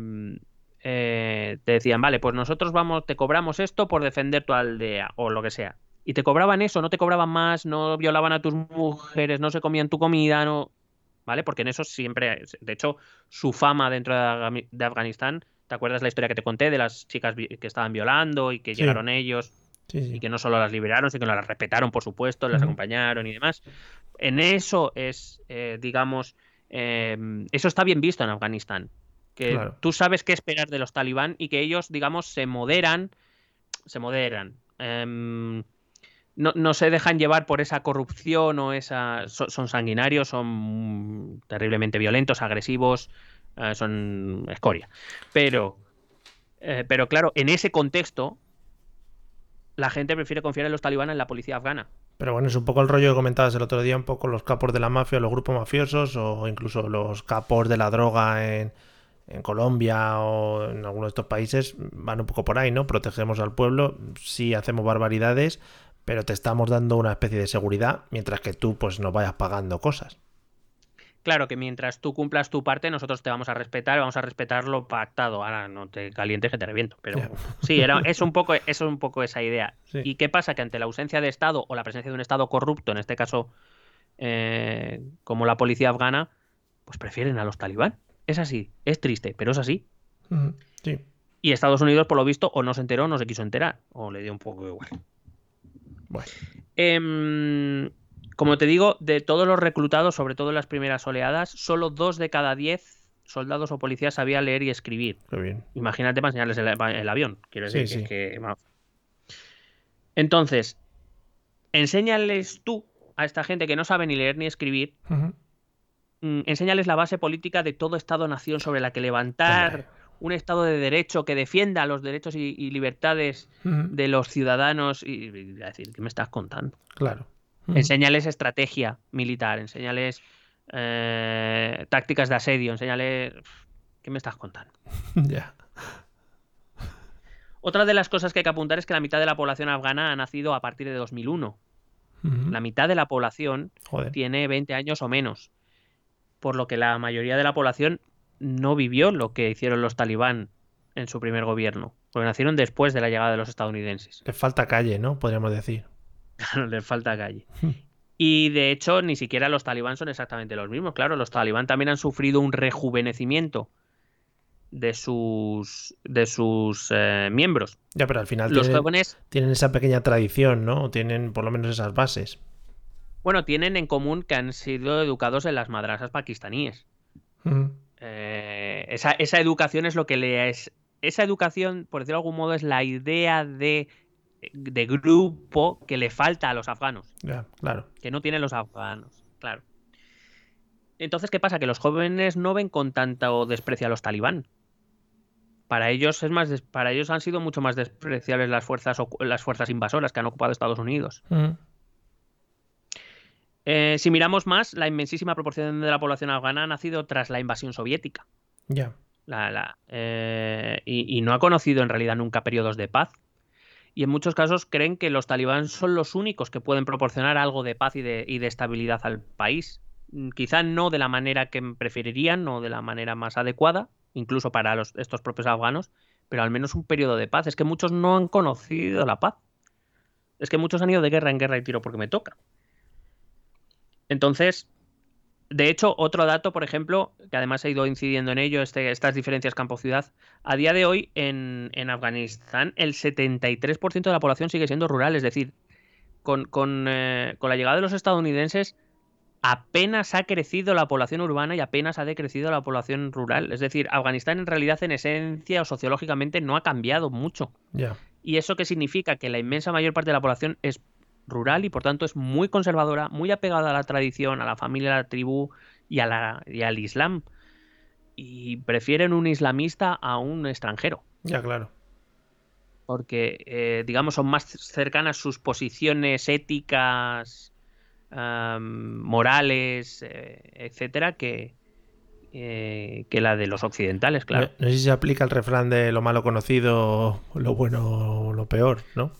eh, te decían, vale, pues nosotros vamos, te cobramos esto por defender tu aldea o lo que sea. Y te cobraban eso, no te cobraban más, no violaban a tus mujeres, no se comían tu comida, no. ¿Vale? Porque en eso siempre. De hecho, su fama dentro de, Afga- de Afganistán. ¿Te acuerdas la historia que te conté de las chicas que estaban violando y que Sí. llegaron ellos? Sí, sí. y que no solo las liberaron, sino que las respetaron, por supuesto, las acompañaron y demás. En eso es, eh, digamos, eh, eso está bien visto en Afganistán. Que Claro. tú sabes qué esperar de los talibán y que ellos, digamos, se moderan, se moderan. em, no, se dejan llevar por esa corrupción o esa... so- Son, sanguinarios, son terriblemente violentos, agresivos, eh, son escoria. Pero, eh, pero claro, en ese contexto, la gente prefiere confiar en los talibanes en la policía afgana. Pero bueno, es un poco el rollo que comentabas el otro día, un poco los capos de la mafia, los grupos mafiosos o incluso los capos de la droga en, en Colombia o en alguno de estos países van un poco por ahí, ¿no? Protegemos al pueblo, sí hacemos barbaridades, pero te estamos dando una especie de seguridad mientras que tú pues nos vayas pagando cosas. Claro que mientras tú cumplas tu parte, nosotros te vamos a respetar, vamos a respetar lo pactado. Ahora no te calientes que te reviento. Pero sí, era, es, un poco, es un poco esa idea. Sí. ¿Y qué pasa? Que ante la ausencia de Estado o la presencia de un Estado corrupto, en este caso eh, como la policía afgana, pues prefieren a los talibán. Es así, es triste, pero es así. Sí. Y Estados Unidos, por lo visto, o no se enteró o no se quiso enterar, o le dio un poco igual. Bueno. Em, como te digo, de todos los reclutados, sobre todo en las primeras oleadas, solo dos de cada diez soldados o policías sabían leer y escribir. Bien. Imagínate para enseñarles el, el avión. Quiero decir sí. que, que-. Entonces, enséñales tú a esta gente que no sabe ni leer ni escribir, mm, enséñales la base política de todo Estado-nación sobre la que levantar. Un Estado de derecho que defienda los derechos y, y libertades de los ciudadanos. Y, y decir, ¿qué me estás contando? Claro. Ujú. Enséñales estrategia militar, enséñales eh, tácticas de asedio, enséñales... ¿Qué me estás contando? ya. Otra de las cosas que hay que apuntar es que la mitad de la población afgana ha nacido a partir de 2001. Ujú. La mitad de la población Joder. tiene 20 años o menos. Por lo que la mayoría de la población no vivió lo que hicieron los talibán en su primer gobierno. Porque nacieron después de la llegada de los estadounidenses. Les falta calle, ¿no? Podríamos decir. Claro, les falta calle. Hmm. Y de hecho, ni siquiera los talibán son exactamente los mismos. Claro, los talibán también han sufrido un rejuvenecimiento de sus, de sus eh, miembros. Ya, pero al final Los tienen, jóvenes, tienen esa pequeña tradición, ¿no? Tienen por lo menos esas bases. bueno, tienen en común que han sido educados en las madrasas pakistaníes. Ujú. Eh, esa, esa educación es lo que le es. Esa educación, por decirlo de algún modo, es la idea de, de grupo que le falta a los afganos. Claro. que no tienen los afganos, claro. Entonces, ¿qué pasa? Que los jóvenes no ven con tanto desprecio a los talibán. Para ellos es más para ellos han sido mucho más despreciables las fuerzas las fuerzas invasoras que han ocupado Estados Unidos. Ujú. Eh, si miramos más, la inmensísima proporción de la población afgana ha nacido tras la invasión soviética. Ya. La- la, eh, y, y no ha conocido en realidad nunca periodos de paz. Y en muchos casos creen que los talibán son los únicos que pueden proporcionar algo de paz y de, y de estabilidad al país. Mm, Quizá no de la manera que preferirían o de la manera más adecuada, incluso para los, estos propios afganos, pero al menos un periodo de paz. Es que muchos no han conocido la paz. Es que muchos han ido de guerra en guerra y tiro porque me toca. Entonces, de hecho, otro dato, por ejemplo, que además he ido incidiendo en ello, este- estas diferencias campo-ciudad, a día de hoy en, en Afganistán el 73% de la población sigue siendo rural, es decir, con, con, eh, con la llegada de los estadounidenses apenas ha crecido la población urbana y apenas ha decrecido la población rural. Es decir, Afganistán en realidad en esencia o sociológicamente no ha cambiado mucho. ¿Y eso qué significa? Que la inmensa mayor parte de la población es rural y por tanto es muy conservadora, muy apegada a la tradición, a la familia, a la tribu y, a la, y al Islam. Y prefieren un islamista a un extranjero. Ya, claro. Porque, eh, digamos, son más cercanas sus posiciones éticas, morales, eh, etcétera, que, eh, que la de los occidentales, claro. No, no sé si se aplica el refrán de lo malo conocido, lo bueno o lo peor, ¿no?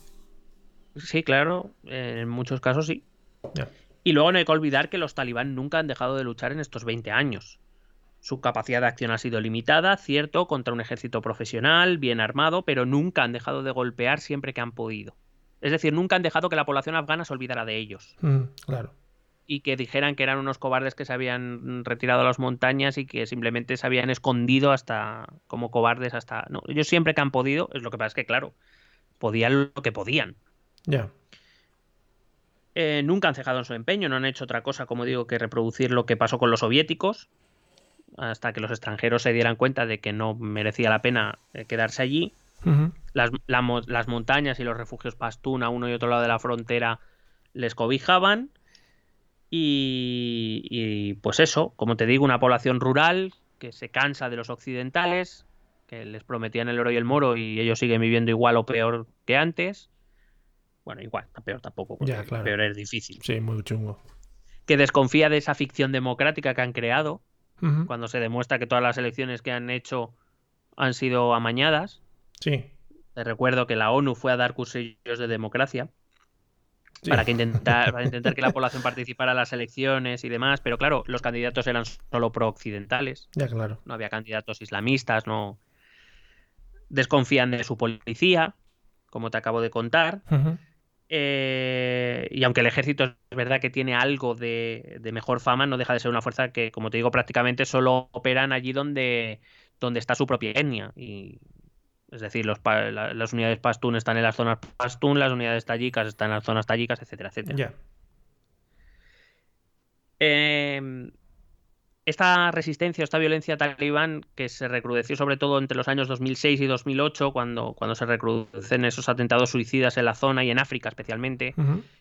Sí, claro, en muchos casos sí. Y luego no hay que olvidar que los talibán nunca han dejado de luchar en estos 20 años. Su capacidad de acción ha sido limitada, cierto, contra un ejército profesional, bien armado, pero nunca han dejado de golpear siempre que han podido. Es decir, nunca han dejado que la población afgana se olvidara de ellos Mm, claro. y que dijeran que eran unos cobardes que se habían retirado a las montañas y que simplemente se habían escondido hasta como cobardes hasta no ellos siempre que han podido es lo que pasa es que claro podían lo que podían Ya. Eh, nunca han cejado en su empeño, no han hecho otra cosa, como digo, que reproducir lo que pasó con los soviéticos, hasta que los extranjeros se dieran cuenta de que no merecía la pena eh, quedarse allí. Las, la mo- las montañas y los refugios pastún a uno y otro lado de la frontera les cobijaban. Y, y, pues eso, como te digo, una población rural que se cansa de los occidentales, que les prometían el oro y el moro y ellos siguen viviendo igual o peor que antes. Bueno, igual, peor tampoco, porque Ya, claro. peor es difícil Sí, muy chungo. que desconfía de esa ficción democrática que han creado, cuando se demuestra que todas las elecciones que han hecho han sido amañadas. Sí. Te recuerdo que la ONU fue a dar cursillos de democracia sí. para, que intentar, para intentar que la población participara en las elecciones y demás, pero claro, los candidatos eran solo pro-occidentales, Ya, claro. no había candidatos islamistas, no desconfían de su policía, como te acabo de contar. Ujú. Eh, y aunque el ejército es verdad que tiene algo de, de mejor fama, no deja de ser una fuerza que, como te digo, prácticamente solo operan allí donde, donde está su propia etnia. Y, es decir, los, pa- la- las unidades pastún están en las zonas pastún, las unidades tayicas están en las zonas tayicas, etcétera, etcétera. Ya. Eh, esta resistencia, esta violencia talibán que se recrudeció sobre todo entre los años 2006 y 2008, cuando, cuando se recrudecen esos atentados suicidas en la zona y en África especialmente,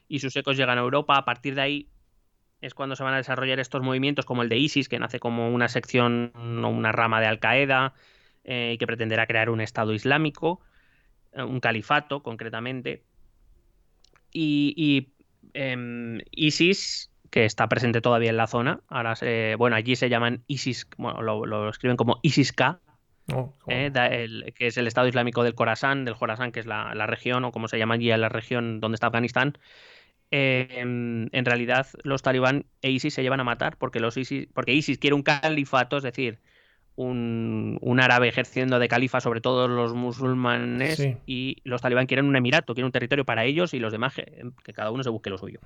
y sus ecos llegan a Europa. A partir de ahí es cuando se van a desarrollar estos movimientos como el de ISIS, que nace como una sección o una rama de Al Qaeda eh, y que pretenderá crear un Estado Islámico, eh, un califato concretamente. Y, y, em, ISIS, que está presente todavía en la zona, ahora se- bueno, allí se llaman ISIS, bueno, lo, lo escriben como ISIS-K, Oh, eh, que es el Estado Islámico del Khorasan, del Khorasan, que es la, la región, o como se llama allí la región donde está Afganistán. Eh, en, en realidad, los talibán e ISIS se llevan a matar porque, los ISIS, porque ISIS quiere un califato, es decir, un, un árabe ejerciendo de califa sobre todos los musulmanes, Sí. y los talibán quieren un emirato, quieren un territorio para ellos y los demás que, que cada uno se busque lo suyo.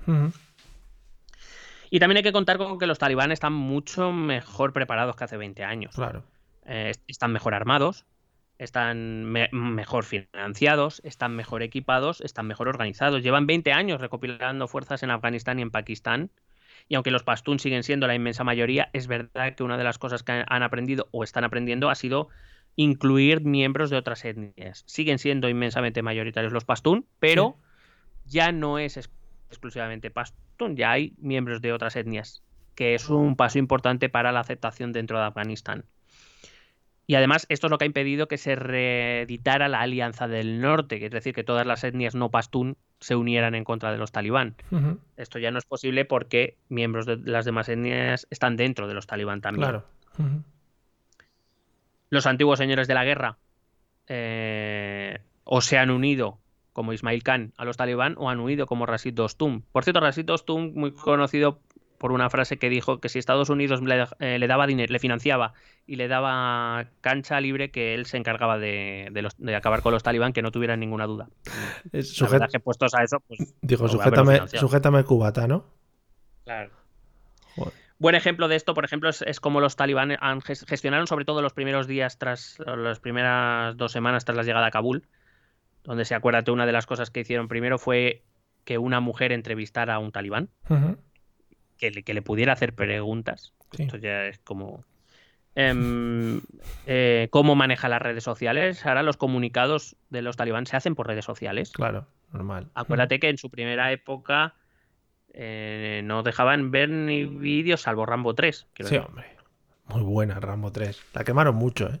Y también hay que contar con que los talibán están mucho mejor preparados que hace 20 años. Claro. eh, est- están mejor armados, están me- mejor financiados, están mejor equipados, están mejor organizados. Llevan 20 años recopilando fuerzas en Afganistán y en Pakistán. Y aunque los pastún siguen siendo la inmensa mayoría, es verdad que una de las cosas que han aprendido o están aprendiendo ha sido incluir miembros de otras etnias. Siguen siendo inmensamente mayoritarios los pastún, pero ya no es exclusivamente pastún, ya hay miembros de otras etnias, que es un paso importante para la aceptación dentro de Afganistán. Y además, esto es lo que ha impedido que se reeditara la Alianza del Norte, que es decir, que todas las etnias no pastún se unieran en contra de los talibán. Esto ya no es posible porque miembros de las demás etnias están dentro de los talibán también. Claro. Los antiguos señores de la guerra eh, o se han unido como Ismail Khan a los talibán o han huido como Rashid Dostum. Por cierto, Rashid Dostum, muy conocido por una frase que dijo que si Estados Unidos le, eh, le daba dinero, le financiaba y le daba cancha libre, que él se encargaba de, de los- de acabar con los talibán, que no tuvieran ninguna duda. La verdad que puestos a eso, pues Digo, sujétame, sujétame cubata, ¿no? Claro. Joder. Buen ejemplo de esto, por ejemplo, es, es como los talibán han gestionaron sobre todo los primeros días tras las primeras dos semanas tras la llegada a Kabul, donde se acuérdate una de las cosas que hicieron primero fue que una mujer entrevistara a un talibán, que le, que le pudiera hacer preguntas. Sí. Esto ya es como em, eh, cómo maneja las redes sociales. Ahora los comunicados de los talibán se hacen por redes sociales. Claro, normal. Acuérdate que en su primera época eh, no dejaban ver ni vídeos salvo Rambo 3. quiero Sí, decir. hombre. Muy buena, Rambo 3. La quemaron mucho, ¿eh?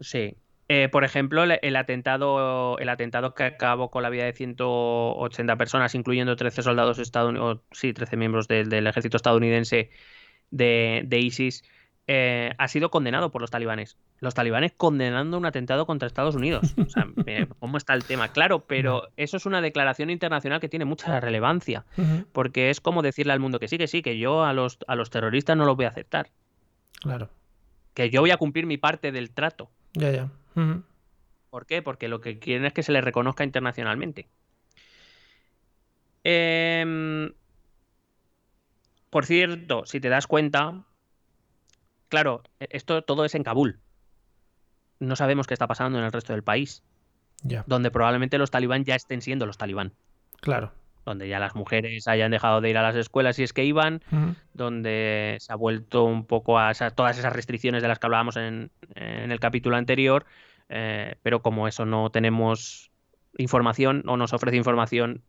Sí. Eh, por ejemplo, el, atentado, el atentado que acabó con la vida de 180 personas, incluyendo 13 soldados estadounidenses, sí, 13 miembros del- del ejército estadounidense de, de ISIS, eh, ha sido condenado por los talibanes. Los talibanes condenando un atentado contra Estados Unidos. O sea, eh, ¿cómo está el tema? Claro, pero eso es una declaración internacional que tiene mucha relevancia, porque es como decirle al mundo que sí, que sí, que yo a los, a los terroristas no los voy a aceptar, Claro. que yo voy a cumplir mi parte del trato. Ya, ya. ¿Por qué? Porque lo que quieren es que se les reconozca internacionalmente. Em, por cierto, si te das cuenta, claro, e- esto todo es en Kabul. No sabemos qué está pasando en el resto del país, Ya. donde probablemente los talibán ya estén siendo los talibán, Claro. Donde ya las mujeres hayan dejado de ir a las escuelas si es que iban, donde se ha vuelto un poco a esa- todas esas restricciones de las que hablábamos en, en el capítulo anterior, eh, pero como eso no tenemos información o nos ofrece información,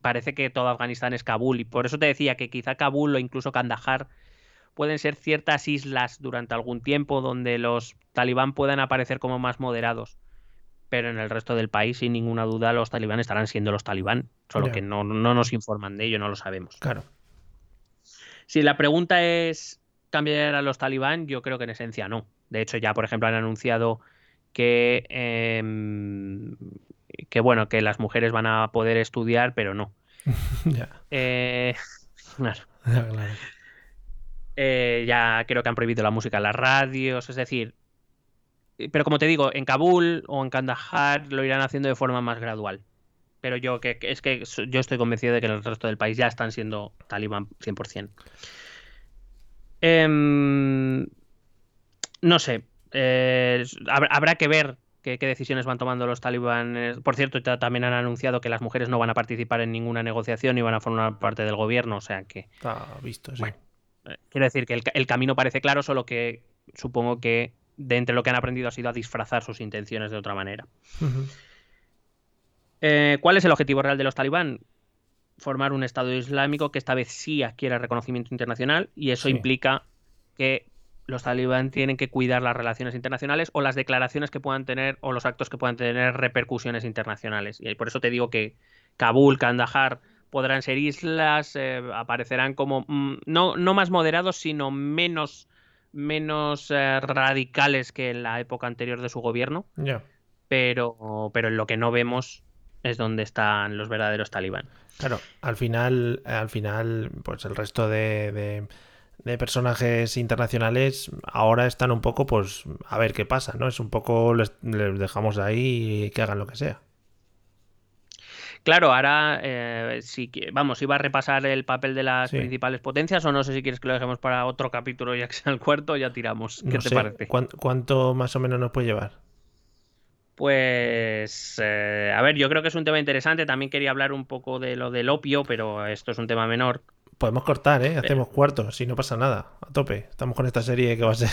parece que todo Afganistán es Kabul y por eso te decía que quizá Kabul o incluso Kandahar pueden ser ciertas islas durante algún tiempo donde los talibán puedan aparecer como más moderados. Pero en el resto del país, sin ninguna duda, los talibán estarán siendo los talibán. Solo que no, no nos informan de ello, no lo sabemos. Claro. Si la pregunta es, cambiar a los talibán? Yo creo que en esencia no. De hecho, ya, por ejemplo, han anunciado que, em, que bueno, que las mujeres van a poder estudiar, pero no. ya. Eh, claro. Ya, claro. Eh, ya creo que han prohibido la música en las radios, es decir, pero como te digo, en Kabul o en Kandahar lo irán haciendo de forma más gradual. Pero yo que, es que yo estoy convencido de que en el resto del país ya están siendo talibán 100%. Em, no sé, eh, habrá que ver qué, qué decisiones van tomando los talibanes. Por cierto, ta- también han anunciado que las mujeres no van a participar en ninguna negociación y van a formar parte del gobierno, o sea que Está visto, sí. Bueno. eh, quiero decir que el, el camino parece claro, solo que supongo que de entre lo que han aprendido ha sido a disfrazar sus intenciones de otra manera. Eh, ¿Cuál es el objetivo real de los talibán? Formar un Estado Islámico que esta vez sí adquiera reconocimiento internacional y eso Sí. implica que los talibán tienen que cuidar las relaciones internacionales o las declaraciones que puedan tener o los actos que puedan tener repercusiones internacionales. Y por eso te digo que Kabul, Kandahar podrán ser islas, eh, aparecerán como mm, no, no más moderados, sino menos, menos eh, radicales que en la época anterior de su gobierno pero, pero en lo que no vemos es donde están los verdaderos talibán. Claro, al final, al final, pues el resto de, de- de personajes internacionales ahora están un poco, pues, a ver qué pasa, ¿no? Es un poco, les, les dejamos ahí y que hagan lo que sea. Claro, ahora, eh, si, vamos, iba a repasar el papel de las Sí. principales potencias o no sé si quieres que lo dejemos para otro capítulo ya que sea el cuarto, ya tiramos. ¿Qué No te sé, ¿cuánto más o menos nos puede llevar? Pues, eh, a ver, yo creo que es un tema interesante. También quería hablar un poco de lo del opio, pero esto es un tema menor. Podemos cortar, ¿eh? Hacemos cuartos, si no pasa nada, a tope. Estamos con esta serie que va a ser,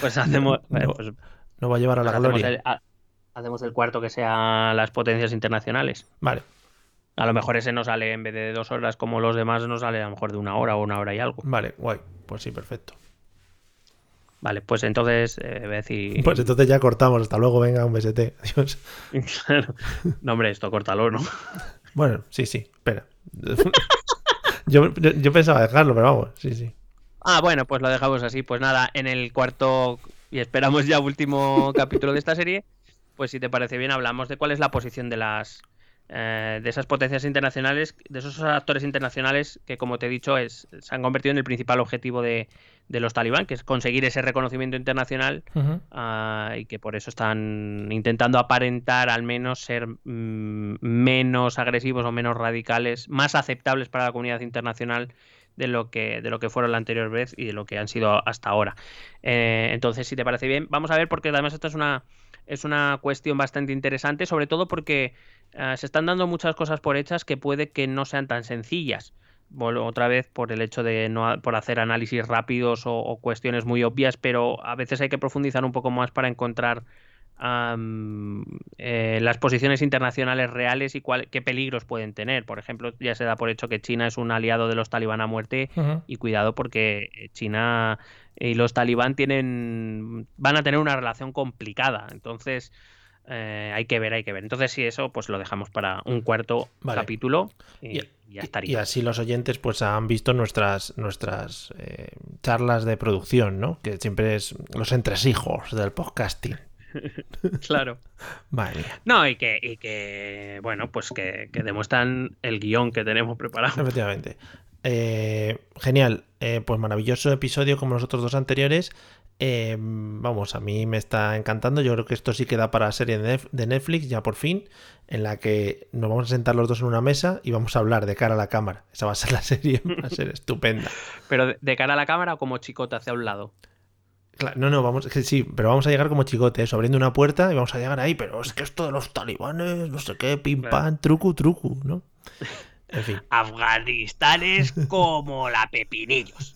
Pues hacemos, No, eh, pues, nos va a llevar a la gloria. el, ha- hacemos el cuarto que sea las potencias internacionales. Vale, A lo mejor ese no sale en vez de dos horas como los demás, no sale a lo mejor de una hora o una hora y algo. vale, guay. Pues sí, perfecto. Vale, pues entonces eh, voy a decir. Pues entonces ya cortamos. Hasta luego, venga, un besete. Adiós. Claro. No, hombre, esto córtalo, ¿no? Bueno, sí, sí, espera. yo, yo, yo pensaba dejarlo, pero vamos, sí, sí. Ah, bueno, pues lo dejamos así. Pues nada, en el cuarto y esperamos ya último capítulo de esta serie, pues si te parece bien, hablamos de cuál es la posición de las eh, de esas potencias internacionales, de esos actores internacionales que, como te he dicho, es, se han convertido en el principal objetivo de, de los talibán, que es conseguir ese reconocimiento internacional ah, y que por eso están intentando aparentar al menos ser mm, menos agresivos o menos radicales, más aceptables para la comunidad internacional de lo que de lo que fueron la anterior vez y de lo que han sido hasta ahora. Eh, entonces, si te parece bien, vamos a ver porque además esta es una es una cuestión bastante interesante, sobre todo porque eh, se están dando muchas cosas por hechas que puede que no sean tan sencillas. Otra vez por el hecho de no por hacer análisis rápidos o, o cuestiones muy obvias, pero a veces hay que profundizar un poco más para encontrar eh, las posiciones internacionales reales y cuál, qué peligros pueden tener. Por ejemplo, ya se da por hecho que China es un aliado de los talibán a muerte y cuidado porque China y los talibán tienen van a tener una relación complicada. Entonces eh, hay que ver, hay que ver. Entonces sí, eso pues lo dejamos para un cuarto Vale. capítulo y, Y- y ya Y estaría. así los oyentes pues han visto nuestras, nuestras eh, charlas de producción, ¿no? Que siempre es los entresijos del podcasting. Claro. Mía. No, y que, y que bueno, pues que, que demuestran el guion que tenemos preparado. Efectivamente. Eh, genial. Eh, pues maravilloso episodio como los otros dos anteriores. Eh, vamos, a mí me está encantando. Yo creo que esto sí queda para serie de Netflix, ya por fin, en la que nos vamos a sentar los dos en una mesa y vamos a hablar de cara a la cámara. Esa va a ser la serie, va a ser estupenda. Pero de, cara a la cámara o como chicote hacia un lado. Claro, no, no, vamos, sí, pero vamos a llegar como chicote, eso, abriendo una puerta y vamos a llegar ahí, pero es que esto de los talibanes, no sé qué, pim Claro. pam, trucu, trucu, ¿no? En fin, Afganistán es como la pepinillos.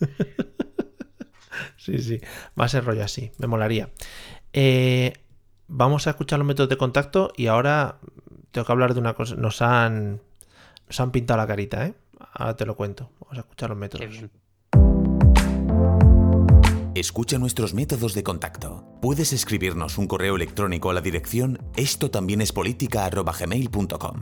sí, sí, va a ser rollo así, me molaría. Eh, vamos a escuchar los métodos de contacto y ahora tengo que hablar de una cosa, nos han, nos han pintado la carita, ¿eh? Ahora te lo cuento, vamos a escuchar los métodos. Qué bien. Escucha nuestros métodos de contacto. Puedes escribirnos un correo electrónico a la dirección esto también es política@gmail.com.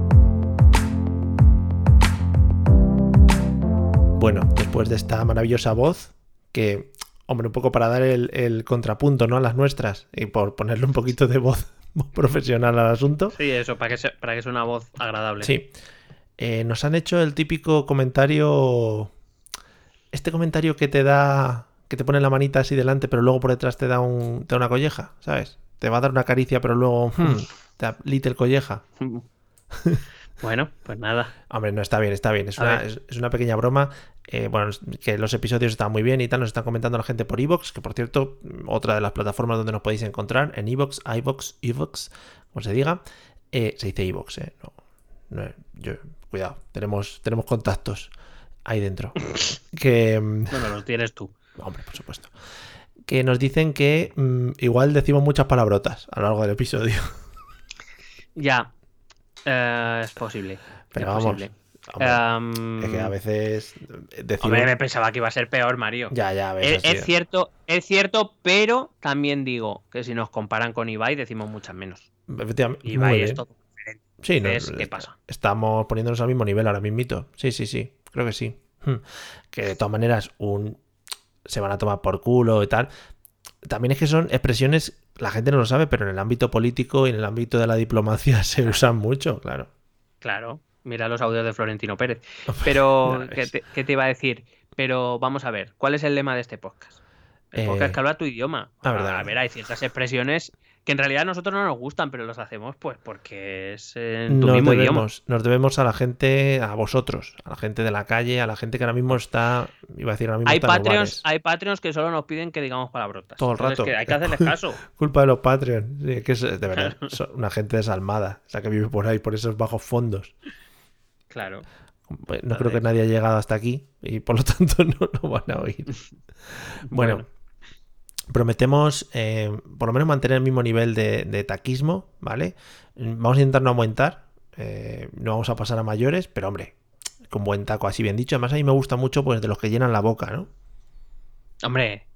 Bueno, después de esta maravillosa voz, que, hombre, un poco para dar el, el contrapunto ¿no? a las nuestras y por ponerle un poquito de voz profesional al asunto. Sí, eso, para que sea, para que sea una voz agradable. Sí. Eh, nos han hecho el típico comentario. Este comentario que te da. que te pone la manita así delante, pero luego por detrás te da, un, te da una colleja, ¿sabes? Te va a dar una caricia, pero luego. hmm, te aplite el colleja. Bueno, pues nada. Hombre, no está bien, está bien. Es, una, es una pequeña broma. Eh, bueno, que los episodios están muy bien y tal. Nos están comentando la gente por Evox, que por cierto, otra de las plataformas donde nos podéis encontrar, en Evox, iVox, Evox, como se diga. Eh, se dice Evox, ¿eh? No, no, yo, cuidado, tenemos, tenemos contactos ahí dentro. que. Bueno, los tienes tú. Hombre, por supuesto. Que nos dicen que mm, igual decimos muchas palabrotas a lo largo del episodio. Ya. Eh, es posible. Pero es vamos, posible. Es que a veces decimos. hombre, me pensaba que iba a ser peor, Mario. Ya, ya, ves, Es, así es cierto, es cierto, pero también digo que si nos comparan con Ibai decimos muchas menos. Efectivamente. Ibai es todo diferente. Sí, no, ¿Ves qué pasa? Estamos poniéndonos al mismo nivel ahora mismito. Sí, sí, sí. Creo que sí. Hmm. Que de todas maneras, un se van a tomar por culo y tal. También es que son expresiones, la gente no lo sabe, pero en el ámbito político y en el ámbito de la diplomacia se usan mucho, claro. Claro, mira los audios de Florentino Pérez. Pero, ¿qué te, qué te iba a decir? Pero vamos a ver, ¿cuál es el lema de este podcast? El Eh, podcast que habla tu idioma. ah, verdad, a ver, hay ciertas expresiones que en realidad a nosotros no nos gustan, pero los hacemos pues porque es en tu Nos mismo idioma. nos debemos a la gente, a vosotros, a la gente de la calle, a la gente que ahora mismo está, iba a decir ahora mismo Hay está Patreons, hay Patreons que solo nos piden que digamos palabrotas. Todo el Entonces, rato. que hay que hacerles caso. Culpa de los Patreon. Sí, que es, de verdad, son una gente desalmada, o sea, que vive por ahí, por esos bajos fondos. Claro. Pues no creo que nadie haya llegado hasta aquí y por lo tanto no lo van a oír. Bueno, Bueno. prometemos eh, por lo menos mantener el mismo nivel de, de taquismo, ¿vale? Vamos a intentar no aumentar, eh, no vamos a pasar a mayores, pero hombre, con buen taco, así bien dicho. Además a mí me gusta mucho pues de los que llenan la boca, ¿no? Hombre,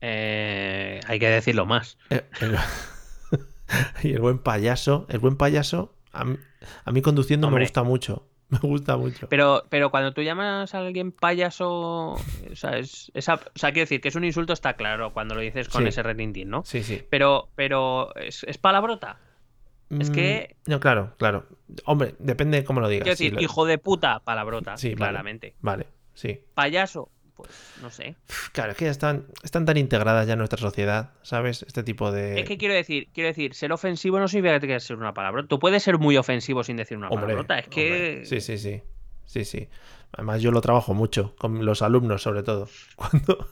eh, hay que decirlo más. El- y el buen payaso, el buen payaso, a mí, a mí conduciendo me gusta mucho, me gusta mucho. Pero, pero cuando tú llamas a alguien payaso, o sea, es, o sea, quiero decir que es un insulto, está claro, cuando lo dices con Sí. ese retintín, ¿no? Sí, sí. Pero, pero es, es palabrota. Es Mm, que- No, claro, claro. Hombre, depende de cómo lo digas. Quiero sí, decir, lo- hijo de puta, palabrota, Sí, vale. claramente. Vale, sí. Payaso, pues no sé. Claro, es que ya están, están tan integradas ya en nuestra sociedad, ¿sabes? Este tipo de... Es que quiero decir, quiero decir, ser ofensivo no significa que ser una palabrota. Tú puedes ser muy ofensivo sin decir una Hombre, palabrota. Es que. hombre, Sí, sí, sí. Sí, sí. Además yo lo trabajo mucho, con los alumnos sobre todo. Cuando...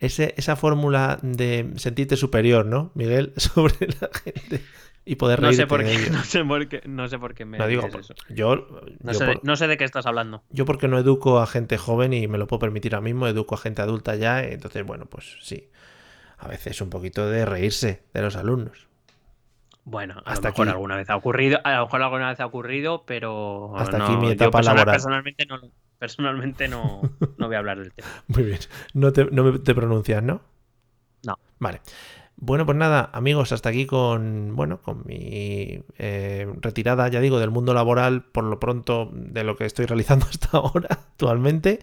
Ese, esa fórmula de sentirte superior, ¿no, Miguel? Sobre la gente y poder No sé por qué, no sé por qué, no sé por qué me No digo, eso. yo, No yo sé, de- por- no sé de qué estás hablando. Yo porque no educo a gente joven y me lo puedo permitir ahora mismo, educo a gente adulta ya, entonces bueno, pues sí. A veces un poquito de reírse de los alumnos. Bueno, a Hasta lo mejor aquí. alguna vez ha ocurrido, a lo mejor alguna vez ha ocurrido, pero Hasta no, aquí mi etapa laboral. personalmente no, personalmente no, no voy a hablar del tema. Muy bien. No te, no me- te pronuncias, ¿no? No. Vale. Bueno, pues nada, amigos, hasta aquí con, bueno, con mi eh, retirada, ya digo, del mundo laboral, por lo pronto, de lo que estoy realizando hasta ahora, actualmente.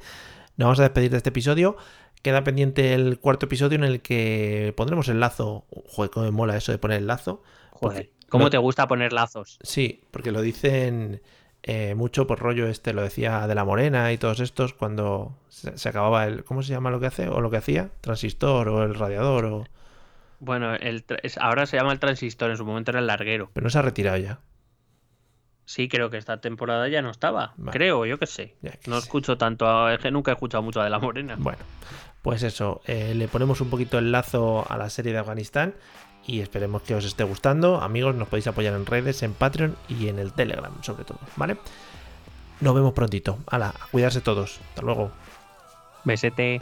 Nos vamos a despedir de este episodio. Queda pendiente el cuarto episodio en el que pondremos el lazo. Joder, cómo me mola eso de poner el lazo. Joder, ¿cómo lo- te gusta poner lazos? Sí, porque lo dicen eh, mucho por rollo este, lo decía de la Morena y todos estos cuando se, se acababa el, ¿cómo se llama lo que hace? O lo que hacía, transistor o el radiador o... Bueno, el, ahora se llama el transistor, en su momento era el larguero. Pero no se ha retirado ya. Sí, creo que esta temporada ya no estaba. Vale. Creo, yo qué sé. Ya que No sé. escucho tanto, a- es que nunca he escuchado mucho de la morena. Bueno, pues eso, eh, le ponemos un poquito el lazo a la serie de Afganistán y esperemos que os esté gustando. Amigos, nos podéis apoyar en redes, en Patreon y en el Telegram, sobre todo, ¿vale? Nos vemos prontito. Hala, a cuidarse todos. Hasta luego. Besete.